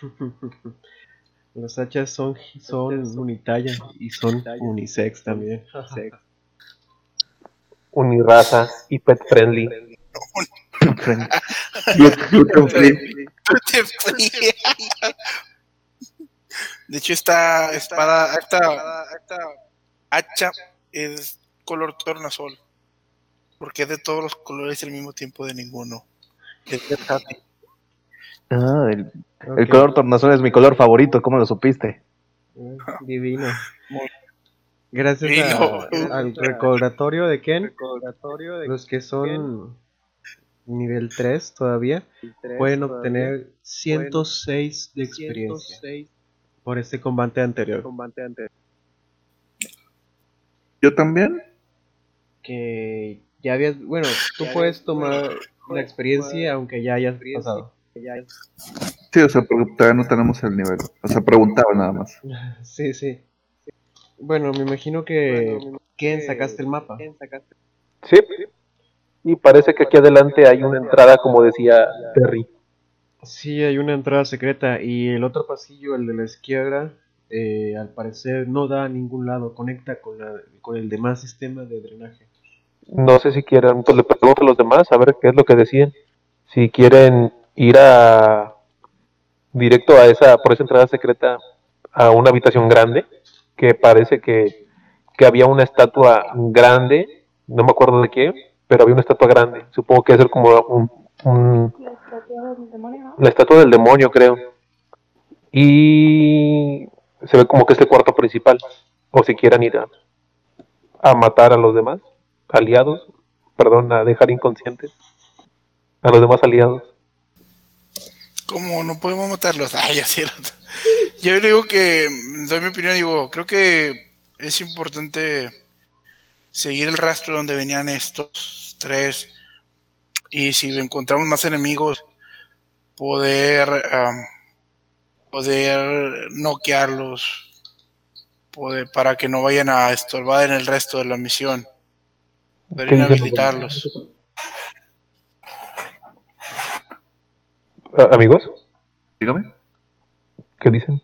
Las hachas son, son unitalla y son unisex también. Uniraza y pet friendly. Gluten free. De hecho, esta espada, esta, esta hacha es color tornasol. Porque es de todos los colores y al mismo tiempo de ninguno. Es versátil. Ah, el, color tornasol es mi color favorito, ¿cómo lo supiste? Eh, Divino. Gracias Divino. a- al recordatorio de Ken, los que son nivel 3 todavía pueden obtener 106 de experiencia por este combate anterior. ¿Yo también? Que ya habías, bueno, tú puedes tomar la experiencia aunque ya hayas pasado. Sí, o sea, porque todavía no tenemos el nivel. O sea, preguntaba nada más. Sí, sí. Bueno, me imagino que Ken sacaste el mapa. Sí. Y parece que aquí adelante hay una entrada, como decía Terry. Sí, hay una entrada secreta y el otro pasillo, el de la izquierda, eh, al parecer no da a ningún lado, conecta con, la, con el demás sistema de drenaje. No sé si quieran, pues le pregunto a los demás a ver qué es lo que deciden. Si quieren ir a directo a esa, por esa entrada secreta, a una habitación grande, que parece que, que había una estatua grande, no me acuerdo de qué, pero había una estatua grande. Supongo que es como un, la estatua del demonio, creo. Y se ve como que es el cuarto principal. O si quieran ir a, matar a los demás aliados, perdón, a dejar inconscientes a los demás aliados. ¿Cómo no podemos matarlos? Ay, ya cierto. Yo digo que, doy mi opinión, digo, creo que es importante seguir el rastro donde venían estos tres y si encontramos más enemigos, poder, am, poder noquearlos poder- para que no vayan a estorbar en el resto de la misión. ¿Qué Deberían dice? habilitarlos. Ah, amigos, Dígame. ¿qué dicen?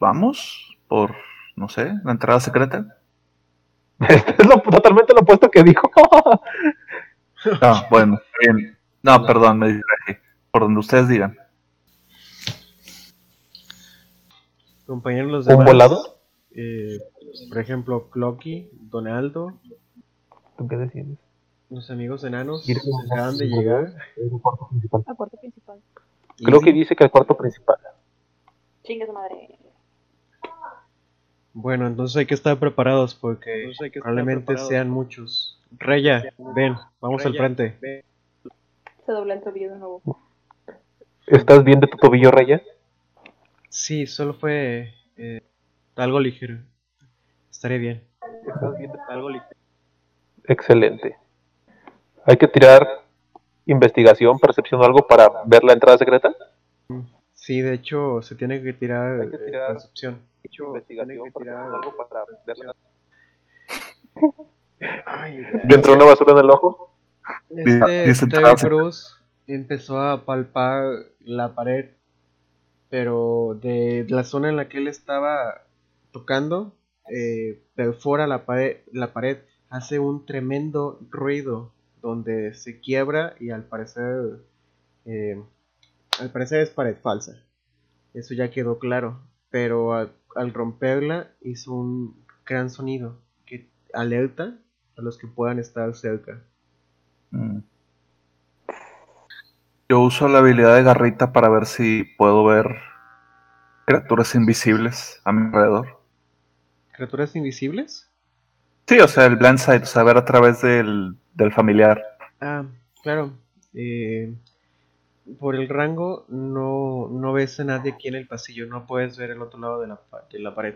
Vamos por, no sé, la entrada secreta. es lo, totalmente lo opuesto que dijo. Ah, bueno, está bien. No, perdón, me distraje. Por donde ustedes digan. Compañeros los ¿Un demás. volado? eh, por ejemplo, Clocky, Donaldo, ¿Tú qué decides? los amigos enanos ¿Quieres un acaban de llegar. Es un cuarto principal. Al cuarto principal. Creo que Easy. dice que el cuarto principal. Chingue su madre. Bueno, entonces hay que estar preparados porque probablemente sean muchos. Reya, ven, vamos al frente. Se dobla el tobillo de nuevo. ¿Estás bien de tu tobillo, Raya? Sí, solo fue eh, algo ligero. Estaré bien. ¿Estás bien de algo Excelente. Hay que tirar investigación, percepción o algo para ver la entrada secreta. Sí, de hecho, se tiene que tirar, Hay que eh, tirar- percepción. Investigación, percepción o algo para ver la... Ay, ¿Me entró una basura en el ojo? Este Cruz empezó a palpar la pared, pero de la zona en la que él estaba tocando, eh, perfora la pared, la pared, hace un tremendo ruido donde se quiebra y al parecer, eh, al parecer es pared falsa. Eso ya quedó claro, pero al, al romperla hizo un gran sonido que alerta a los que puedan estar cerca. Mm. Yo uso la habilidad de garrita para ver si puedo ver criaturas invisibles a mi alrededor. ¿Criaturas invisibles? Sí, o sea, el blind sight, o sea, ver a través del, del familiar. Ah, claro. Eh, por el rango no, no ves a nadie aquí en el pasillo, no puedes ver el otro lado de la, pa- de la pared.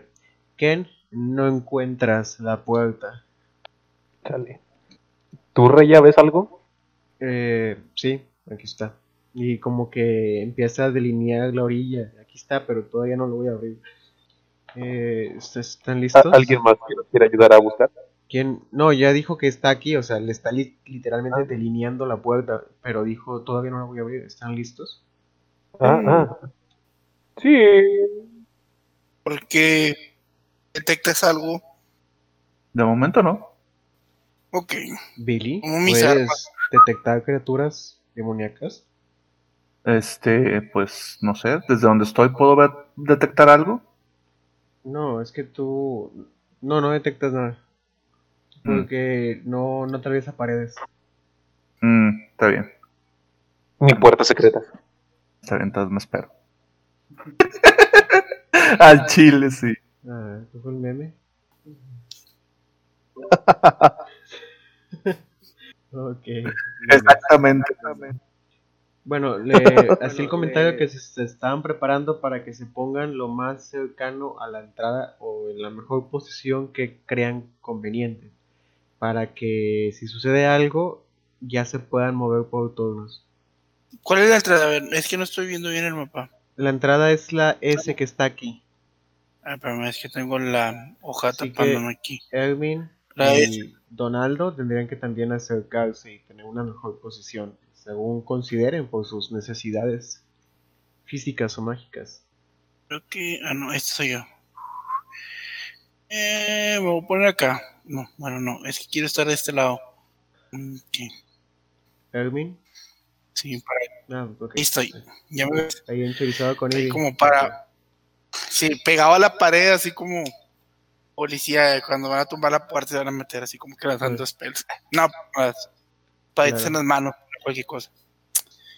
Ken, no encuentras la puerta. Chale. ¿Tú, Raya, ves algo? Eh, sí, aquí está. Y como que empieza a delinear la orilla. Aquí está, pero todavía no lo voy a abrir. Eh, ¿est- ¿Están ¿A- listos? ¿Alguien más que nos quiere ayudar a buscar? ¿Quién? No, ya dijo que está aquí, o sea, le está li- literalmente delineando la puerta, pero dijo, todavía no la voy a abrir. ¿Están listos? Ah, ah. Sí. Porque detectas algo. De momento no. Ok. Billy, ¿puedes detectar criaturas demoníacas? Este, pues, no sé, desde donde estoy puedo ver, detectar algo. No, es que tú no, no detectas nada. Porque no, no atraviesa paredes. Mm, está bien, Ni puerta secreta. está bien, entonces me espero. Al chile, sí. Ah, ¿qué fue el meme? ok. Exactamente. Bueno, le así el comentario que se, se estaban preparando para que se pongan lo más cercano a la entrada o en la mejor posición que crean conveniente. Para que si sucede algo, ya se puedan mover por turnos. ¿Cuál es la entrada? A ver, es que no estoy viendo bien el mapa. La entrada es la S que está aquí. Ah, espérame, es que tengo la hoja tapándome aquí. Erwin La y Donaldo tendrían que también acercarse y tener una mejor posición, según consideren por sus necesidades físicas o mágicas. Creo que. Ah, no, este soy yo. Eh, me voy a poner acá. No, bueno, no, es que quiero estar de este lado. Mm, Ok, Erwin, sí, para ah, ahí estoy. Ya me ves. Ahí enchorizado con como para. Sí, pegado a la pared, así como policía, cuando van a tumbar la puerta se van a meter así como que lanzando spells. No, más. Paditas Claro. en las manos, cualquier cosa.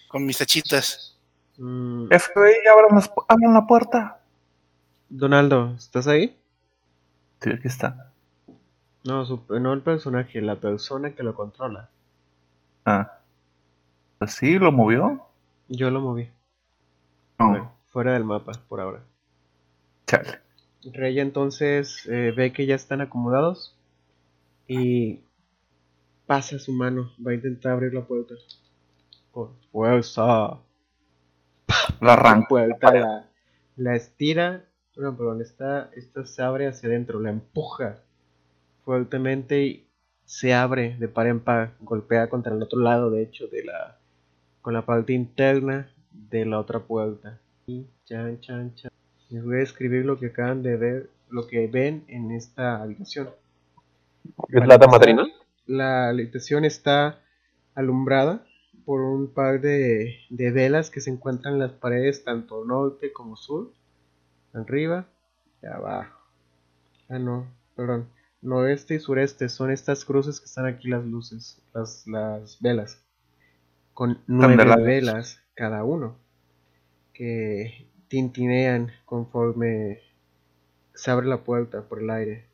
Con mis tachitas. Mm, FBI, abran, las abran la puerta. Donaldo, ¿estás ahí? Sí, aquí está. No, su- no el personaje, la persona que lo controla. Ah. Pues sí, lo movió. Yo lo moví. No. Bueno, fuera del mapa por ahora. Chale. Rey entonces eh, ve que ya están acomodados y pasa su mano, va a intentar abrir la puerta. Con fuerza. La puerta la, la estira No, perdón, esta, esta se abre hacia adentro, la empuja fuertemente y se abre de par en par, golpea contra el otro lado, de hecho, de la con la parte interna de la otra puerta. Y chan, chan, chan. Les voy a escribir lo que acaban de ver, lo que ven en esta habitación. ¿Es la dama madrina? La habitación está alumbrada por un par de, de velas que se encuentran en las paredes tanto norte como sur, arriba y abajo. Ah, no, perdón. Noreste y sureste son estas cruces que están aquí las luces, las, las velas. Con nueve velas cada uno. Que tintinean conforme se abre la puerta por el aire.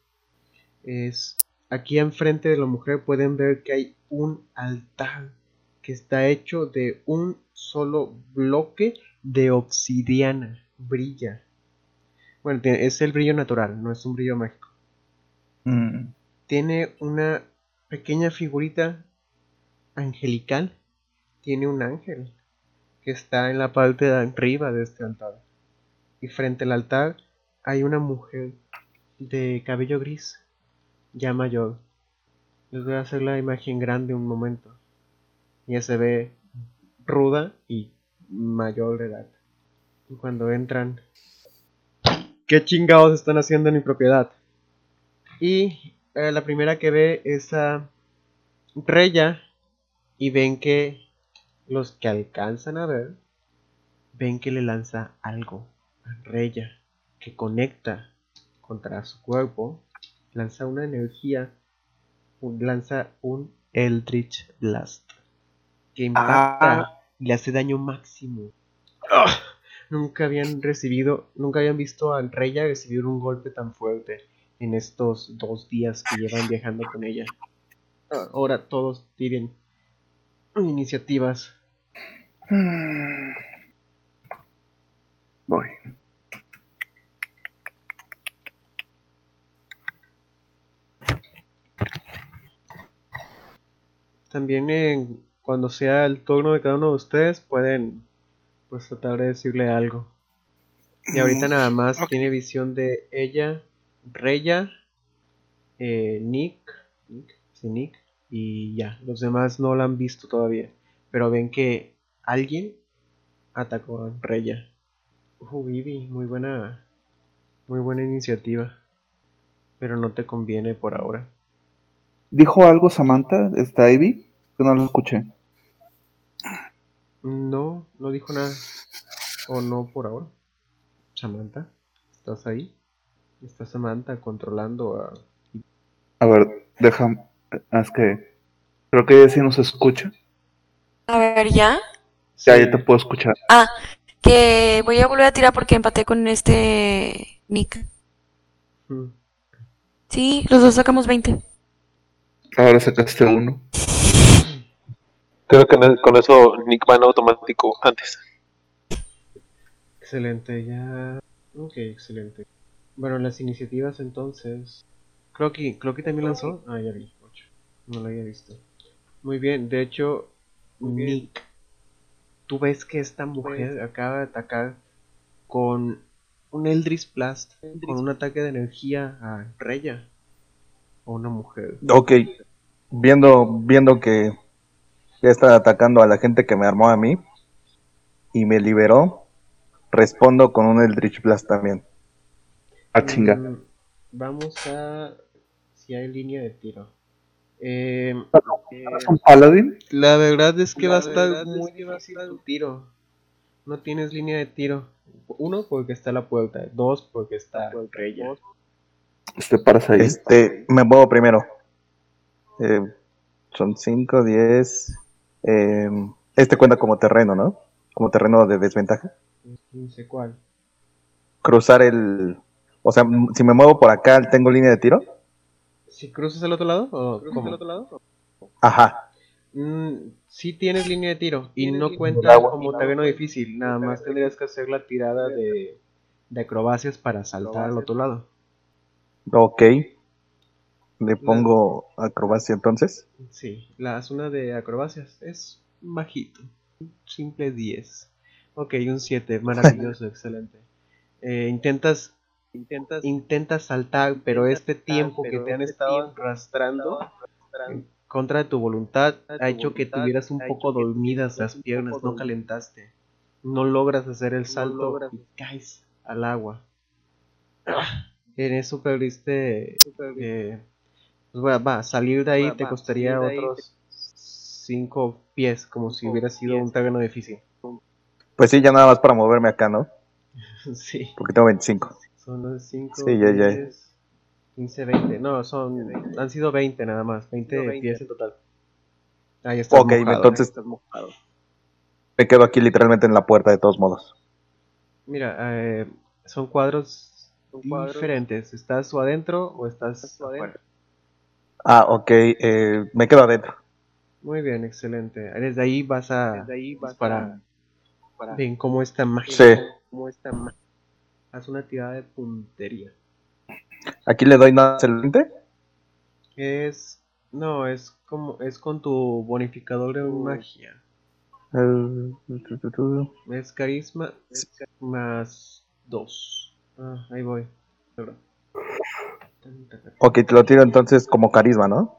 Es aquí enfrente de la mujer pueden ver que hay un altar que está hecho de un solo bloque de obsidiana. Brilla. Bueno, es el brillo natural, no es un brillo mágico. Mm, Tiene una pequeña figurita angelical. Tiene un ángel que está en la parte de arriba de este altar. Y frente al altar hay una mujer de cabello gris, ya mayor. Les voy a hacer la imagen grande un momento. Ya se ve ruda y mayor de edad. Y cuando entran, ¿qué chingados están haciendo en mi propiedad? Y eh, la primera que ve es a Reya y ven que los que alcanzan a ver ven que le lanza algo a Reya que conecta contra su cuerpo, lanza una energía, un- lanza un Eldritch Blast que impacta y le hace daño máximo. ¡Ah! Nunca habían recibido, nunca habían visto a Reya recibir un golpe tan fuerte en estos dos días que llevan viajando con ella. Ahora todos tienen iniciativas. Voy. También en- cuando sea el turno de cada uno de ustedes pueden pues tratar de decirle algo. Y ahorita nada más Ok. tiene visión de ella, Reya, eh, Nick, Nick, sí, Nick, y ya, los demás no la han visto todavía, pero ven que alguien atacó a Reya. Uh, Vivi, muy buena, muy buena iniciativa, pero no te conviene por ahora. ¿Dijo algo Samantha? ¿Está Ivy? Que no lo escuché. No, no dijo nada. O no por ahora. Samantha, ¿estás ahí? Está Samantha controlando a... A ver, déjame. Es que creo que ella sí nos escucha. A ver, ¿ya? Ya, ya te puedo escuchar. Ah, que voy a volver a tirar porque empaté con este Nick. Mm, Sí, los dos sacamos 20. Ahora sacaste uno. Creo que con eso Nick va en automático antes. Excelente, ya... Ok, excelente. Bueno, las iniciativas entonces... Clocky, ¿Clocky también lanzó? Ah, ya vi, 8. No lo había visto. Muy bien, de hecho, Nick, tú ves que esta mujer acaba de atacar con un Eldritch Blast, con un ataque de energía a Reya. O una mujer. Ok, viendo, viendo que ya está atacando a la gente que me armó a mí y me liberó, respondo con un Eldritch Blast también. Ah, chinga. Mm, vamos a... Si hay línea de tiro. Eh, ¿Es un paladín? la verdad es que va a estar muy difícil tu tiro. No tienes línea de tiro. Uno, porque está la puerta. Dos, porque está Reya. Este paras ahí. Este, me muevo primero. Eh, son 5, 10. este cuenta como terreno, ¿no? Como terreno de desventaja. No sé cuál. Cruzar el. O sea, si me muevo por acá, ¿tengo línea de tiro? ¿Si cruzas al otro lado? ¿O cómo? Ajá. Mm, sí tienes línea de tiro y no El cuenta como terreno difícil. Nada más tendrías que hacer la tirada de, de acrobacias para saltar al otro lado. Ok. Le pongo acrobacia entonces. Sí, la zona de acrobacias es bajito. Un Simple 10. Ok, un 7, maravilloso, excelente. Eh, intentas intentas, intentas saltar, pero este tiempo que te han estado arrastrando contra de tu voluntad ha hecho que tuvieras un poco dormidas las piernas, no calentaste. No logras hacer el salto y caes al agua. En eso perdiste. eh, pues va, va, salir de ahí te costaría otros 5 pies, como si hubiera sido un terreno difícil. Pues sí, ya nada más para moverme acá, ¿no? sí. Porque tengo 25. Son los 5, Sí, ya, ya. 15, 20. No, son, han sido 20 nada más, 20 pies en total. Ahí está. Ok, entonces me quedo aquí literalmente en la puerta de todos modos. Mira, eh, son cuadros diferentes. ¿Estás o adentro o estás afuera? Ah, ok, eh, me quedo adentro. Muy bien, excelente. Desde ahí vas a disparar. Ven cómo esta magia. Sí. Cómo magia. Haz una tirada de puntería. Aquí le doy nada el 20. Es. No, es como. Es con tu bonificador de magia. Eh, Es carisma más 2. Ah, ahí voy. Ok, te lo tiro entonces como carisma, ¿no?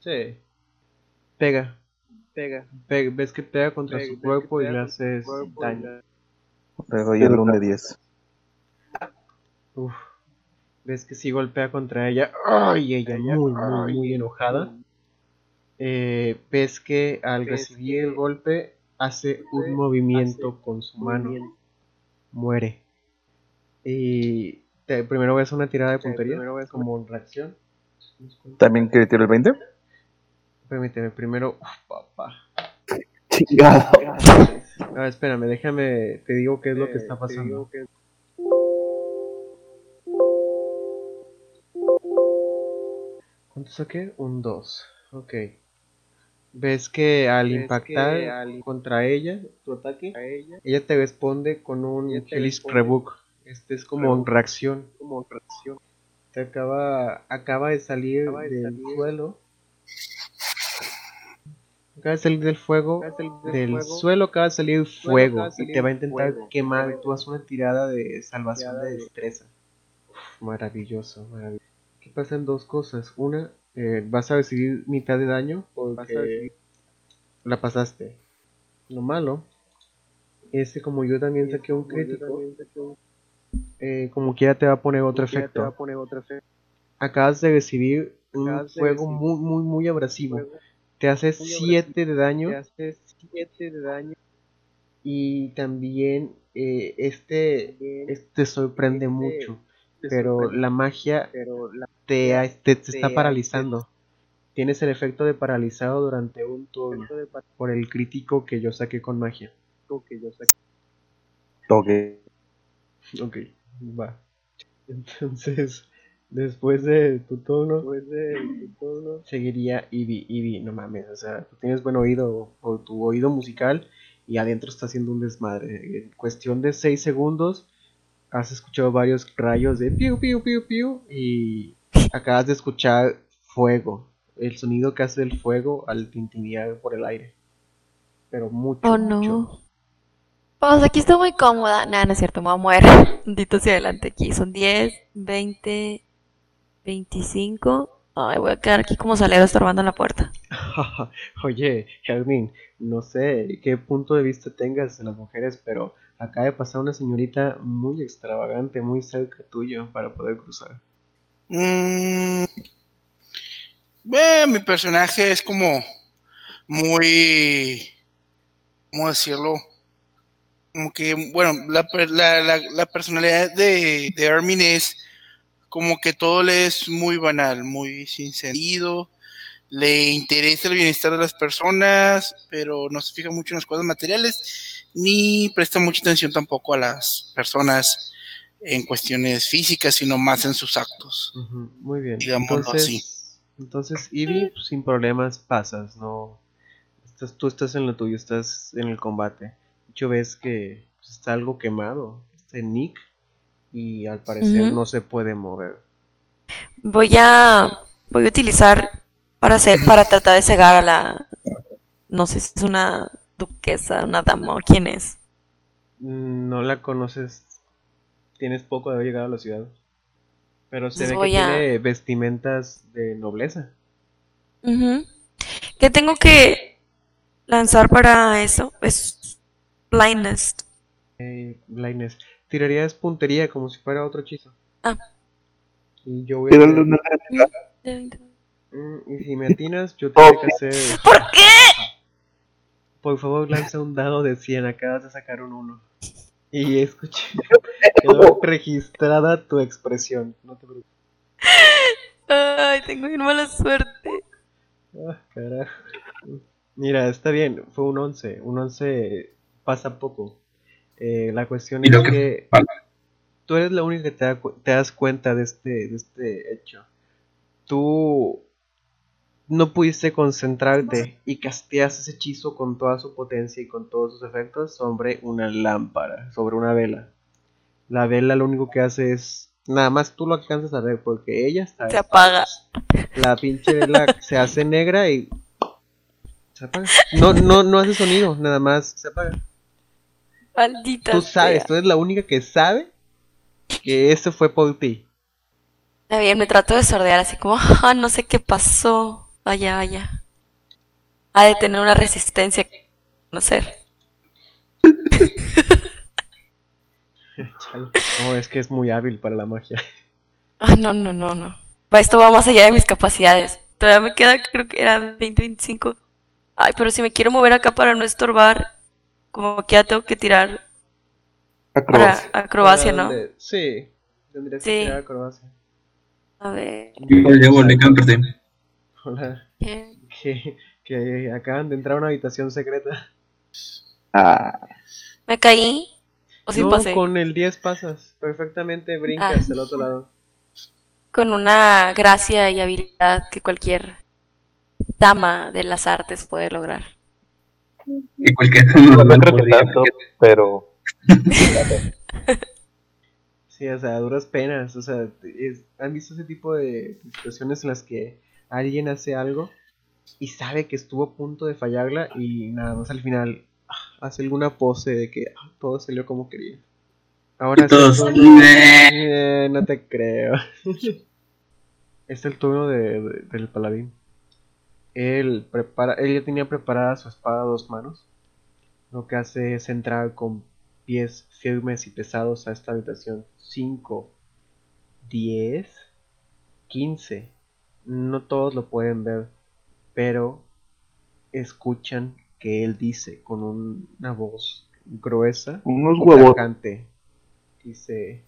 Sí. Pega. Pega. Pega. Ves que pega contra su cuerpo y le haces daño. Le doy el 1 de 10. Uf. Ves que sí golpea contra ella. ¡Ay! Ella muy, muy, muy enojada. Eh, ves que al recibir el golpe hace un movimiento con su mano. Muere. Y te- primero voy a hacer una tirada de puntería como reacción. ¿También que tiro el 20? Permíteme, primero. Uf, papá. Chingado. A ver, espérame, déjame. Te digo qué es lo que está pasando. ¿Cuánto saqué? Un 2. Ok. Ves que al impactar contra ella, tu ataque, ella te responde con un Hellish Rebuke. Este es como reacción. Te acaba, acaba de salir del suelo. Acaba de salir del fuego. Del suelo acaba de salir fuego. Y te va a intentar quemar. Tú haces una tirada de salvación de destreza. Uf, maravilloso, maravilloso. Aquí pasan dos cosas. Una, eh, vas a recibir mitad de daño porque la pasaste. Lo malo es que como yo también saqué un crítico, eh, como quiera te va a poner otro efecto. Acabas de recibir un fuego muy, muy, muy abrasivo. Te hace 7 de daño. Y también eh, este, este te sorprende mucho. Pero la magia te, ha- te, te está paralizando. Tienes el efecto de paralizado durante un turno por el crítico que yo saqué con magia. Ok, va. Entonces, después de tu turno, seguiría Eevee. Eevee, no mames, o sea, tú tienes buen oído o tu oído musical y adentro está haciendo un desmadre. En cuestión de 6 segundos, has escuchado varios rayos de piu, piu, piu, piu y acabas de escuchar fuego. El sonido que hace el fuego al tintinear por el aire. Pero mucho, Oh mucho. Pues aquí estoy muy cómoda. Nada, no es cierto, me voy a mover. Un tantito hacia adelante aquí. Son 10, 20, 25. Ay, voy a quedar aquí como salero estorbando en la puerta. Oye, Hermin, no sé qué punto de vista tengas de las mujeres, pero acaba de pasar una señorita muy extravagante, muy cerca tuyo para poder cruzar. Mm, bueno, mi personaje es como muy, ¿cómo decirlo? Como que, bueno, la, la, la, la personalidad de, de Armin es como que todo le es muy banal, muy sin sentido. Le interesa el bienestar de las personas, pero no se fija mucho en las cosas materiales, ni presta mucha atención tampoco a las personas en cuestiones físicas, sino más en sus actos. Muy bien. Digámoslo entonces, así. entonces Eevee, pues, sin problemas pasas, no. Estás, tú estás en lo tuyo, estás en el combate. Hecho, ves que pues, está algo quemado. Este Nick, y al parecer no se puede mover. Voy a, voy a utilizar para hacer, para tratar de cegar a la, no sé si es una duquesa, una dama o quién es. No la conoces tienes poco de haber llegado a la ciudad. Pero se Pues ve que a- tiene vestimentas de nobleza. Ujú. ¿Qué tengo que lanzar para eso? Es blindness. Eh, blindness. Tirarías puntería como si fuera otro hechizo. Ah. Y yo voy a una Mm, y si me atinas, yo tengo que hacer. ¿Por qué? Por favor, lanza un dado de 100. Acabas de sacar un 1. Y escuché. Quedó registrada tu expresión. No te preocupes. Ay, tengo bien mala suerte. Ah, carajo. Mira, está bien. Fue un 11. Un 11 pasa poco. Eh, la cuestión Y es lo que que tú eres la única que te, da cu- te das cuenta de este, de este hecho. Tú no pudiste concentrarte y casteas ese hechizo con toda su potencia y con todos sus efectos sobre una lámpara, sobre una vela. La vela lo único que hace es. Nada más tú lo alcanzas a ver porque ella está. Se apaga. La pinche vela se hace negra y. Se apaga. No, no, no hace sonido, nada más se apaga. Maldita Tú sabes, sea. tú eres la única que sabe que eso fue por ti. Está bien, me trato de sordear así como, ah, no sé qué pasó. Vaya, vaya. Ha de tener una resistencia que conocer. No, es que es muy hábil para la magia. Ah, no, no, no, no. Esto va más allá de mis capacidades. Todavía me queda, creo que era 20, 25. Ay, pero si me quiero mover acá para no estorbar, como que ya tengo que tirar para acrobacia. Para ¿no? Sí, tendrías Sí. que tirar acrobacia. A ver. Yo llevo el. Hola, ¿qué? que, que acaban de entrar a una habitación secreta. Ah, ¿Me caí? ¿O sí no, pasé? con el 10 pasas, perfectamente brincas Ah. al otro lado. Con una gracia y habilidad que cualquier dama de las artes puede lograr. Y cualquier No normal creo que tanto, pero Sí, o sea, duras penas. O sea, es- ¿han visto ese tipo de situaciones en las que alguien hace algo y sabe que estuvo a punto de fallarla y nada más al final ah, hace alguna pose de que ah, todo salió como quería? Ahora. Eh, no te creo. es el turno de, de- del paladín. Él, prepara, él ya tenía preparada su espada a dos manos. Lo que hace es entrar con pies firmes y pesados a esta habitación. 5, 10, 15. No todos lo pueden ver, pero escuchan que él dice con un- una voz gruesa unos huevos. Dice,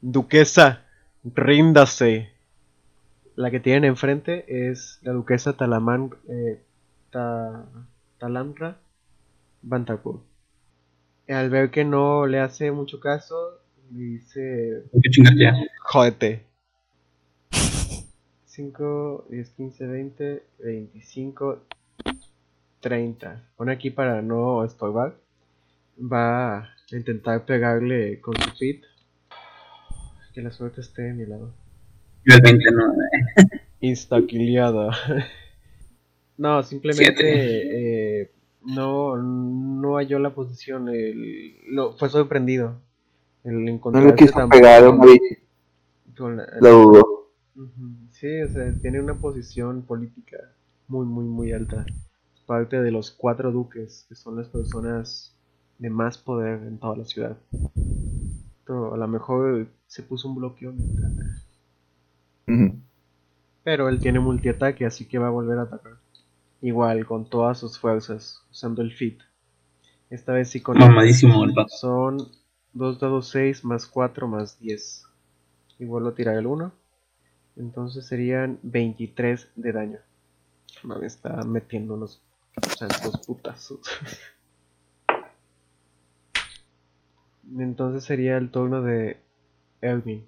Duquesa, ríndase. La que tienen enfrente es la duquesa Talamán, eh, Ta- Talamra Bantakur. Al ver que no le hace mucho caso, le dice, ya. jódete. 5, 10, 15, 20, 25, 30. Pone aquí para no estorbar. Va a intentar pegarle con su feet. Que la suerte esté de mi lado. Yo el 20 no. Instaquiliada. no, simplemente eh, no, no halló la posición. El, lo, fue sorprendido. El No le encontrarse quiso pegar Lo. Ujú, Sí, o sea, tiene una posición política muy, muy, muy alta. Es parte de los cuatro duques, que son las personas de más poder en toda la ciudad. Pero a lo mejor se puso un bloqueo mental. Ujú. Pero él tiene multiataque, así que va a volver a atacar. Igual, con todas sus fuerzas, usando el fit. Esta vez sí con Mamadísimo el vato. Son 2 dados 6 más 4 más 10. Y vuelvo a tirar el 1. Entonces serían 23 de daño. No, me está metiendo unos santos putazos. Entonces sería el turno de Elvin.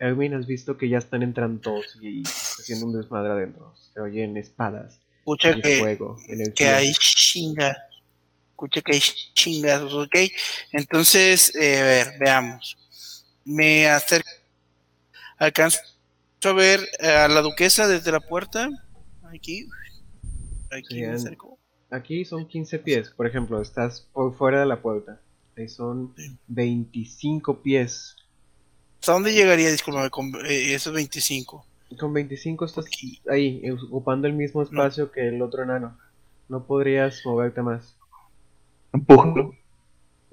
Elvin, has visto que ya están entrando todos y está haciendo un desmadre adentro. Se oyen espadas Escucha que, fuego. que hay chinga. Escucha que hay chingazos, ¿ok? Entonces, eh, a ver, veamos. Me acerco. Alcanzo a ver a la duquesa desde la puerta. Aquí. Aquí me Serían- acerco. Aquí son 15 pies, por ejemplo, estás por fuera de la puerta. Ahí son 25 pies. ¿Hasta dónde llegaría, discúlpame, con eh, esos 25? Con 25 estás ahí, eh, ocupando el mismo espacio que el otro enano. No podrías moverte más. Empújalo.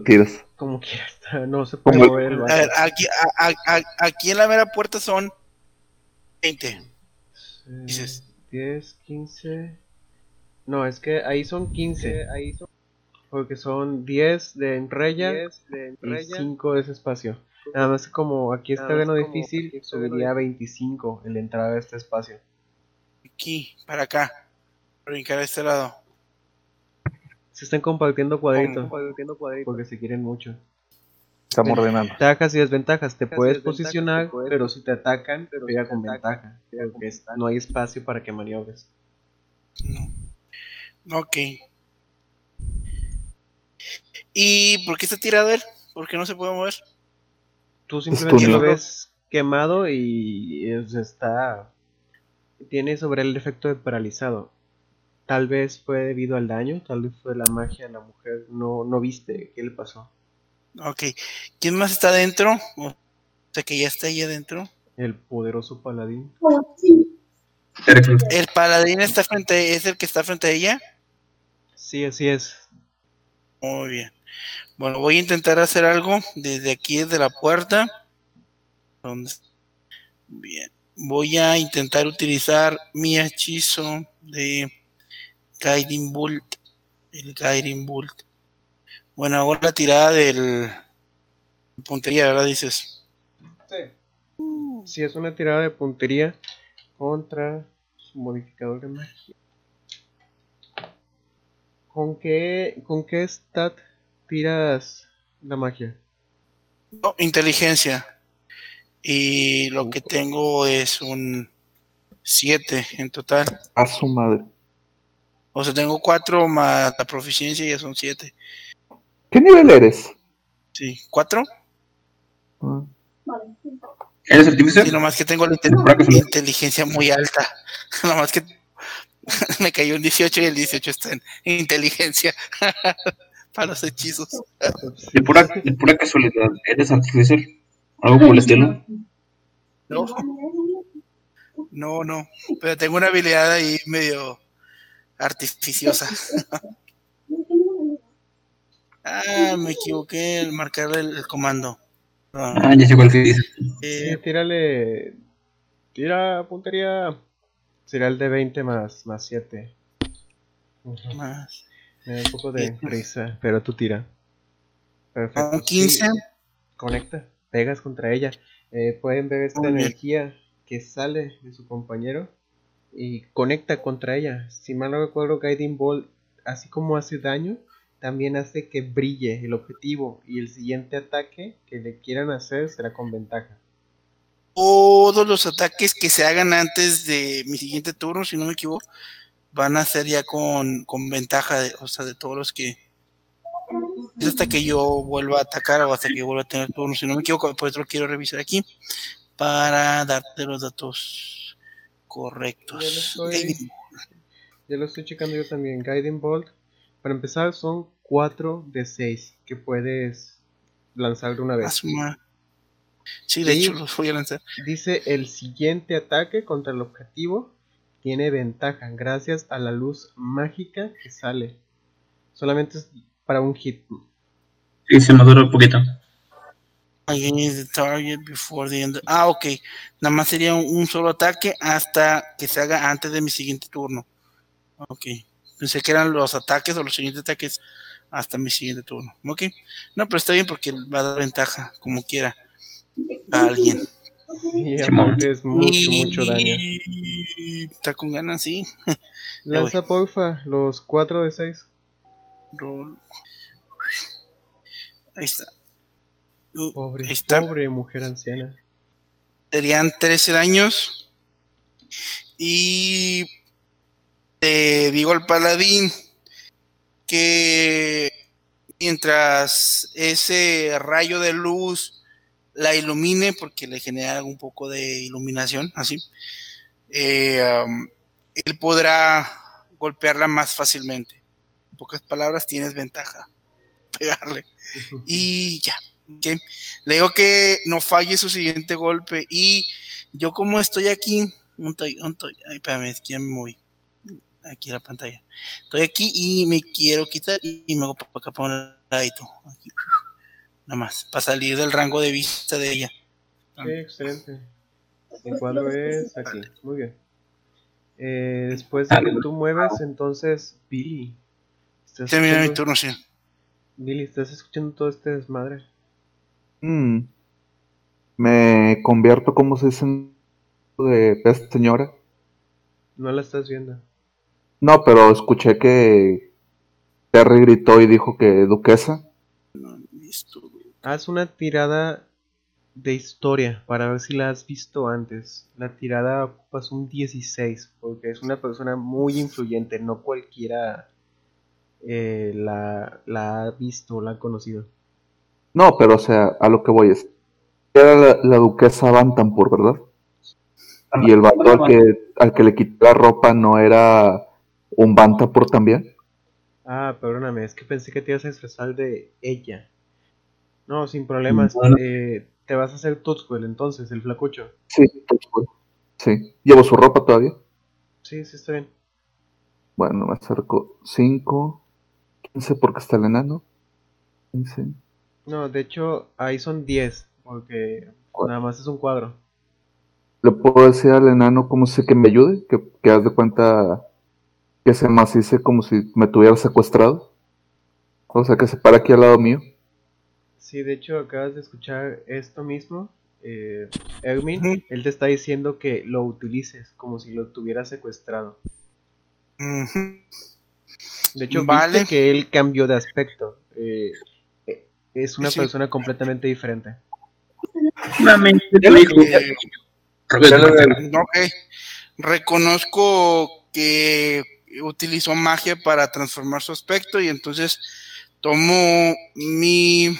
Tiras. Como quieras. No se puede Como- mover el A ver, aquí, a- a- a- aquí en la mera puerta son 20. Eh, dices. 10, 15. No, es que ahí son 15. Ahí son... Porque son 10 de enrella y 5 de ese espacio. Nada más que como aquí es terreno difícil, aquí subiría a 25 en la entrada de este espacio. Aquí, para acá. Brincar a este lado. Se están compartiendo cuadritos. ¿Cómo? Porque se quieren mucho. Estamos ordenando. Ventajas y desventajas. Te puedes desventajas, posicionar, te puedes- pero si te atacan, pero pega con atacan, ventaja. Porque es- no hay espacio para que maniobres. Ok. ¿Y por qué está tirado él? ¿Por qué no se puede mover? Tú simplemente lo ves quemado y es- está. Tiene sobre el efecto de paralizado. Tal vez fue debido al daño, tal vez fue la magia de la mujer. No, no viste qué le pasó. Ok. ¿Quién más está adentro? O sea, que ya está ahí adentro. El poderoso paladín. ¿El paladín está frente, es el que está frente a ella? Sí, así es. Muy bien. Bueno, voy a intentar hacer algo desde aquí, desde la puerta. Bien. Voy a intentar utilizar mi hechizo de Guiding Bolt. El Guiding Bolt. Bueno, ahora la tirada del puntería, ¿verdad? Dices. Sí, es una tirada de puntería contra su modificador de magia. ¿Con qué, con qué stat tiras la magia? Oh, inteligencia. Y lo que tengo es un 7 en total. A su madre. O sea, tengo 4 más la proficiencia y ya son 7. ¿Qué nivel eres? Sí, 4. Ah, ¿Eres artífice? Sí, nomás que tengo la inteligencia muy alta. nomás que me cayó un 18 y el 18 está en inteligencia para los hechizos. De pura, de pura casualidad, ¿eres artificer? ¿Algo por el estilo? No, no, no. Pero tengo una habilidad ahí medio artificiosa. ah, me equivoqué al marcar el, el comando. Ah, ya sé cuál que dice. Eh, Sí, tírale. Tira puntería. Será el de 20 más, más 7. más. Me da un poco de risa, pero tú tira. Perfecto. Con 15. sí, conecta, pegas contra ella. Eh, pueden ver esta energía que sale de su compañero y conecta contra ella. Si mal no recuerdo, Guiding Ball, así como hace daño, también hace que brille el objetivo y el siguiente ataque que le quieran hacer será con ventaja. Todos los ataques que se hagan antes de mi siguiente turno, si no me equivoco, van a ser ya con, con ventaja, de, o sea, de todos los que... Es hasta que yo vuelva a atacar o hasta que yo vuelva a tener turno, si no me equivoco, por eso lo quiero revisar aquí para darte los datos Ya lo correctos. estoy, ya lo estoy checando yo también. Guiding Bolt, para empezar, son 4 de 6 que puedes lanzar de una vez. su madre. Sí, de Y- hecho los voy a lanzar. Dice el siguiente ataque contra el objetivo tiene ventaja gracias a la luz mágica que sale. Solamente es para un hit. Sí, se madura un poquito. Against the target before the end. Ah, ok. Nada más sería un, un solo ataque hasta que se haga antes de mi siguiente turno. Ok. Pensé que eran los ataques o los siguientes ataques hasta mi siguiente turno. Ok. No, pero está bien porque va a dar ventaja, como quiera, a alguien. Y aparte es mucho, mucho daño. Está con ganas, sí. Lanza porfa los 4 de 6. Roll. Ahí está. Uh, Pobre, ahí está. pobre mujer anciana. serían 13 daños. Y te digo al paladín que mientras ese rayo de luz la ilumine, porque le genera un poco de iluminación, así, eh, um, él podrá golpearla más fácilmente. En pocas palabras, tienes ventaja. pegarle. Y ya. ok. Le digo que no falle su siguiente golpe. Y yo como estoy aquí, ya me moví. Aquí la pantalla. Estoy aquí y me quiero quitar y me hago para acá para un ladito. Aquí. Nada más, para salir del rango de vista de ella. Sí, excelente. El cuadro es aquí. Muy bien. Eh, después de que tú mueves, entonces, Billy. ¿estás Termina mi escuchando- turno, sí. Billy, ¿estás escuchando todo este desmadre? Mm. Me convierto, como se dice, en de peste señora. No la estás viendo. No, pero escuché que Terry gritó y dijo que duquesa. Haz una tirada de historia para ver si la has visto antes. La tirada ocupas un 16 porque es una persona muy influyente, no cualquiera eh, la, la ha visto o la ha conocido. No, pero o sea, a lo que voy es. Era la, la duquesa Bantampur, ¿verdad? Y el vato al que, al que le quitó la ropa no era un Bantampur también. Ah, perdóname, es que pensé que te ibas a expresar de ella. No, sin problemas. Bueno. eh, te vas a hacer Tuxwell entonces, el flacucho. Sí, bueno. sí. Llevo su ropa todavía. Sí, sí, está bien. Bueno, me acerco 5, 15 porque está el enano. 15. No, de hecho, ahí son 10 porque nada más es un cuadro. ¿Le puedo decir al enano cómo sé que me ayude? Que, que haz de cuenta que se macice como si me tuviera secuestrado. O sea, que se para aquí al lado mío. Sí, de hecho acabas de escuchar esto mismo. Eh, Erwin, él te está diciendo que lo utilices como si lo tuviera secuestrado. De hecho, Vale. viste que él cambió de aspecto. Eh, eh, es una Sí. persona completamente diferente. Nuevamente Ya tu lo hijo. que- Roberto, Ok. Reconozco que utilizó magia para transformar su aspecto y entonces tomo mi,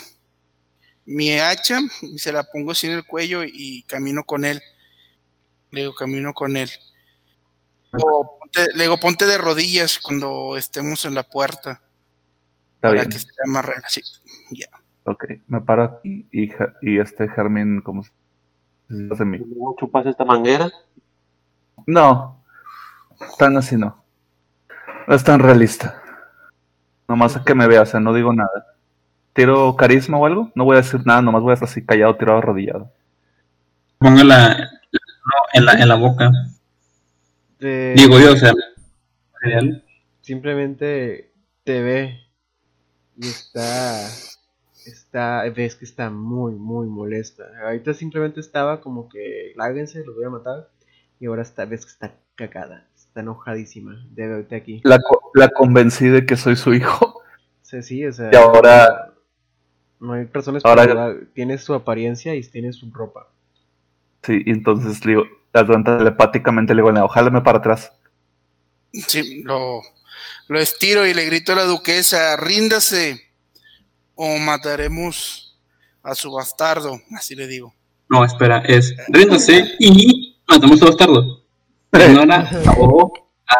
mi hacha y se la pongo así en el cuello y camino con él. Le digo, camino con él. O ponte- le digo, ponte de rodillas cuando estemos en la puerta Está para bien. que sea más real. Sí, ya. Ok, me paro aquí y, y este Germín, como se de mí. ¿Chupas esta manguera? No, tan así no. No es tan realista. Nomás a que me vea, o sea, no digo nada. ¿Tiro carisma o algo? No voy a decir nada, nomás voy a estar así callado, tirado, arrodillado. Póngala no, en, la, en la boca. Digo yo, o sea. real. simplemente te ve y está está ves que está muy muy molesta ahorita simplemente estaba como que láguense los voy a matar y ahora está ves que está cagada está enojadísima de verte aquí La, la convencí de que soy su hijo. sí, sí, o sea Y ahora- no hay razones ahora- para dudar. tiene su apariencia y tiene su ropa Sí, y entonces le digo, la cuenta telepáticamente le digo, "No, jálame para atrás. Sí, lo, lo estiro y le grito a la duquesa, ríndase o mataremos a su bastardo, así le digo. No, espera, es ríndase y matamos a bastardo. Ignora o. Ay,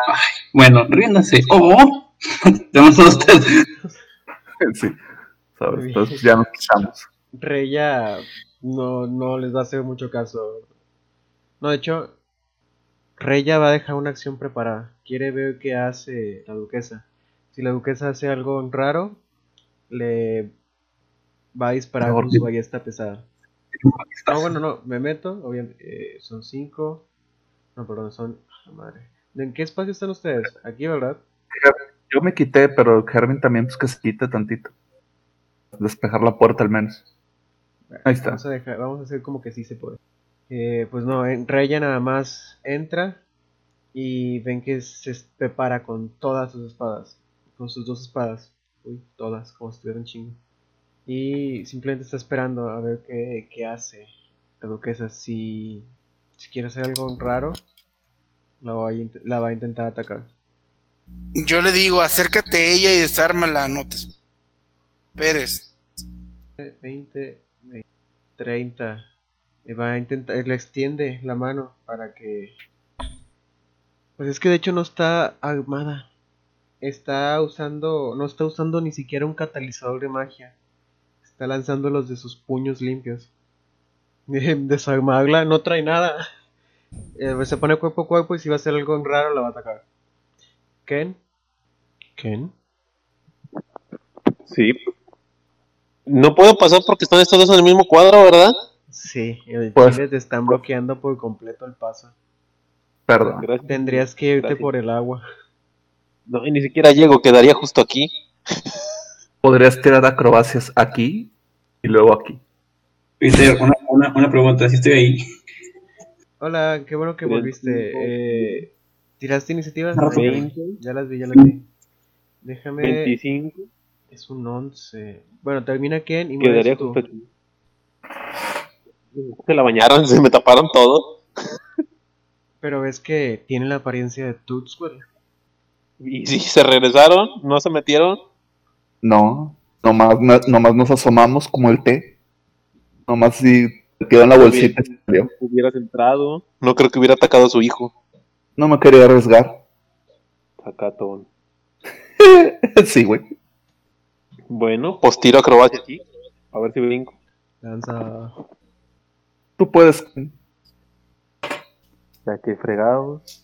bueno, ríndase o. Matamos a usted. sí, Entonces ya nos quitamos. Reya no, no les va a hacer mucho caso. No, de hecho, Reya va a dejar una acción preparada. Quiere ver qué hace la duquesa. Si la duquesa hace algo raro, le va a disparar con su ballesta pesada. No, bueno, no, me meto. Obviamente, eh, son cinco. No, perdón, son. ah, Madre. ¿En qué espacio están ustedes? Aquí, ¿verdad? Yo me quité, pero Germín también, pues que se quite tantito. Despejar la puerta al menos. Ahí está. Vamos a, dejar, vamos a hacer como que sí se puede. Eh, pues no, Reya nada más entra y ven que se prepara con todas sus espadas. Con sus dos espadas. Uy, todas, como si estuvieran chingo. Y simplemente está esperando a ver qué, qué hace la duquesa. Si, si quiere hacer algo raro, la va, a, int- la va a intentar atacar. Yo le digo, acércate a ella y desármala, no te esperes. 20, 20, 30. Le va a intentar, le extiende la mano para que. Pues es que de hecho no está armada. está usando, no está usando ni siquiera un catalizador de magia. Está lanzando los de sus puños limpios. De- Desarmarla, no trae nada. Eh, se pone cuerpo a cuerpo y si va a hacer algo raro la va a atacar. Ken. Ken. Sí. No puedo pasar porque están estos dos en el mismo cuadro, ¿verdad? Sí, el Pues- chile te están bloqueando por completo el paso. Perdón. Gracias. Tendrías que irte Gracias. por el agua. No, y ni siquiera llego, quedaría justo aquí. Podrías tirar acrobacias aquí y luego aquí. Peter, una, una, una pregunta, si estoy ahí. Hola, qué bueno que volviste. Eh, ¿Tiraste iniciativas? No, Sí, 20. Ya las vi, ya las vi. Déjame. 25. Es un 11. Bueno, termina Ken y Quedaría tú. justo aquí. Se la bañaron, se me taparon todo. Pero ves que tiene la apariencia de Toots, güey. Y sí, se regresaron, no se metieron. No, nomás, no- nomás nos asomamos como el té. Nomás si te quedó en la bolsita. y salió. Hubieras entrado. No creo que hubiera atacado a su hijo. No me quería arriesgar. Sacatón. sí, güey. Bueno, pues tiro acrobacia aquí. A ver si brinco. Lanza. Tú puedes. Ya que fregados.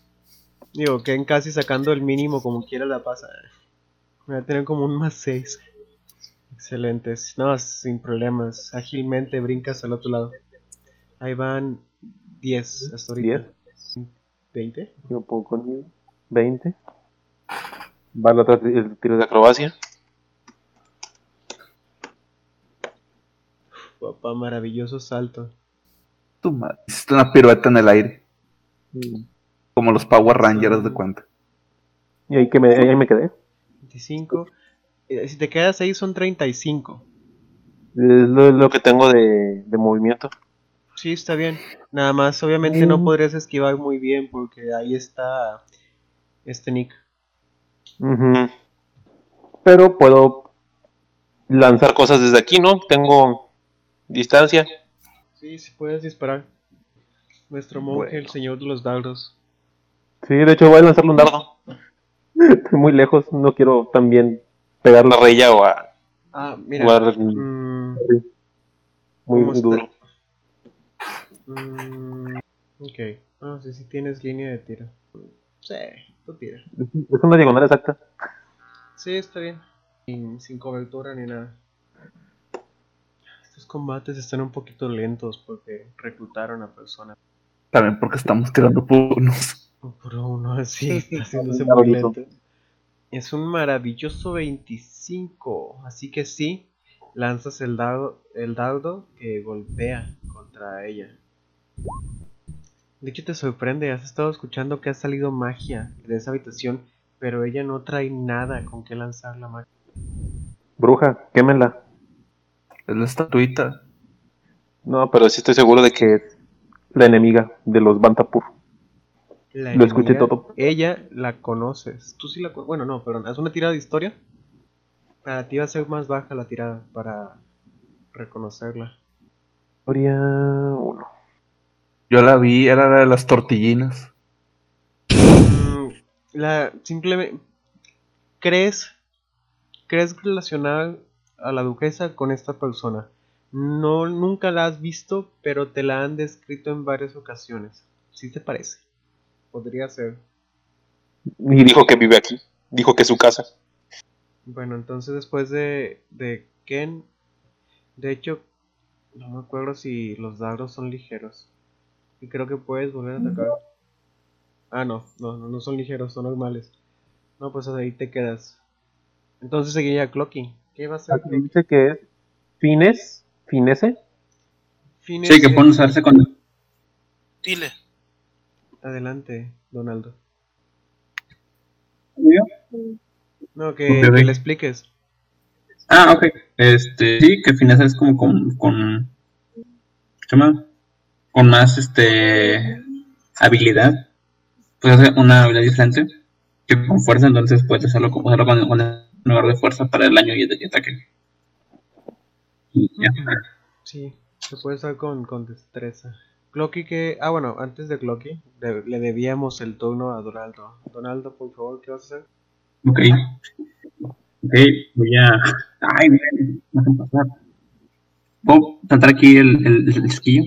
Digo, Ken casi sacando el mínimo como quiera la pasa. Voy a tener como un más 6. Excelentes. No, sin problemas. Ágilmente brincas al otro lado. Ahí van 10 hasta ahorita. 20. Yo puedo con 20. Va el otro el tiro de acrobacia. Papá, maravilloso salto. Tu madre. Hiciste una pirueta en el aire. Como los Power Rangers de cuenta. Y ahí, que me, ahí me quedé. 25. Eh, Si te quedas ahí son 35. Es lo, lo que tengo de, de movimiento. Sí, está bien. Nada más, obviamente no podrías esquivar muy bien porque ahí está este Nick. Ujú. Pero puedo lanzar cosas desde aquí, ¿no? Tengo distancia. Sí, sí puedes disparar. Nuestro monje, el señor de los dardos. Sí, de hecho voy a lanzarle un dardo. Estoy muy lejos, no quiero también pegar la raya o a Ah, mira. mm, muy duro. mm, ok. Ah, sí, sí tienes línea de tiro. Sí, tú tira. Es una diagonal exacta. Sí, está bien. Sin, sin cobertura ni nada. Estos combates están un poquito lentos porque reclutaron a personas. También porque estamos tirando puros. Por uno así, haciéndose Está muy bonito. lento. Es un maravilloso 25. Así que sí, lanzas el dardo, el dardo que golpea contra ella. De hecho, te sorprende. Has estado escuchando que ha salido magia de esa habitación, pero ella no trae nada con que lanzar la magia. Bruja, quémenla. Es la estatuita. No, pero sí estoy seguro de que es la enemiga de los Bantapur. La Lo escuché todo. Ella la conoces. Tú sí la conoces. Bueno, no, perdón. Haz una tirada de historia. Para ti va a ser más baja la tirada para reconocerla. Historia 1. Yo la vi, era la de las tortillinas. Mm, La simplemente crees crees relacionar a la duquesa con esta persona. No nunca la has visto, pero te la han descrito en varias ocasiones. ¿Sí te parece? Podría ser. Y dijo que vive aquí. Dijo que es su casa. Bueno, entonces después de, de Ken, de hecho, no me acuerdo si los dardos son ligeros. Y creo que puedes volver a atacar. Ah, no, no, no, no son ligeros, son normales. No, pues ahí te quedas. Entonces seguiría Clocky. ¿Qué va a hacer Aquí dice que es Fines. Finese. Fines Sí, que de- pueden usarse cuando. Dile. Adelante, Donaldo. ¿Yo? No, que, le expliques. Ah, ok. Este, sí, que fineza es como con, con, ¿qué más? Con más, este, habilidad. Puedes hacer una habilidad diferente que con fuerza, entonces puedes hacerlo, con- usarlo con, con lugar de fuerza para el daño y el ataque. Y ya. Sí, se puede usar con, con destreza. Clocky que... Ah, bueno, antes de Clocky, le debíamos el turno a Donaldo. Donaldo, por favor, ¿qué vas a hacer? Ok. Ok, voy a. Ay, bien, no dejan pasar. ¿Puedo saltar aquí el, el, el esquillo?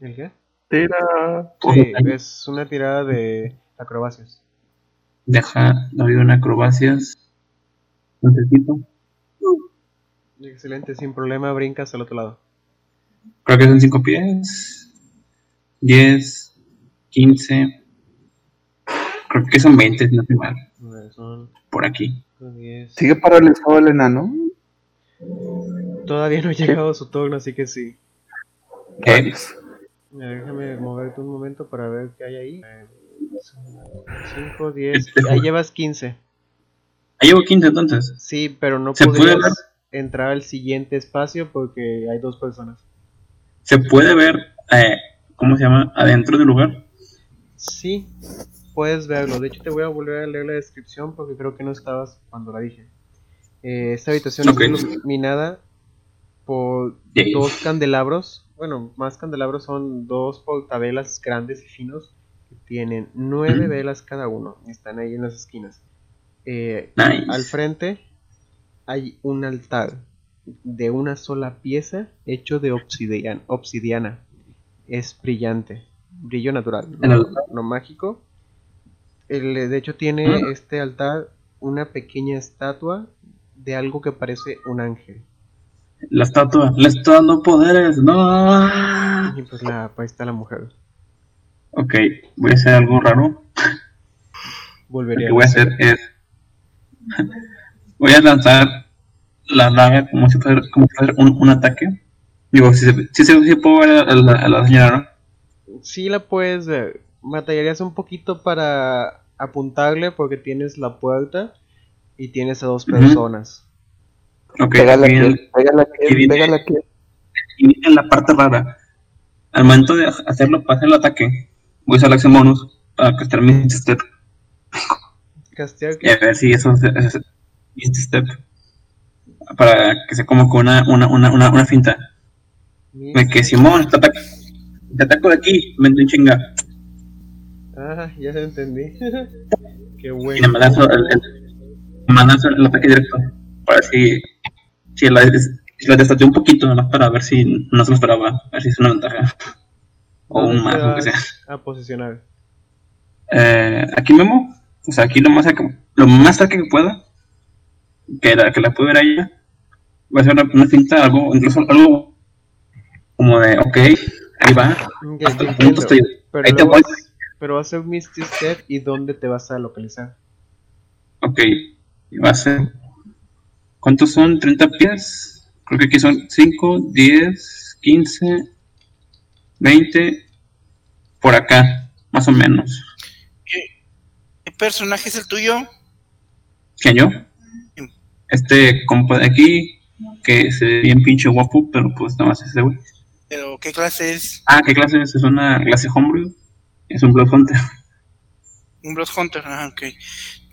¿El qué? Tira. ¿Puedo Sí, es una tirada de acrobacias. Deja, doy una acrobacias. Un poquito. Excelente, sin problema brincas al otro lado. Creo que son 5 pies. 10, 15. Creo que son 20, si no estoy mal. A Son Por aquí. 10. ¿Sigue paralizado el enano? Todavía no ha llegado su turno, así que sí. Eh, Rayos. Mira, Déjame moverte un momento para ver qué hay ahí. 5, 10. Este Ahí llevas 15. Ahí llevo 15 entonces. Sí, pero no ¿Se puede podrías ver? entrar al siguiente espacio porque hay dos personas. Se puede ver, eh, ¿cómo se llama? Adentro del lugar. Sí, puedes verlo. De hecho, te voy a volver a leer la descripción porque creo que no estabas cuando la dije. Eh, esta habitación Ok. está iluminada por dos candelabros. Bueno, más candelabros son dos portavelas grandes y finos que tienen nueve velas cada uno. y Están ahí en las esquinas. Eh, Nice. al frente hay un altar de una sola pieza hecho de obsidian- obsidiana. Es brillante, brillo natural, no, mágico. El- de hecho tiene Ah. este altar una pequeña estatua de algo que parece un ángel. La estatua, le está dando poderes, no. Y pues la, ahí está la mujer. Ok, voy a hacer algo raro. Lo Volvería que voy a hacer es. Voy a lanzar la daga como si fuera, como si fuera un, un ataque. Digo, si, se- si, se- si puedo ver a la, a la señora, ¿no? Sí la puedes ver. Batallarías un poquito para apuntarle porque tienes la puerta y tienes a dos personas. Ok, Pégala aquí, pégala y aquí, viene- pégala aquí. Y viene la parte rara. Al momento de hacerlo, hacer el ataque, voy a usar la acción bonus para castar mi step. Y a ver si eso es, es- Misty Step. Para que sea como que una, una, una, una, una finta. De que Simón, te ataco, te ataco de aquí, me un chinga. Ah, ya se entendí. Qué Y bueno. me lanzo el, el, me lanzo el ataque directo. Para ver si, si la, si la destateo un poquito, nomás para ver si no se lo esperaba. A ver si es una ventaja. O ¿Dónde un más, lo que sea. a posicionar? Eh, aquí Memo, o sea, aquí lo más cerca, lo más cerca que pueda, que la, que la pueda ver a ella, va a ser una, una cinta, algo, incluso algo como de, ok, ahí va, Ya, hasta el punto estoy, Pero, ahí te voy, vas- pero va a ser Misty Step y dónde te vas a localizar. ok, va a ser, ¿cuántos son? ¿30 pies? Creo que aquí son 5, 10, 15, 20, por acá, más o menos. ¿Qué personaje es el tuyo? ¿Quién yo? Este compa de aquí, que se ve bien pinche guapo, pero pues nada más ese güey. ¿Pero qué clase es? Ah, ¿qué clase es? Es una clase homebrew. Es un Blood Hunter. Un Blood Hunter, ah, ok.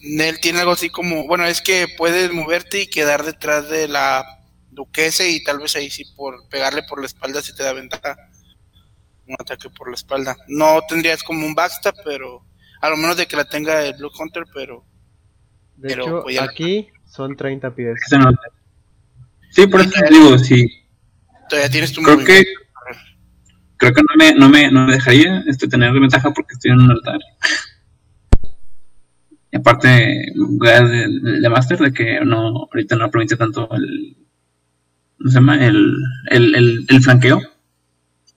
Él tiene algo así como, bueno, es que puedes moverte y quedar detrás de la duquesa y tal vez ahí sí por pegarle por la espalda si te da ventaja. Un ataque por la espalda. No tendrías como un backstab, pero a lo menos de que la tenga el Blood Hunter, pero De Pero, hecho, pues, aquí son 30 pies. Sí, por eso te digo, sí. todavía tienes tu Creo que creo que no me, no me, no me dejaría este, tener ventaja porque estoy en un altar. Y aparte, de, de, de Master, de que no, ahorita no permite tanto el. ¿Cómo se llama? El, el, el, el flanqueo.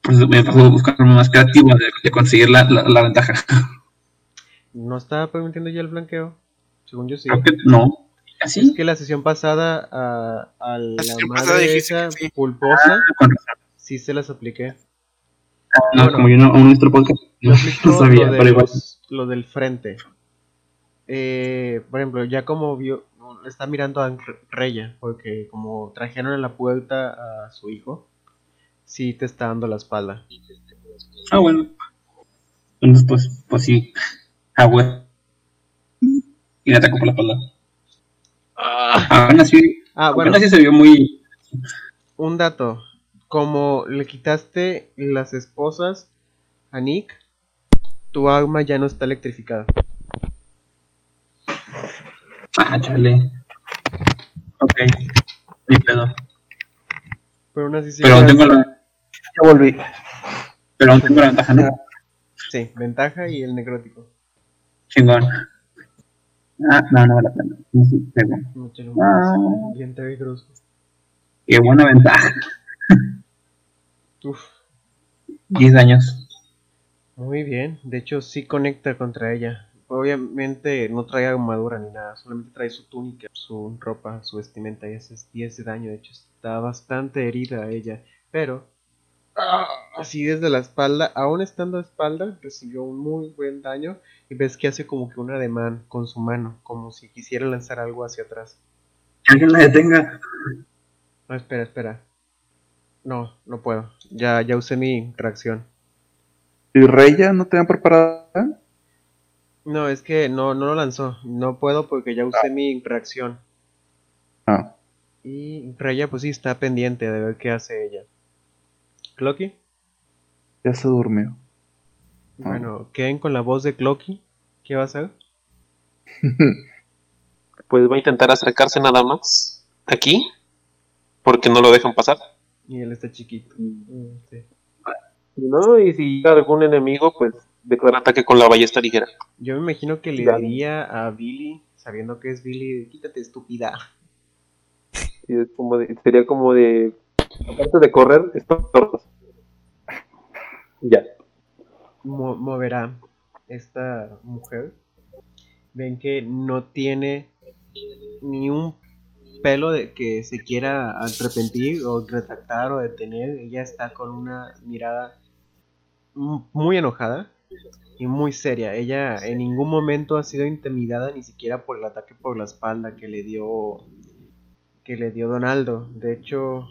Por eso me buscar una más creativa de, de conseguir la, la, la ventaja. ¿No estaba permitiendo ya el blanqueo? Según yo sí. Creo que no. Es ¿Así? que la sesión pasada a, a la pasada madre esa sí. pulposa Ah, sí se las apliqué. No, Bueno. como yo no, aún nuestro podcast no, no sabía, lo, de pero igual. los- lo del frente. Eh, por ejemplo, ya como vio, está mirando a Reya, porque como trajeron en la puerta a su hijo, sí te está dando la espalda. Ah, bueno. Entonces, pues, pues sí. Ah, bueno. Y le atacó por la espalda. Aún así, Ah, bueno, aún así se vio muy. un dato. Como le quitaste las esposas a Nick, tu arma ya no está electrificada. Ah, chale. Ok. Ni pedo. Pero aún así sí. Pero aún tengo la, Ya volví. pero aún tengo la ventaja, ¿no? Sí, ventaja y el necrótico. Chingón. Ah, no, no vale la pena. Sí, sí, pego. Mucho Ah. Bien te. Qué buena ventaja. Uf, 10 años. muy bien. De hecho, sí conecta contra ella. Obviamente no trae armadura ni nada, solamente trae su túnica, su ropa, su vestimenta y ese es 10 de daño. De hecho, está bastante herida ella, pero ah, así desde la espalda, aún estando de espalda, recibió un muy buen daño y ves que hace como que un ademán con su mano, como si quisiera lanzar algo hacia atrás. Alguien la detenga. No, espera, espera. No, no puedo. Ya, ya usé mi reacción. ¿Y Reya no tenían preparada? No, es que no, no lo lanzó. No puedo porque ya usé mi reacción. Ah, Y Raya, pues sí, está pendiente de ver qué hace ella. ¿Clocky? ya se durmió. Bueno, queden con la voz de Clocky. ¿Qué va a hacer? Pues va a intentar acercarse nada más aquí, porque no lo dejan pasar. Y él está chiquito. Sí. ¿No? Y si llega algún enemigo, pues declara ataque con la ballesta ligera. Yo me imagino que le diría a Billy, sabiendo que es Billy, quítate estúpida. Y es como de- sería como de. Aparte de correr, estos tortos. Ya. Mo- moverá esta mujer. Ven que no tiene ni un pelo de que se quiera arrepentir o retractar o detener. Ella está con una mirada muy enojada y muy seria. Ella en ningún momento ha sido intimidada ni siquiera por el ataque por la espalda que le dio que le dio Donaldo. De hecho,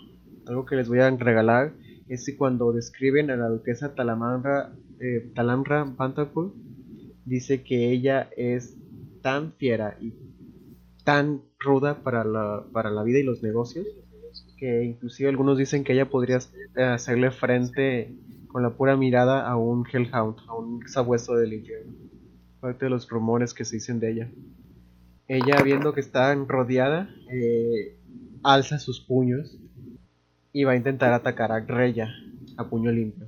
algo que les voy a regalar es cuando describen a la duquesa Talamandra, eh, Talamra Vanderpool, dice que ella es tan fiera y tan ruda para la, para la vida y los negocios que inclusive algunos dicen que ella podría hacerle frente con la pura mirada a un Hellhound, a un sabueso del infierno. Parte de los rumores que se dicen de ella. Ella viendo que está rodeada, eh, alza sus puños y va a intentar atacar a Reya a puño limpio.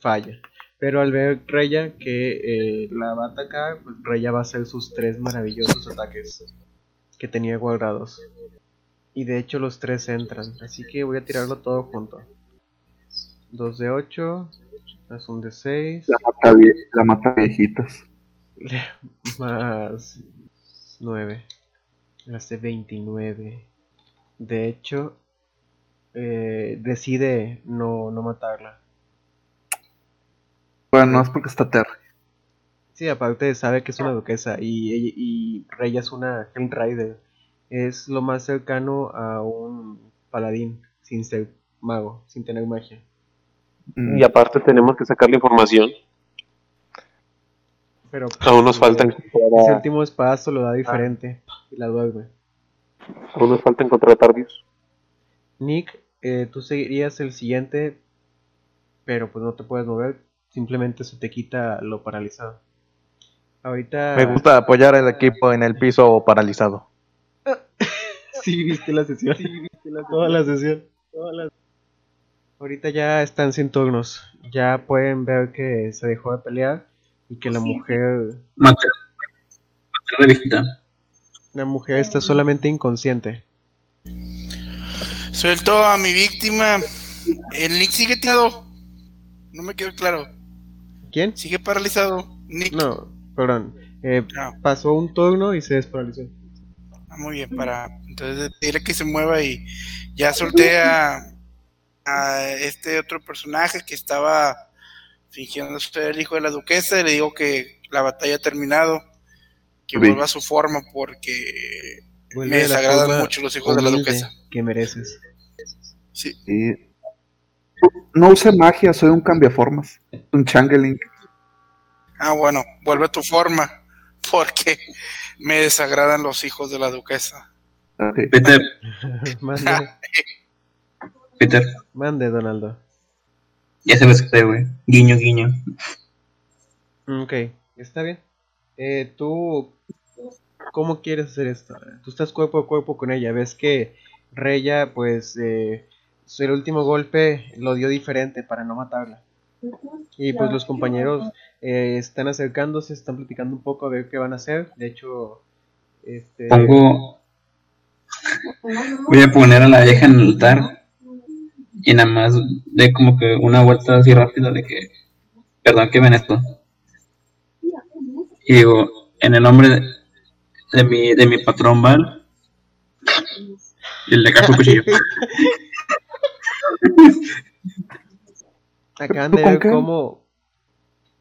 Falla. Pero al ver Reya que eh, la va a atacar, pues Reya va a hacer sus tres maravillosos ataques que tenía guardados. Y de hecho los tres entran. Así que voy a tirarlo todo junto. 2 de 8, más un de 6, La mata, vie- la mata viejitas. más 9. Hace 29. De hecho, eh, decide no, no matarla. Bueno, es porque está Terry. Sí, aparte sabe que es una duquesa y, y, y Rey es una Hell Rider. Es lo más cercano a un paladín sin ser mago, sin tener magia. Y aparte tenemos que sacar la información. Pero Aún nos falta ese encontrar a, último espadazo lo da diferente y la duerme. Aún nos falta encontrar a Tardius. Nick, eh, tú seguirías el siguiente, pero pues no te puedes mover, simplemente se te quita lo paralizado. Ahorita... Me gusta apoyar al equipo en el piso paralizado. Sí, viste la sesión. Toda la sesión. Toda la- Ahorita ya están sin turnos. Ya pueden ver que se dejó de pelear y que la mujer, Matar. Matar a la viejita. La mujer está solamente inconsciente. Suelto a mi víctima. El Nick sigue tirado. No me quedó claro. ¿Quién? Sigue paralizado. Nick. No, perdón. Eh, Ah, pasó un turno y se desparalizó. ah, muy bien, para entonces dile que se mueva y ya solté a, a este otro personaje que estaba fingiendo ser el hijo de la duquesa y le digo que la batalla ha terminado, que vuelva a su forma porque Vuelve me desagradan mucho los hijos de la duquesa. que mereces. Sí, Sí. No use magia, soy un cambiaformas. Un changeling. Ah, bueno, vuelve a tu forma, porque me desagradan los hijos de la duquesa. Ok. Peter, mande, Peter. mande, Donaldo. Ya se lo escuché, güey. Guiño, guiño. Ok, está bien. Eh, tú, ¿cómo quieres hacer esto? Tú estás cuerpo a cuerpo con ella, ves que Reya, pues, eh, el último golpe lo dio diferente para no matarla. Y pues los compañeros eh, están acercándose, están platicando un poco a ver qué van a hacer. De hecho, este, Pongo. Voy a poner a la vieja en el altar. Y nada más de como que una vuelta así rápida de que. Perdón que ven esto. Y digo, en el nombre de, de mi, de mi patrón Val. Y le cajo el cuchillo. acaban ¿Tú de ver qué? cómo,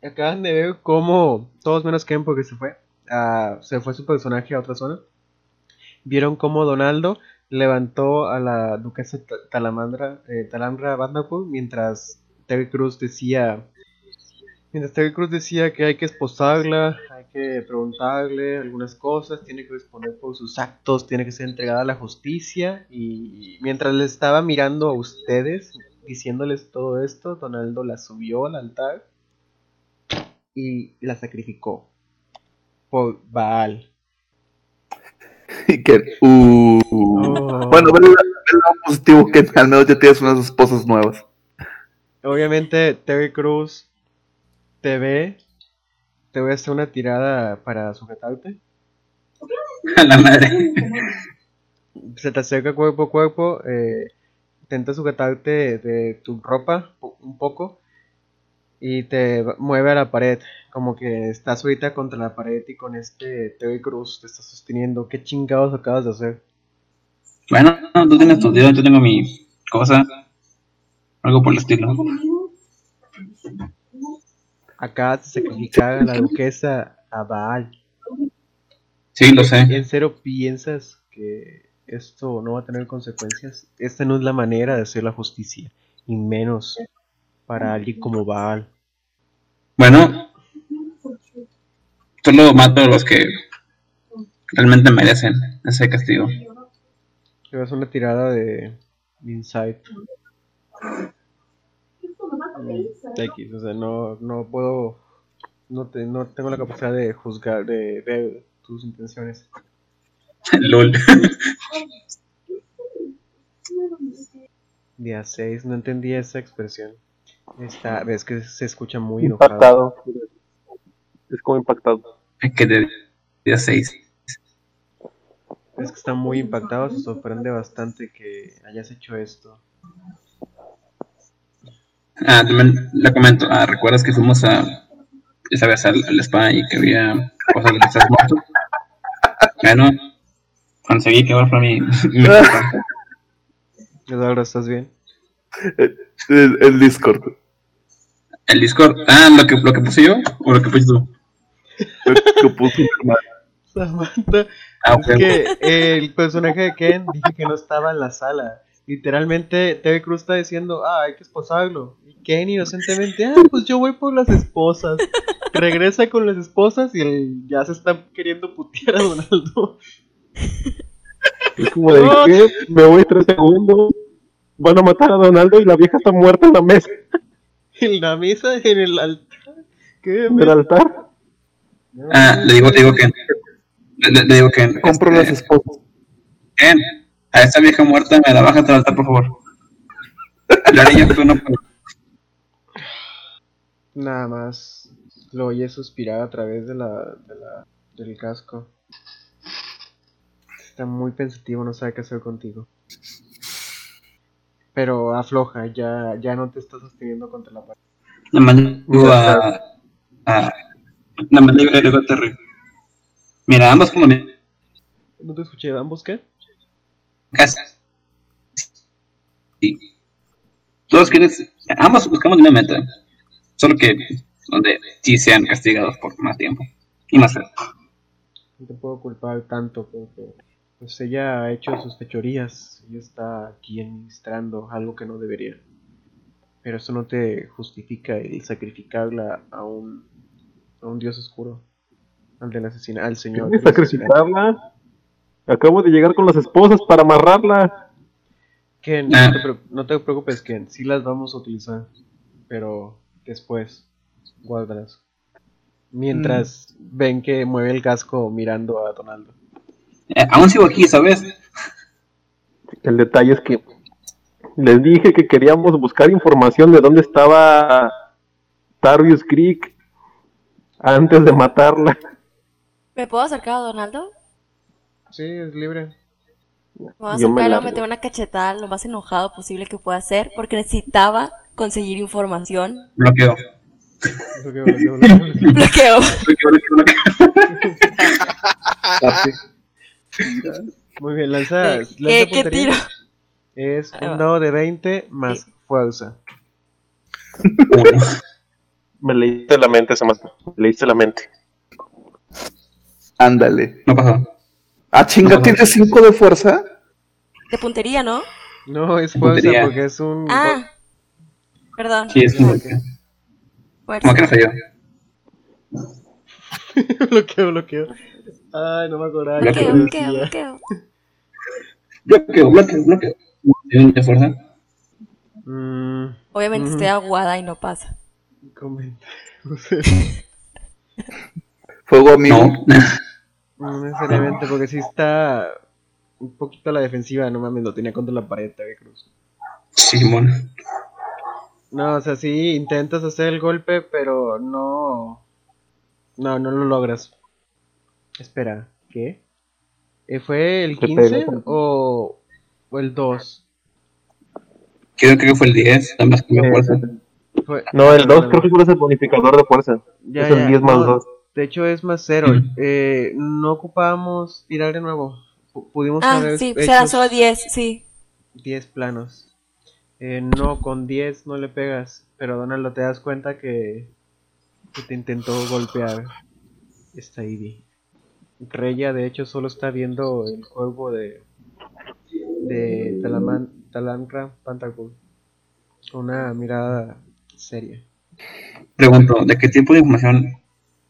acaban de ver cómo, todos menos Ken porque se fue, ah, se fue su personaje a otra zona. Vieron cómo Donaldo levantó a la duquesa Ta- Talamandra, eh, Vanderpool mientras Terry Cruz decía, mientras Terry Cruz decía que hay que esposarla, que preguntarle algunas cosas, tiene que responder por sus actos, tiene que ser entregada a la justicia y mientras le estaba mirando a ustedes, diciéndoles todo esto, Donaldo la subió al altar y la sacrificó por Baal. Y que, uh, Oh. Bueno, el lado positivo que al menos ya tienes unas esposas nuevas. Obviamente Terry Cruz te ve, te voy a hacer una tirada para sujetarte. A la madre. Se te acerca cuerpo a cuerpo, eh, intenta sujetarte de tu ropa un poco y te mueve a la pared, como que estás ahorita contra la pared y con este Terry Cruz te estás sosteniendo. ¿Qué chingados acabas de hacer? Bueno, tú tienes tu dedo, yo tengo mi cosa. Algo por el estilo. Acabas de sacrificar a la duquesa a Baal. Sí, lo sé. ¿En serio piensas que esto no va a tener consecuencias? Esta no es la manera de hacer la justicia, y menos para alguien como Baal. Bueno, solo mato a los que realmente merecen ese castigo. Te vas a una tirada de Insight. X, o sea, no, no puedo, no, te, no tengo la capacidad de juzgar, de ver tus intenciones. LOL. Día 6, no entendí esa expresión. Esta, ves que se escucha muy enojado. Impactado. Es como impactado. que de día 6. Es que está muy impactado, se sorprende bastante que hayas hecho esto. Ah, también le comento. Ah, ¿recuerdas que fuimos a esa vez al, al spa y que había cosas de estás muerto? Bueno, conseguí que ahora mi cosa. Eduardo, ¿estás bien? El, el Discord. El Discord. Ah, lo que, lo que puse yo o lo que pusiste tú. Que puso mi hermano. Samantha, Ah, es ok. que el personaje de Ken dije que no estaba en la sala. Literalmente, TV Cruz está diciendo, ah, hay que esposarlo. Y Ken inocentemente, ah, pues yo voy por las esposas. Regresa con las esposas y el- ya se está queriendo putear a Donaldo. Es como de que me voy tres segundos. Van a matar a Donaldo y la vieja está muerta en la mesa En la mesa, en el altar. ¿Qué del altar. Ah, le digo, le digo que. Le digo que. Compro este, las esposas. Ken, a esta vieja muerta me la bajas del altar, por favor. La niña, tú no puedes. Nada más lo oye suspirar a través de la, de la, del casco. Está muy pensativo, no sabe qué hacer contigo. Pero afloja, ya, ya no te está sosteniendo contra la pared. Nada más digo a. a nada más le digo, a Terry. Mira, ambos como ¿No te escuché? ¿Ambos qué? Casa. Sí. Todos quieren. Ambos buscamos una meta. Solo que. Donde sí sean castigados por más tiempo. Y más feo. No te puedo culpar tanto porque pues ella ha hecho sus fechorías. Ella está aquí administrando algo que no debería. Pero eso no te justifica el sacrificarla a un, a un dios oscuro. Al del asesina, al señor. Sacrificarla. Acabo de llegar con las esposas para amarrarla. Ken, Ah. no te, pre- no te preocupes, Ken. Sí las vamos a utilizar. Pero después, guárdalas. Mientras ven que mueve el casco mirando a Donaldo. Eh, aún sigo aquí, ¿sabes? El detalle es que les dije que queríamos buscar información de dónde estaba Tarius Creek antes de matarla. ¿Me puedo acercar a Donaldo? Sí, es libre. Me voy a me largo. meter una cachetada lo más enojado posible que pueda hacer porque necesitaba conseguir información. Bloqueo. Bloqueo, bloqueo, bloqueo. Papi. Muy bien, lanza, Eh, lanza ¿Qué, tiro? Es un dado de 20 más Sí. fuerza. Me leíste la mente, Samantha. Me leíste la mente. Ándale. No pasó. Ah, chinga, ¿tienes 5 de fuerza? De puntería, ¿no? No, es fuerza Puntería. porque es un... Ah. Perdón. Sí, es un bloqueo. Fuerza. ¿Cómo que no falló? bloqueo, bloqueo. Ay, no me acordaba. Bloqueo, Bloqueo, bloqueo, bloqueo. Bloqueo, bloqueo. ¿Tiene de fuerza? Mm, Obviamente estoy aguada y no pasa. comenta. No sé. Fuego amigo. No. No necesariamente, porque sí está un poquito a la defensiva. No mames, lo tenía contra la pared, Tague Cruz. Simón. No, o sea, sí intentas hacer el golpe, pero no. No, no lo logras. Espera, ¿qué? Eh, ¿Fue el Qué 15 pena. o, o el 2? Creo que fue el 10, nada más que me fuerza. Fue- No, el 2 perdóname. creo que fue el bonificador de fuerza. Ya, es el ya, 10 más no, 2. De hecho es más cero. Mm. Eh, no ocupábamos tirar de nuevo. Pu- Pudimos Ah, haber sí, hecho serán solo 10, sí. 10 planos. Eh, no, con 10 no le pegas. Pero Donaldo, te das cuenta que, que te intentó golpear esta Ivy. Reya, de hecho, solo está viendo el cuervo de, de Talaman, Talamra Pantagruel. Con una mirada seria. Pregunto, ¿de qué tipo de información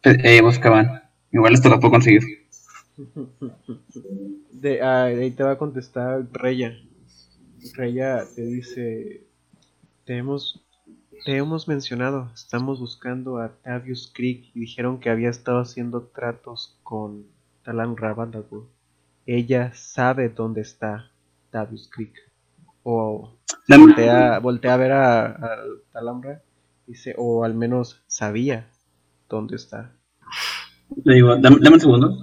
eh, buscaban? Igual esto lo puedo conseguir. De, ah, ahí te va a contestar Reya. Reya te dice, te hemos, te hemos mencionado, estamos buscando a Tavius Creek y dijeron que había estado haciendo tratos con Talan Rabandagul. Ella sabe dónde está Tavius Creek. O voltea, a ver a, a Talamra, dice, o al menos sabía dónde está. le digo, dame, dame un segundo.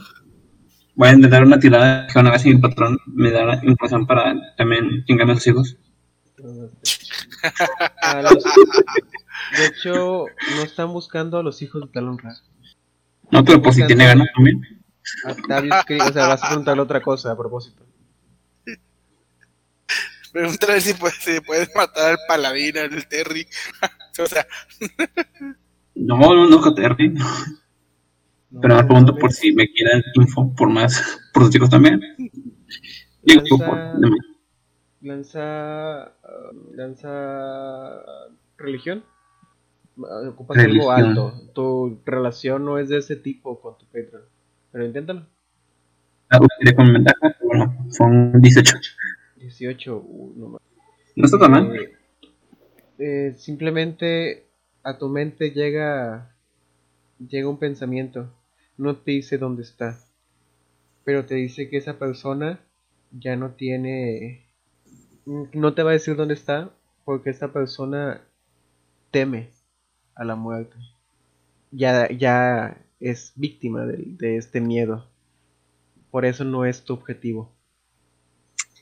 Voy a intentar una tirada que una vez mi patrón me da la información para también chingarme a sus hijos. A los- de hecho, no están buscando a los hijos de Talonra. No, pero por si tiene ganas también. A Tavius Creek, o sea, vas a preguntarle otra cosa a propósito. Pregúntale si puedes, si puedes matar al paladín, al Terry. o sea, No, no, no, Terry. No, Pero no pregunto por si me quieren info por más, chicos también. Digo, Lanza- por-. Lanza. ah, lanza. Religión. Ah, Ocupas algo Religión. alto. Tu relación no es de ese tipo con tu Patreon. Pero inténtalo. Ah, tiré con ventaja, bueno, son 18. 18. uh, no mames. No está tan mal. Eh, eh, simplemente a tu mente llega llega un pensamiento no te dice dónde está pero te dice que esa persona ya no tiene no te va a decir dónde está porque esa persona teme a la muerte. Ya ya es víctima de, de este miedo. Por eso no es tu objetivo.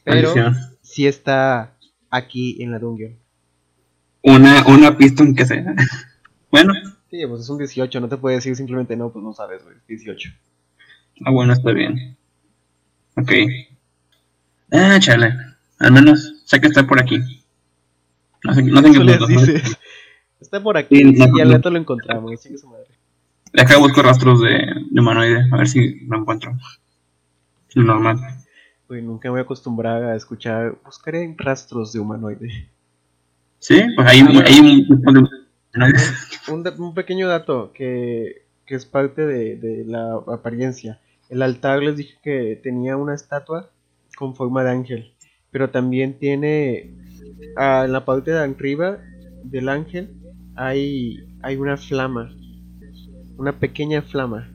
Pero Maldición. sí está aquí en la dungeon Una, una pista que sea. Bueno, Sí, pues es un 18, no te puede decir simplemente no, pues no sabes, güey, 18. ah, bueno, está bien. Ok. Ah, chale. Al menos sé que está por aquí. No sé, no sé en qué punto. dices. Está por aquí, Sí, y no, al rato lo encontramos, chingue su madre. Deja busco rastros de, de humanoide, a ver si lo encuentro. Lo normal. Güey, nunca me voy a acostumbrar a escuchar, buscaré rastros de humanoide. Sí, pues hay, Ah, hay un. Un, pequeño dato que, que es parte de, de la apariencia. El altar les dije que tenía una estatua con forma de ángel, pero también tiene ah, en la parte de arriba del ángel hay, hay una flama. una pequeña flama.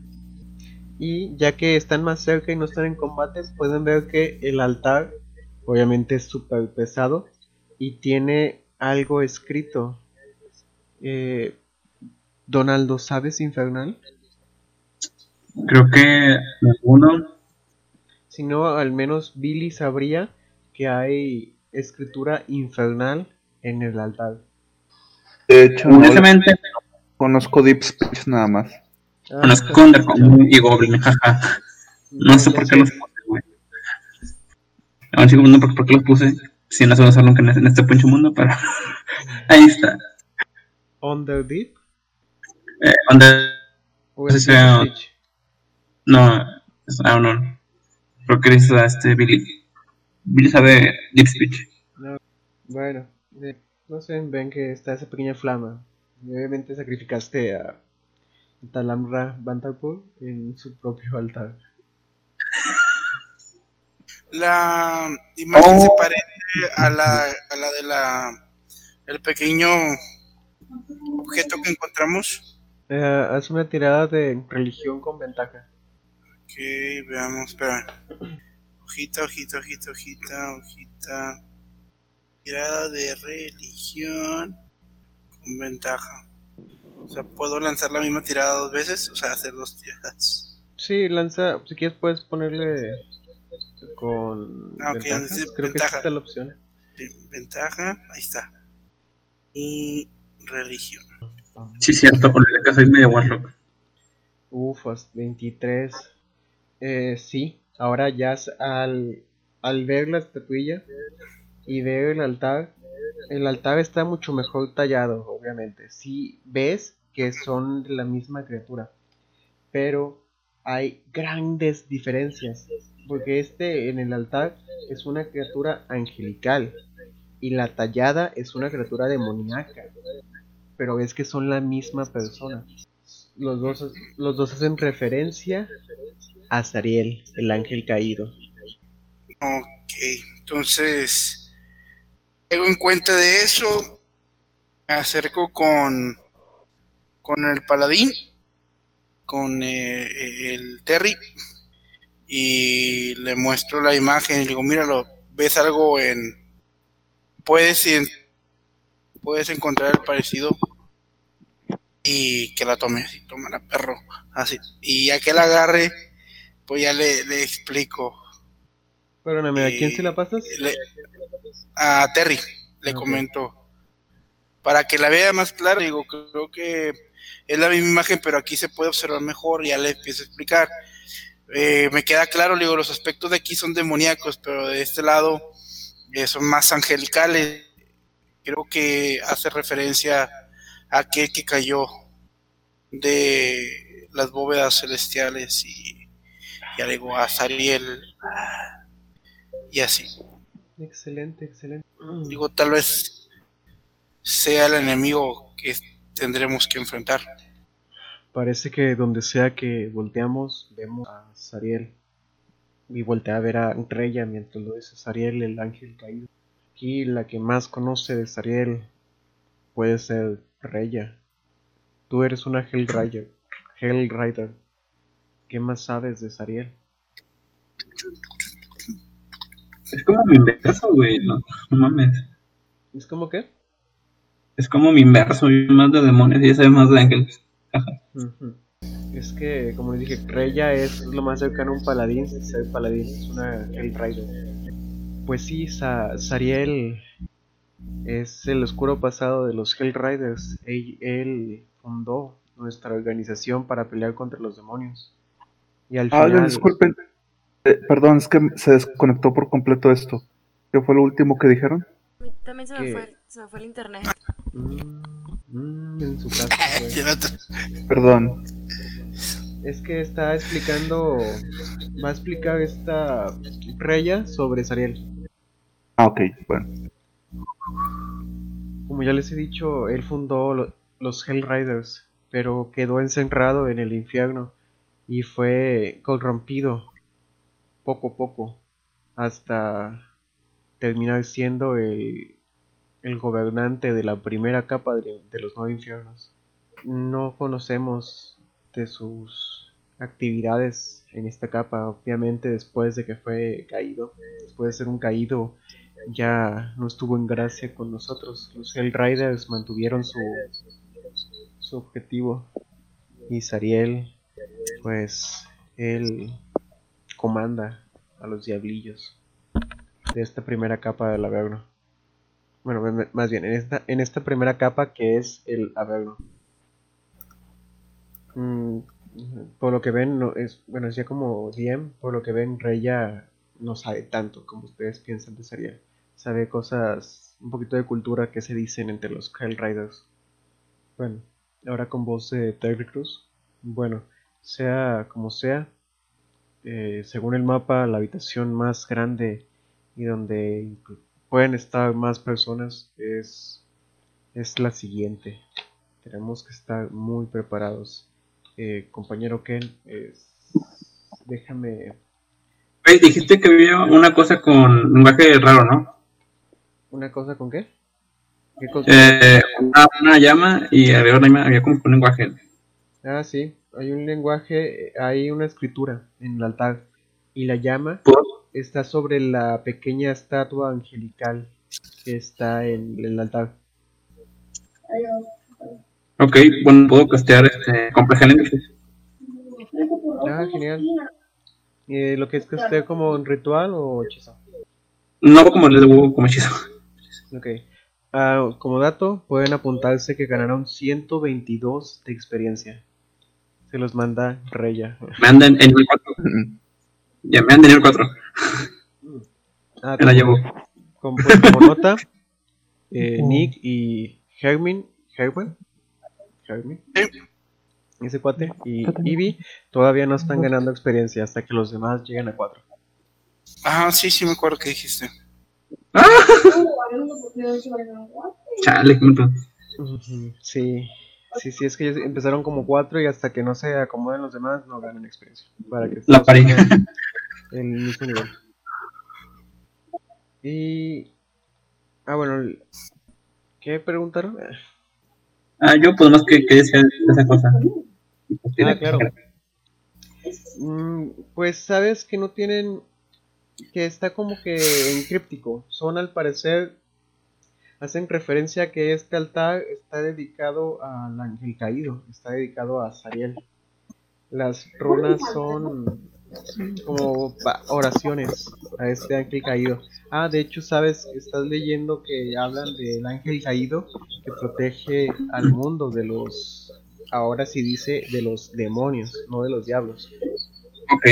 Y ya que están más cerca y no están en combates, pueden ver que el altar obviamente es súper pesado y tiene algo escrito. Eh, Donaldo, ¿sabes infernal? Creo que alguno. Si no, al menos Billy sabría que hay escritura infernal en el altar. De hecho, no, Honestamente, conozco Deep Speech nada más. Ah, conozco Undercommon y Goblin, jaja. No sé por qué los puse, güey. Aún sigo no por qué los puse. Si no se usar nunca en este, en este pinche mundo, pero. Ahí está. Under Deep Eh, Under- o Sí, es sí, Deep ah. Speech? No, no. Creo que es a este Billy. Billy sabe Deep Speech. Bueno, eh, no sé, ven que está esa pequeña flama. Y obviamente sacrificaste a Talamra Bantarpur en su propio altar. La imagen se Oh. parece a la, a la de la el pequeño objeto que encontramos. Eh, haz una tirada de religión con ventaja. Ok, veamos, espera. Hojita, hojita, hojita, hojita, hojita. Tirada de religión con ventaja. O sea, puedo lanzar la misma tirada dos veces, o sea, hacer dos tiradas. Sí, lanza, si quieres puedes ponerle con Ah, ventaja. dice Creo que esta es la opción. Ventaja, ahí está. Y religión. Sí, cierto, por la casa es medio Warlock. Ufas, 23. Eh, sí, ahora ya al, al ver la estatuilla y ver el altar, el altar está mucho mejor tallado, obviamente. Sí, ves que son de la misma criatura, pero hay grandes diferencias, porque este en el altar es una criatura angelical y la tallada es una criatura demoníaca, pero ves que son la misma persona los dos, los dos hacen referencia a Zariel, el ángel caído. Ok, entonces, tengo en cuenta de eso, me acerco con, con el paladín, con eh, el Terry, y le muestro la imagen y le digo, míralo, ves algo en... Puedes, puedes encontrar el parecido y que la tome así, tómala perro, así. Y ya que la agarre, pues ya le, le explico. Perdóname, ¿a quién se la pasas? Le- a Terry le Ok. comento para que la vea más clara digo creo que es la misma imagen pero aquí se puede observar mejor ya le empiezo a explicar Eh, me queda claro digo los aspectos de aquí son demoníacos pero de este lado eh, son más angelicales creo que hace referencia a aquel que cayó de las bóvedas celestiales y digo a Sariel y así Excelente, excelente. Digo, tal vez sea el enemigo que tendremos que enfrentar. Parece que donde sea que volteamos, vemos a Zariel. Y voltea a ver a Reya mientras lo dice Zariel, el ángel caído. Aquí la que más conoce de Zariel puede ser Reya. Tú eres una Hellrider. Hellrider. ¿Qué más sabes de Zariel? Es como mi inverso, güey. No, no mames. ¿Es como que? Es como mi inverso. Yo más de demonios y ella sabe más de ángeles. Es que, como les dije, Reya es lo más cercano a un paladín. Ser paladín es una Hellrider. Pues sí, Sa- Sariel es el oscuro pasado de los Hellriders. Él, él fundó nuestra organización para pelear contra los demonios. Y al Ah, final. disculpen. Eh, perdón, es que se desconectó por completo esto. ¿Qué fue lo último que dijeron? También se me, fue, se me fue el internet. Mm, mm, en su casa. pues. Perdón. Es que está explicando. Va a explicar esta Reya sobre Sariel. Ah, ok, bueno. Como ya les he dicho, él fundó lo- los Hellriders, pero quedó encerrado en el infierno y fue corrompido poco a poco hasta terminar siendo el, el gobernante de la primera capa de, los nueve infiernos. No conocemos de sus actividades en esta capa. Obviamente después de que fue caído, después de ser un caído, ya no estuvo en gracia con nosotros. Los Hellriders mantuvieron su, su objetivo y Sariel, pues él comanda a los diablillos de esta primera capa del Averno. Bueno, más bien, en esta, en esta primera capa que es el Averno. Mm, por lo que ven, no es, bueno, ya como DM, por lo que ven, Reya no sabe tanto como ustedes piensan de Sariel. Sabe cosas, un poquito de cultura que se dicen entre los Kyle Riders. Bueno, ahora con voz de Terry Cruz. Bueno, sea como sea, eh, según el mapa, la habitación más grande y donde pueden estar más personas es, es la siguiente. Tenemos que estar muy preparados. Eh, compañero Ken, es- déjame... Dijiste que había una cosa con lenguaje raro, ¿no? ¿Una cosa con qué? ¿Qué cosa? Eh, una, una llama y llama había como un lenguaje. Ah, sí, hay un lenguaje, hay una escritura en el altar y la llama ¿Por? Está sobre la pequeña estatua angelical que está en el altar. Ok, bueno, puedo castear este, compleja. Ah, genial. Eh, ¿Lo que es que esté como un ritual o hechizo? No como les digo como hechizo. Ok. Ah, como dato, pueden apuntarse que ganarán 122 de experiencia. Se los manda Reya. Me andan en 4. Ya me en nivel 4. Ah, Me la llevo. Como, como nota, eh, Nick y Hermin, Herman, Hermin, ese cuate, y Ivy todavía no están ganando experiencia hasta que los demás lleguen a 4. Ah, sí, sí me acuerdo que dijiste. Chale, qué mental. Sí, sí, sí, es que ellos empezaron como 4 y hasta que no se acomoden los demás no ganan experiencia. Para que La pareja. el mismo nivel. Y. Ah, bueno, ¿qué preguntaron? Ah, yo pues más que, que decía esa cosa. Ah, claro. Mm, pues sabes que no tienen. que está como que en críptico. Son al parecer. Hacen referencia a que este altar está dedicado al ángel caído. Está dedicado a Sariel. Las runas son como oraciones a este ángel caído. Ah, de hecho, sabes, estás leyendo que hablan del ángel caído que protege al mundo de los. Ahora sí dice de los demonios, no de los diablos. Ok.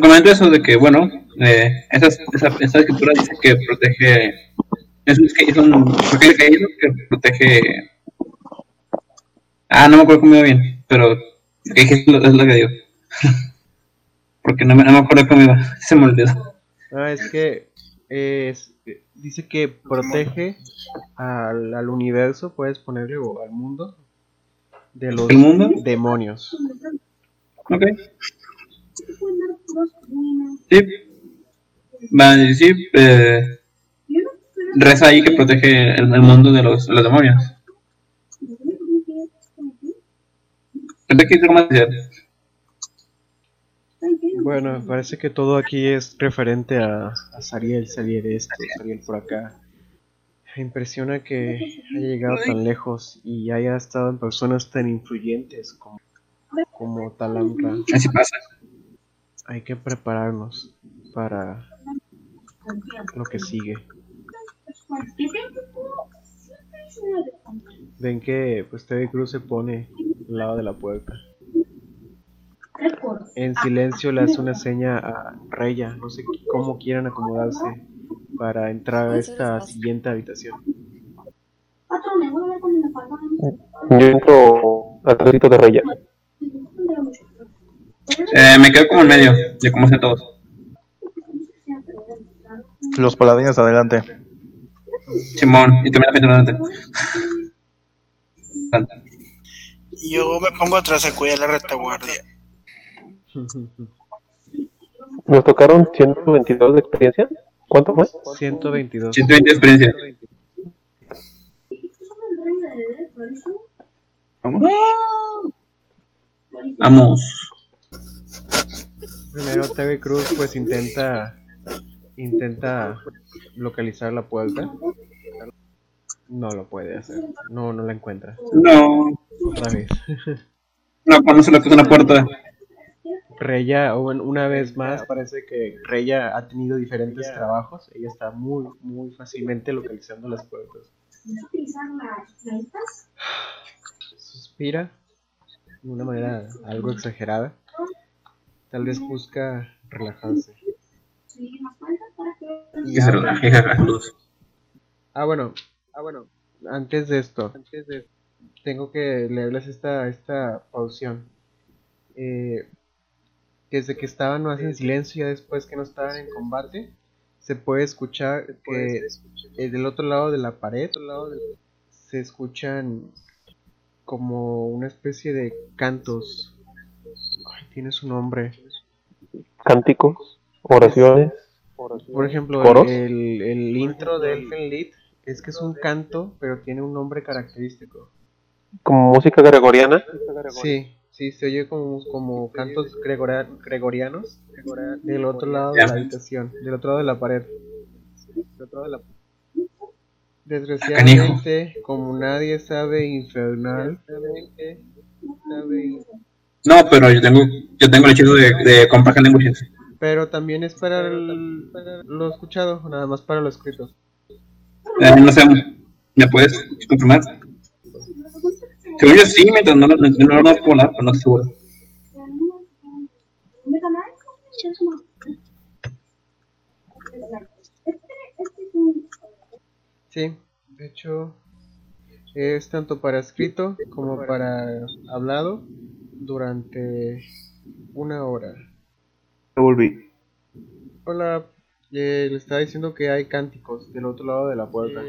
Comento eso de que, bueno, eh, esas, esa, esa escritura dice que protege. Es, es un caído que protege. Ah, no me acuerdo cómo iba bien, pero es lo, es lo que digo. Porque no me, no me acuerdo cómo iba, se me olvidó. Ah, es que eh, es- eh, dice que protege al, al universo, puedes ponerle, o al mundo, de los ¿El mundo? demonios. Ok. Sí. Va, sí, eh, reza ahí que protege el, el mundo de los, los demonios. Bueno, parece que todo aquí es referente a, a Sariel, Sariel esto, Sariel por acá. Me impresiona que haya llegado tan lejos y haya estado en personas tan influyentes como, como Talamra. Así pasa. Hay que prepararnos para lo que sigue. Ven que pues Teddy Cruz se pone al lado de la puerta. En silencio le hace una seña a Reya, no sé cómo quieran acomodarse para entrar a esta siguiente habitación. Yo entro atrás de Reya. Eh, me quedo como en medio de cómo están todos. Los paladines adelante. Simón, y también la gente adelante. Yo me pongo atrás a cuidar la retaguardia. Nos tocaron 122 de experiencia. ¿Cuánto fue? 122. 120 de experiencia. Vamos. Vamos. Primero TV Cruz pues intenta intenta localizar la puerta. No lo puede hacer. No, no la encuentra. No. Otra vez. No, cuando se le puso la puerta. Reya, una vez más, parece que Reya ha tenido diferentes trabajos. Ella está muy, muy fácilmente localizando las puertas. Suspira de una manera algo exagerada. Tal vez busca relajarse. Que se relaje, jaja, luz. Ah, bueno, ah, bueno, antes de esto, antes de tengo que leerles esta, esta pausión. Eh, desde que estaban más en silencio, ya después que no estaban en combate, se puede escuchar que eh, del otro lado de la pared se escuchan como una especie de cantos. Tiene su nombre. Cánticos, oraciones. Por ejemplo, ¿Coros? el, el intro de Elfen Lied es que es un canto, pero tiene un nombre característico. Como música gregoriana. Sí, sí, se oye como, como cantos gregora- gregorianos del otro lado de la habitación, del otro lado de la pared. Del otro lado de la- Desgraciadamente, como nadie sabe infernal, No, pero yo tengo, yo tengo el hechizo de, de Compact Languages. pero también es para, el- para lo escuchado, nada más para lo escrito. Eh, no sé, ¿me puedes confirmar? Según yo sí, mientras no, no, no, no puedo hablar, pero no estoy seguro. Sí, de hecho es tanto para escrito como para hablado durante una hora. Ya volví. Hola, eh, le estaba diciendo que hay cánticos del otro lado de la puerta.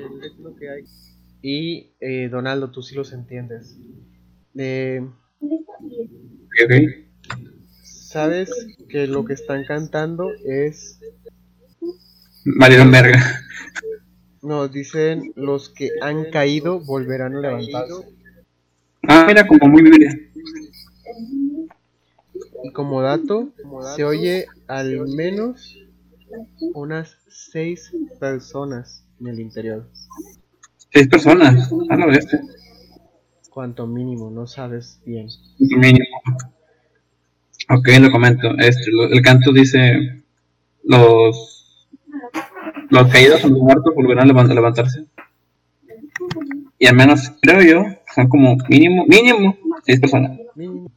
Y eh, Donaldo, tú sí los entiendes. Eh. Sabes que lo que están cantando es, Marido verga. no, dicen los que han caído volverán a levantarse. Ah, mira, como muy biblia. Y como dato, se oye al menos unas seis personas en el interior. Seis personas. A la. Cuanto mínimo, no sabes bien. Mínimo. Ok, lo comento. Este, lo- el canto dice: Los, los caídos o los muertos volverán a levantarse. Y al menos, creo yo, son como mínimo, mínimo, seis personas. Mínimo.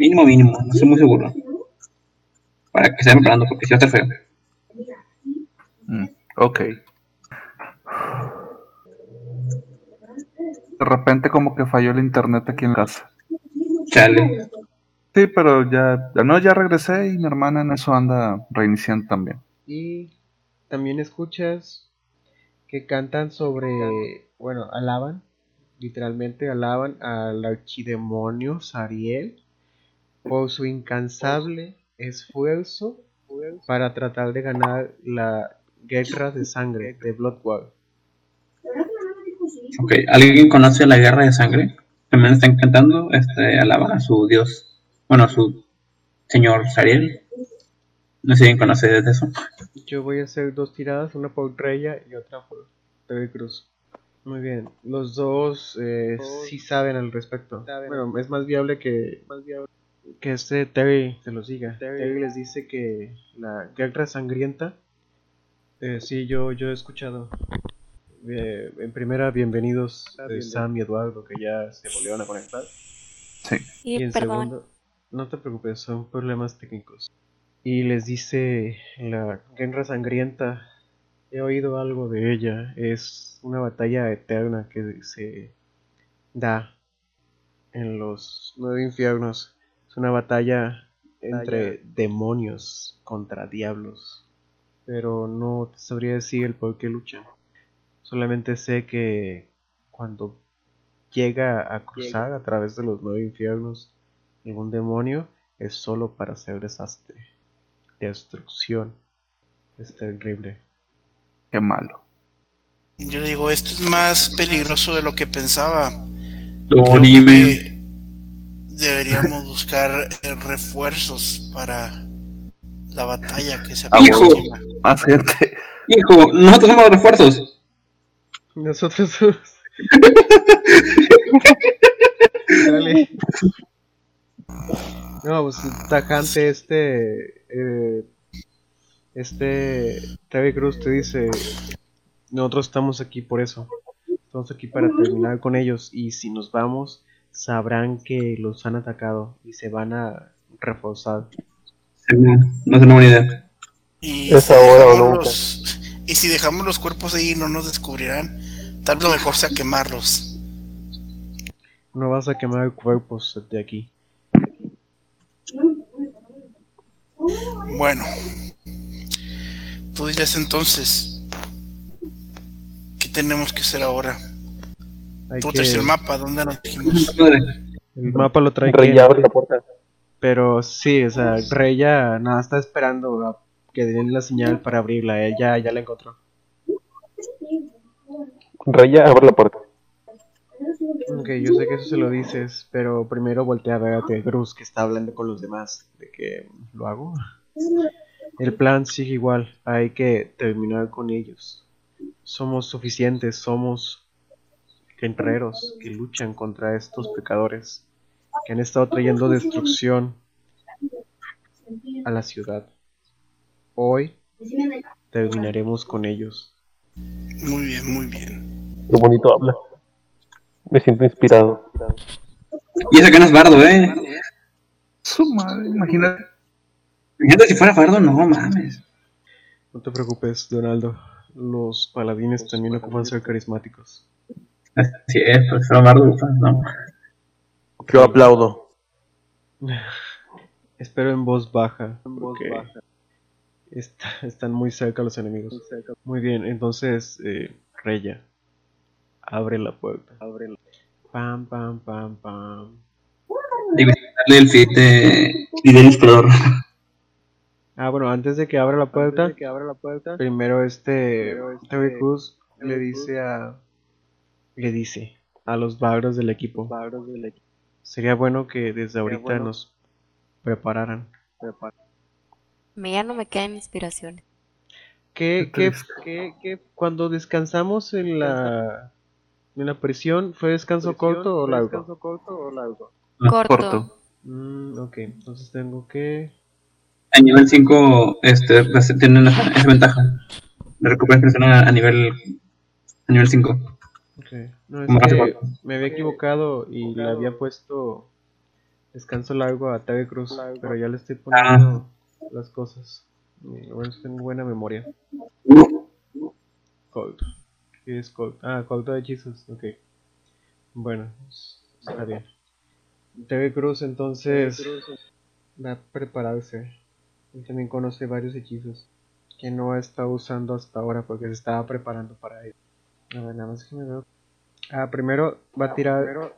Mínimo, mínimo. No estoy muy seguro. Para que se vayan preparando, porque si va a estar feo. Mm, ok. De repente como que falló el internet aquí en casa. Chale. Sí, pero ya, ya no, ya regresé y mi hermana en eso anda reiniciando también. Y también escuchas que cantan sobre, bueno, alaban, literalmente alaban al archidemonio Sariel por su incansable esfuerzo para tratar de ganar la guerra de sangre de Blood War. Ok, ¿alguien conoce la guerra de sangre? También están cantando, este, alaban a su dios, bueno, a su señor Sariel. No sé si alguien conoce de eso. Yo voy a hacer dos tiradas, una por Reya y otra por TV Cruz. Muy bien, los dos eh, sí saben al respecto. Bueno, es más viable que, que este Terry se los diga. Terry les dice que la guerra sangrienta, eh, sí, yo, yo he escuchado. Eh, en primera, bienvenidos eh, Sam y Eduardo, que ya se volvieron a conectar. Sí. Sí, Y en perdón. segundo, no te preocupes, son problemas técnicos. Y les dice la guerra sangrienta, he oído algo de ella, es una batalla eterna que se da en los nueve infiernos. Es una batalla entre demonios contra diablos. Pero no te sabría decir el por qué luchan. Solamente sé que cuando llega a cruzar a través de los nueve infiernos algún demonio es solo para hacer desastre, destrucción. Es terrible. Qué malo. Yo digo, esto es más peligroso de lo que pensaba. Lo deberíamos buscar eh, refuerzos para la batalla que se Hijo. aproxima. Más gente. Hijo, nosotros somos refuerzos. Nosotros somos. Dale. No, pues tajante este. eh, este. Terry Cruz te dice: Nosotros estamos aquí por eso. Estamos aquí para terminar con ellos. Y si nos vamos, sabrán que los han atacado y se van a reforzar. No, no es una buena idea. Y Es si ahora o dejamos nunca. los- y si dejamos los cuerpos ahí no nos descubrirán. Tal vez lo mejor sea quemarlos. No vas a quemar cuerpos de aquí. Bueno. Tú diles entonces. ¿Qué tenemos que hacer ahora? Hay Tú que- el mapa, ¿dónde nos dijimos? El mapa lo trae Rey abre la puerta. pero sí, o sea, Rey ya nada está esperando a que den la señal para abrirla. Él ya, ya la encontró. Rey ya abre la puerta. Ok, yo sé que eso se lo dices, pero primero voltea a ver a Cruz que está hablando con los demás. ¿De que lo hago? El plan sigue igual, hay que terminar con ellos. Somos suficientes, somos guerreros que luchan contra estos pecadores que han estado trayendo destrucción a la ciudad. Hoy terminaremos con ellos. Muy bien, muy bien. Qué bonito habla. Me siento inspirado. Y eso que no es bardo, eh. Su madre, imagínate. Imagínate si fuera bardo, no mames. No te preocupes, Donaldo. Los paladines también ocupan ser carismáticos. Así es, pues bardo, pues, no. Yo aplaudo. Espero en voz baja. porque está- están muy cerca los enemigos. Muy bien, entonces, eh, Reya, abre la puerta. Pam, pam, pam, pam. Digo, darle el fit de nivel inspirador. Ah, bueno, antes de que abra la puerta, primero este Terry Cruz le dice a le dice a los bardos del equipo. Sería bueno que desde ahorita nos prepararan. Ya no me quedan inspiraciones. ¿Qué, qué, qué, qué- cuando descansamos en la en la prisión fue descanso corto o largo? Corto. Corto. Mm, ok, entonces tengo que A nivel 5, este, tienen esa, ventaja. De recuperar presión a, a nivel a nivel 5. No, es que me había equivocado y le había puesto descanso largo a Terry Cruz, pero ya le estoy poniendo las cosas. Y, Bueno, tengo buena memoria. Cold. ¿Qué es Cold? Ah, Cold de hechizos, ok. Bueno, está bien. Terry Cruz entonces va a prepararse. Él también conoce varios hechizos que no ha estado usando hasta ahora porque se estaba preparando para ello. A ver, nada más que me veo. Ah, primero va a tirar,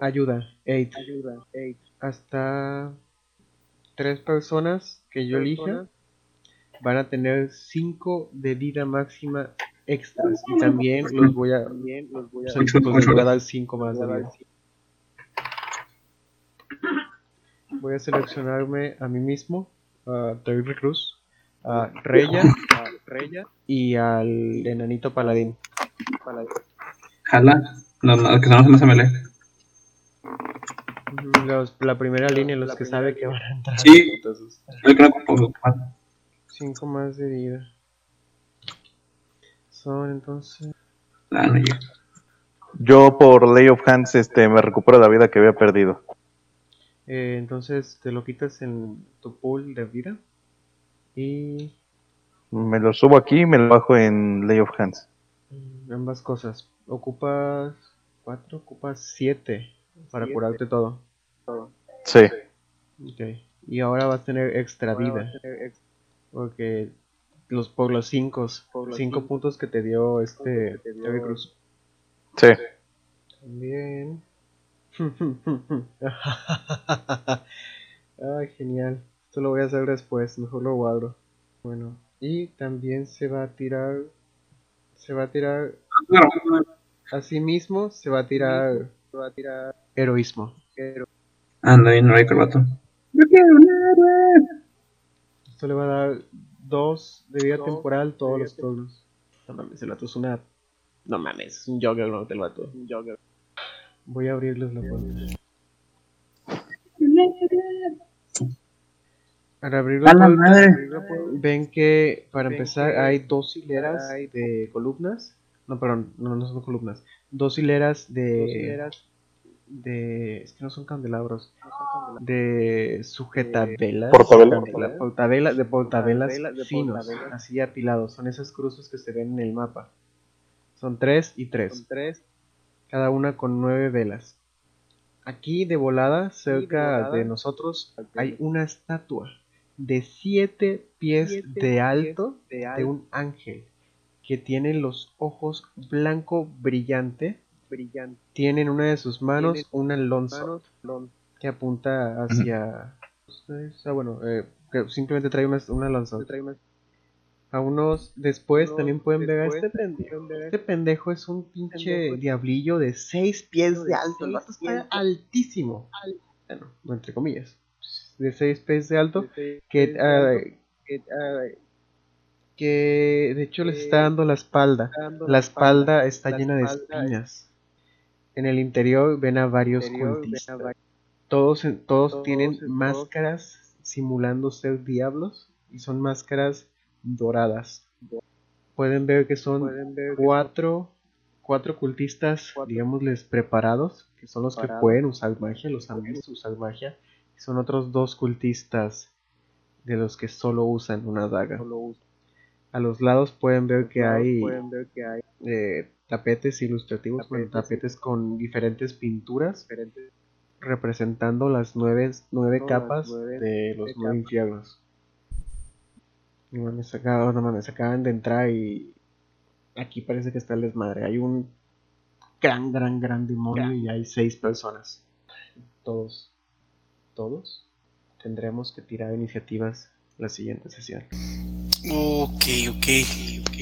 ayuda, 8. Hasta tres personas que yo elija van a tener 5 de vida máxima extras y también los voy a, pues voy a dar 5 más de vida. Voy a seleccionarme a mí mismo, a Terry Cruz, a Reya, y al enanito paladín. Jala. No, no, que son más melee. Ujú, Los, la primera línea, los que sabe que van a entrar. Sí. Yo creo que ocupar. 5 más de vida. Son entonces. Ah, no llega. Yo por Lay of Hands este, me recupero la vida que había perdido. eh, entonces te lo quitas en tu pool de vida. Y Me lo subo aquí y me lo bajo en Lay of Hands. ambas cosas. Ocupas 4, ocupas 7 para curarte todo. Sí. Ok. Y ahora vas a tener extra vida. Porque los por los 5 cinco puntos que te dio este Terry Cruz. Sí. Bien. Ay, genial. Esto lo voy a hacer después, mejor lo guardo. Bueno, y también se va a tirar. Se va a tirar. Así mismo se va a tirar. Se va a tirar. Heroísmo. Anda bien heroico el vato. Yo quiero un héroe. Esto le va a dar 2 de vida temporal todos los turnos. No mames, el vato es una. No mames, es un juggernaut el vato. Voy a abrirles la puerta. Para abrir la ¡A la puerta, ven que para empezar hay dos hileras de columnas. No, perdón, no, no son columnas. Dos hileras de. de. Es que no son candelabros. De sujetavelas. Portavelas. portavela- de portavelas finos, así apilados. Son esas cruces que se ven en el mapa. Son tres y tres. Cada una con nueve velas. Aquí de volada, cerca de nosotros, hay una estatua de siete pies de alto de un ángel que tiene los ojos blanco brillante. Tiene en una de sus manos una lonza que apunta hacia. Ah, bueno, eh, que simplemente trae una, una lanza. A unos después también pueden ver a este pendejo. Este pendejo es un pinche diablillo de 6 pies de alto. El está altísimo. Bueno, entre comillas. De 6 pies de alto. Que, ah, que de hecho les está dando la espalda. La espalda está llena de espinas. En el interior ven a varios cultistas. Todos, todos tienen máscaras simulando ser diablos y son máscaras doradas. Pueden ver que son cuatro, cuatro cultistas, digámosles, preparados, que son los que pueden usar magia, los visto usar magia. Y son otros dos cultistas de los que solo usan una daga. A los lados pueden ver que hay eh, tapetes ilustrativos, bueno, tapetes con diferentes pinturas representando las nueve, nueve capas de los nueve infiernos. Se acaban, no mames, acaban de entrar y aquí parece que está el desmadre. Hay un gran, gran, gran demonio y hay seis personas. Todos, todos tendremos que tirar iniciativas la siguiente sesión. Ok, ok, ok.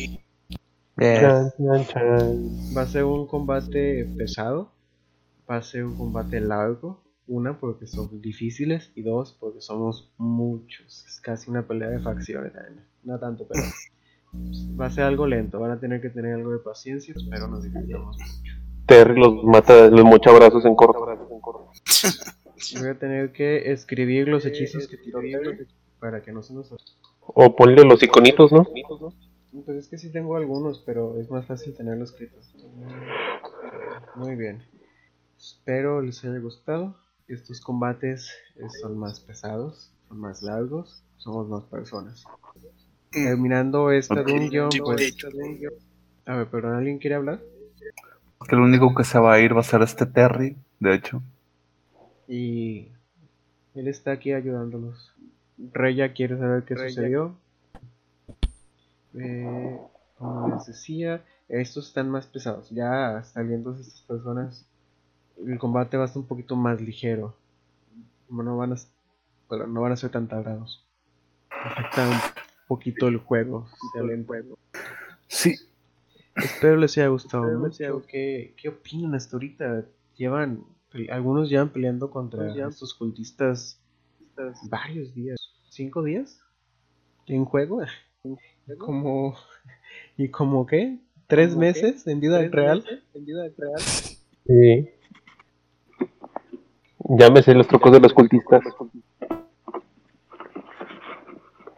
Bien. Chan, chan, chan. Va a ser un combate pesado, va a ser un combate largo. Una, porque son difíciles, y dos, porque somos muchos. Es casi una pelea de facciones. No tanto, pero va a ser algo lento. Van a tener que tener algo de paciencia, pero nos divertimos mucho. Terry los mata, los mocha brazos en corto. Voy a tener que escribir los hechizos que tiró Terry para que no se nos. O ponle los iconitos, ¿no? Pues es que sí tengo algunos, pero es más fácil tenerlos escritos. Muy bien. Espero les haya gustado. Estos combates eh, son más pesados, son más largos, somos más personas. Terminando esta dungeon, pues... A ver, perdón, ¿alguien quiere hablar? Que el único que se va a ir va a ser este Terry, de hecho. Y él está aquí ayudándolos. Reya quiere saber qué sucedió. Eh, como les decía, estos están más pesados. Ya saliendo estas personas, el combate va a ser un poquito más ligero. Como No van a, pero no van a ser tan tardados. Afecta un poquito el juego. salen. Sí, Espero les haya gustado mucho. ¿Qué, ¿Qué opinan hasta ahorita? Llevan, algunos llevan peleando contra estos cultistas varios días. ¿Cinco días? ¿En juego? Como, ¿Y como qué? ¿Tres meses en vida real? Sí. Llámese los trucos de los cultistas.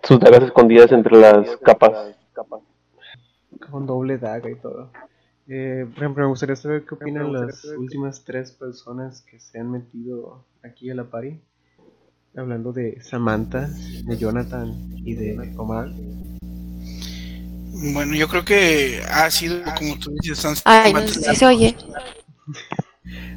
Sus dagas escondidas entre las capas. Con doble daga y todo. Eh, por ejemplo, me gustaría saber qué opinan las últimas tres personas que se han metido aquí a la party. Hablando de Samantha, de Jonathan y de Omar. Bueno, yo creo que ha sido, como tú dices, han Ay, no si se oye.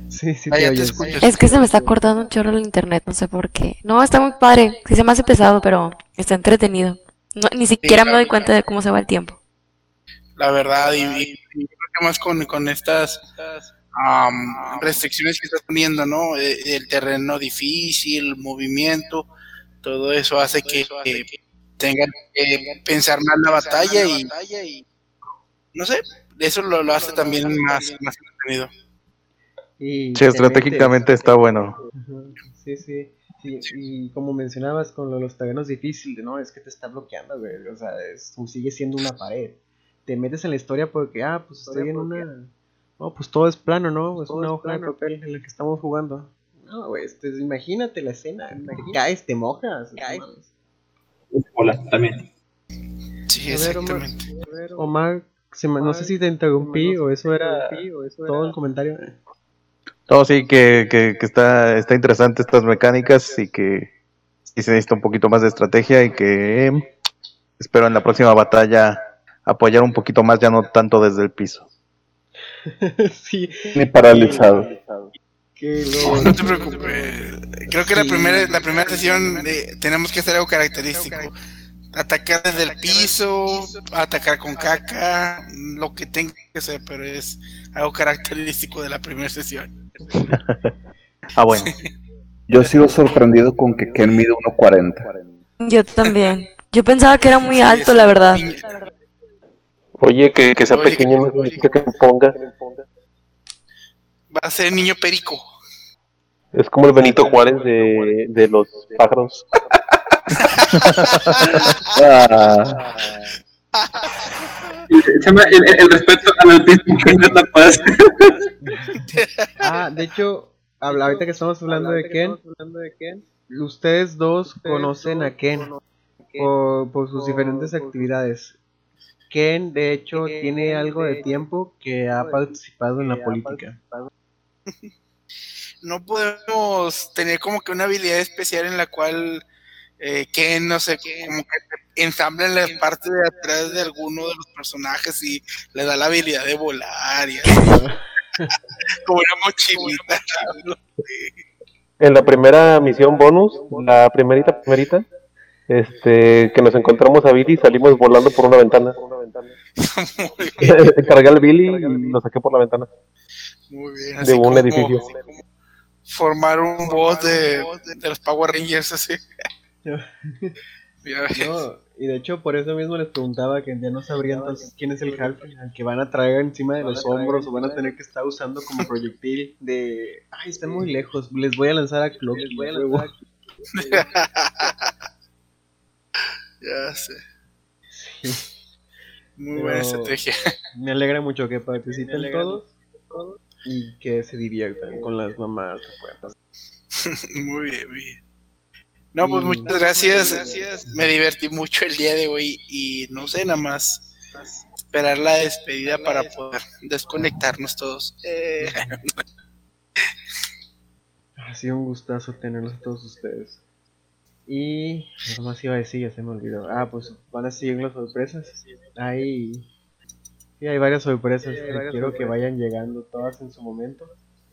Sí, sí, Ah, te oyes. escucho. Es que se me está cortando un chorro el internet, no sé por qué. No, está muy padre. Sí se me hace pesado, pero está entretenido. No, ni siquiera me doy cuenta de cómo se va el tiempo. la verdad, y, y- y yo creo que más con, con estas am, restricciones que estás poniendo, ¿no? Eh, El terreno difícil, el movimiento, todo eso hace que eh, tengan que pensar más la batalla y, no sé, eso lo, lo hace también más, más entretenido. Y Sí, estratégicamente está bueno. Sí, sí, sí. Y como mencionabas con lo de los terrenos difíciles, ¿no? Es que te está bloqueando, güey. O sea, es- sigue siendo una pared. Te metes en la historia porque, ah, pues estoy en una... No, pues todo es plano, ¿no? Es una hoja de papel en la que estamos jugando. No, güey, este, imagínate la escena. Te caes, te mojas. Caes. Hola, también. Sí, A ver, Omar. exactamente. Omar, se me- no sé si te interrumpí o eso era todo el comentario. No, sí, que, que, que está, está interesante estas mecánicas y que sí se necesita un poquito más de estrategia y que eh, espero en la próxima batalla apoyar un poquito más, ya no tanto desde el piso. sí. Ni paralizado. Que No, te preocupes. Creo que la primera, la primera sesión eh, tenemos que hacer algo característico. Atacar desde el piso, atacar con caca, lo que tenga que ser, pero es algo característico de la primera sesión. Ah, bueno. Yo sigo sorprendido con que Ken mide 1.40. Yo también. Yo pensaba que era muy alto, la verdad. Oye, que, que sea Oye, pequeño no significa que me ponga. Va a ser niño perico. Es como el Benito Juárez de, de los pájaros. Ah, el, el- el respeto al autismo que no es la paz. Ah, de hecho, habla- ahorita que estamos hablando de Ken, ustedes dos conocen a Ken por, por sus diferentes actividades. Ken, de hecho, tiene algo de tiempo que ha participado en la política. No podemos tener como que una habilidad especial en la cual eh, que no sé, como que ensamblan la parte de atrás de alguno de los personajes y le da la habilidad de volar y así. como una mochilita. En la primera misión bonus, la primerita, primerita, este, que nos encontramos a Billy y salimos volando por una ventana. Muy bien, Cargué al Billy y lo saqué por la ventana muy bien. de así un como edificio. Formar un boss de, de los Power Rangers así. No, y de hecho, por eso mismo les preguntaba que ya no sabrían entonces quién es el Halfling al que van a traer encima de los hombros o van a tener que estar usando como proyectil de. Ay, está muy lejos, les voy a lanzar a Cloak. Ya sé. Muy Pero- buena estrategia. Me alegra mucho que participen todos y que se diviertan con las mamás. Muy bien, muy bien. No, pues muchas gracias. Me divertí mucho el día de hoy y no sé, nada más esperar la despedida para poder desconectarnos todos. Eh, Ha sido un gustazo tenerlos a todos ustedes. Y ¿qué más iba a decir, ya se me olvidó. Ah, pues van a seguir las sorpresas. Hay, sí, hay varias sorpresas. que quiero que vayan llegando todas en su momento.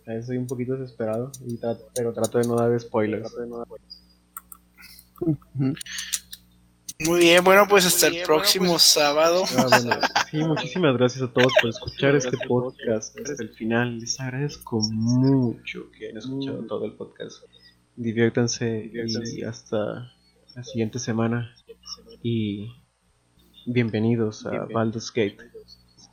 A veces soy un poquito desesperado, y pero trato de no dar spoilers. muy bien, bueno, pues hasta el próximo sábado. Ah, bueno, sí, muchísimas gracias a todos por escuchar este podcast hasta el final. Les agradezco mucho que hayan escuchado todo el podcast. Diviértanse y hasta la siguiente semana. Y bienvenidos a Baldur's Gate.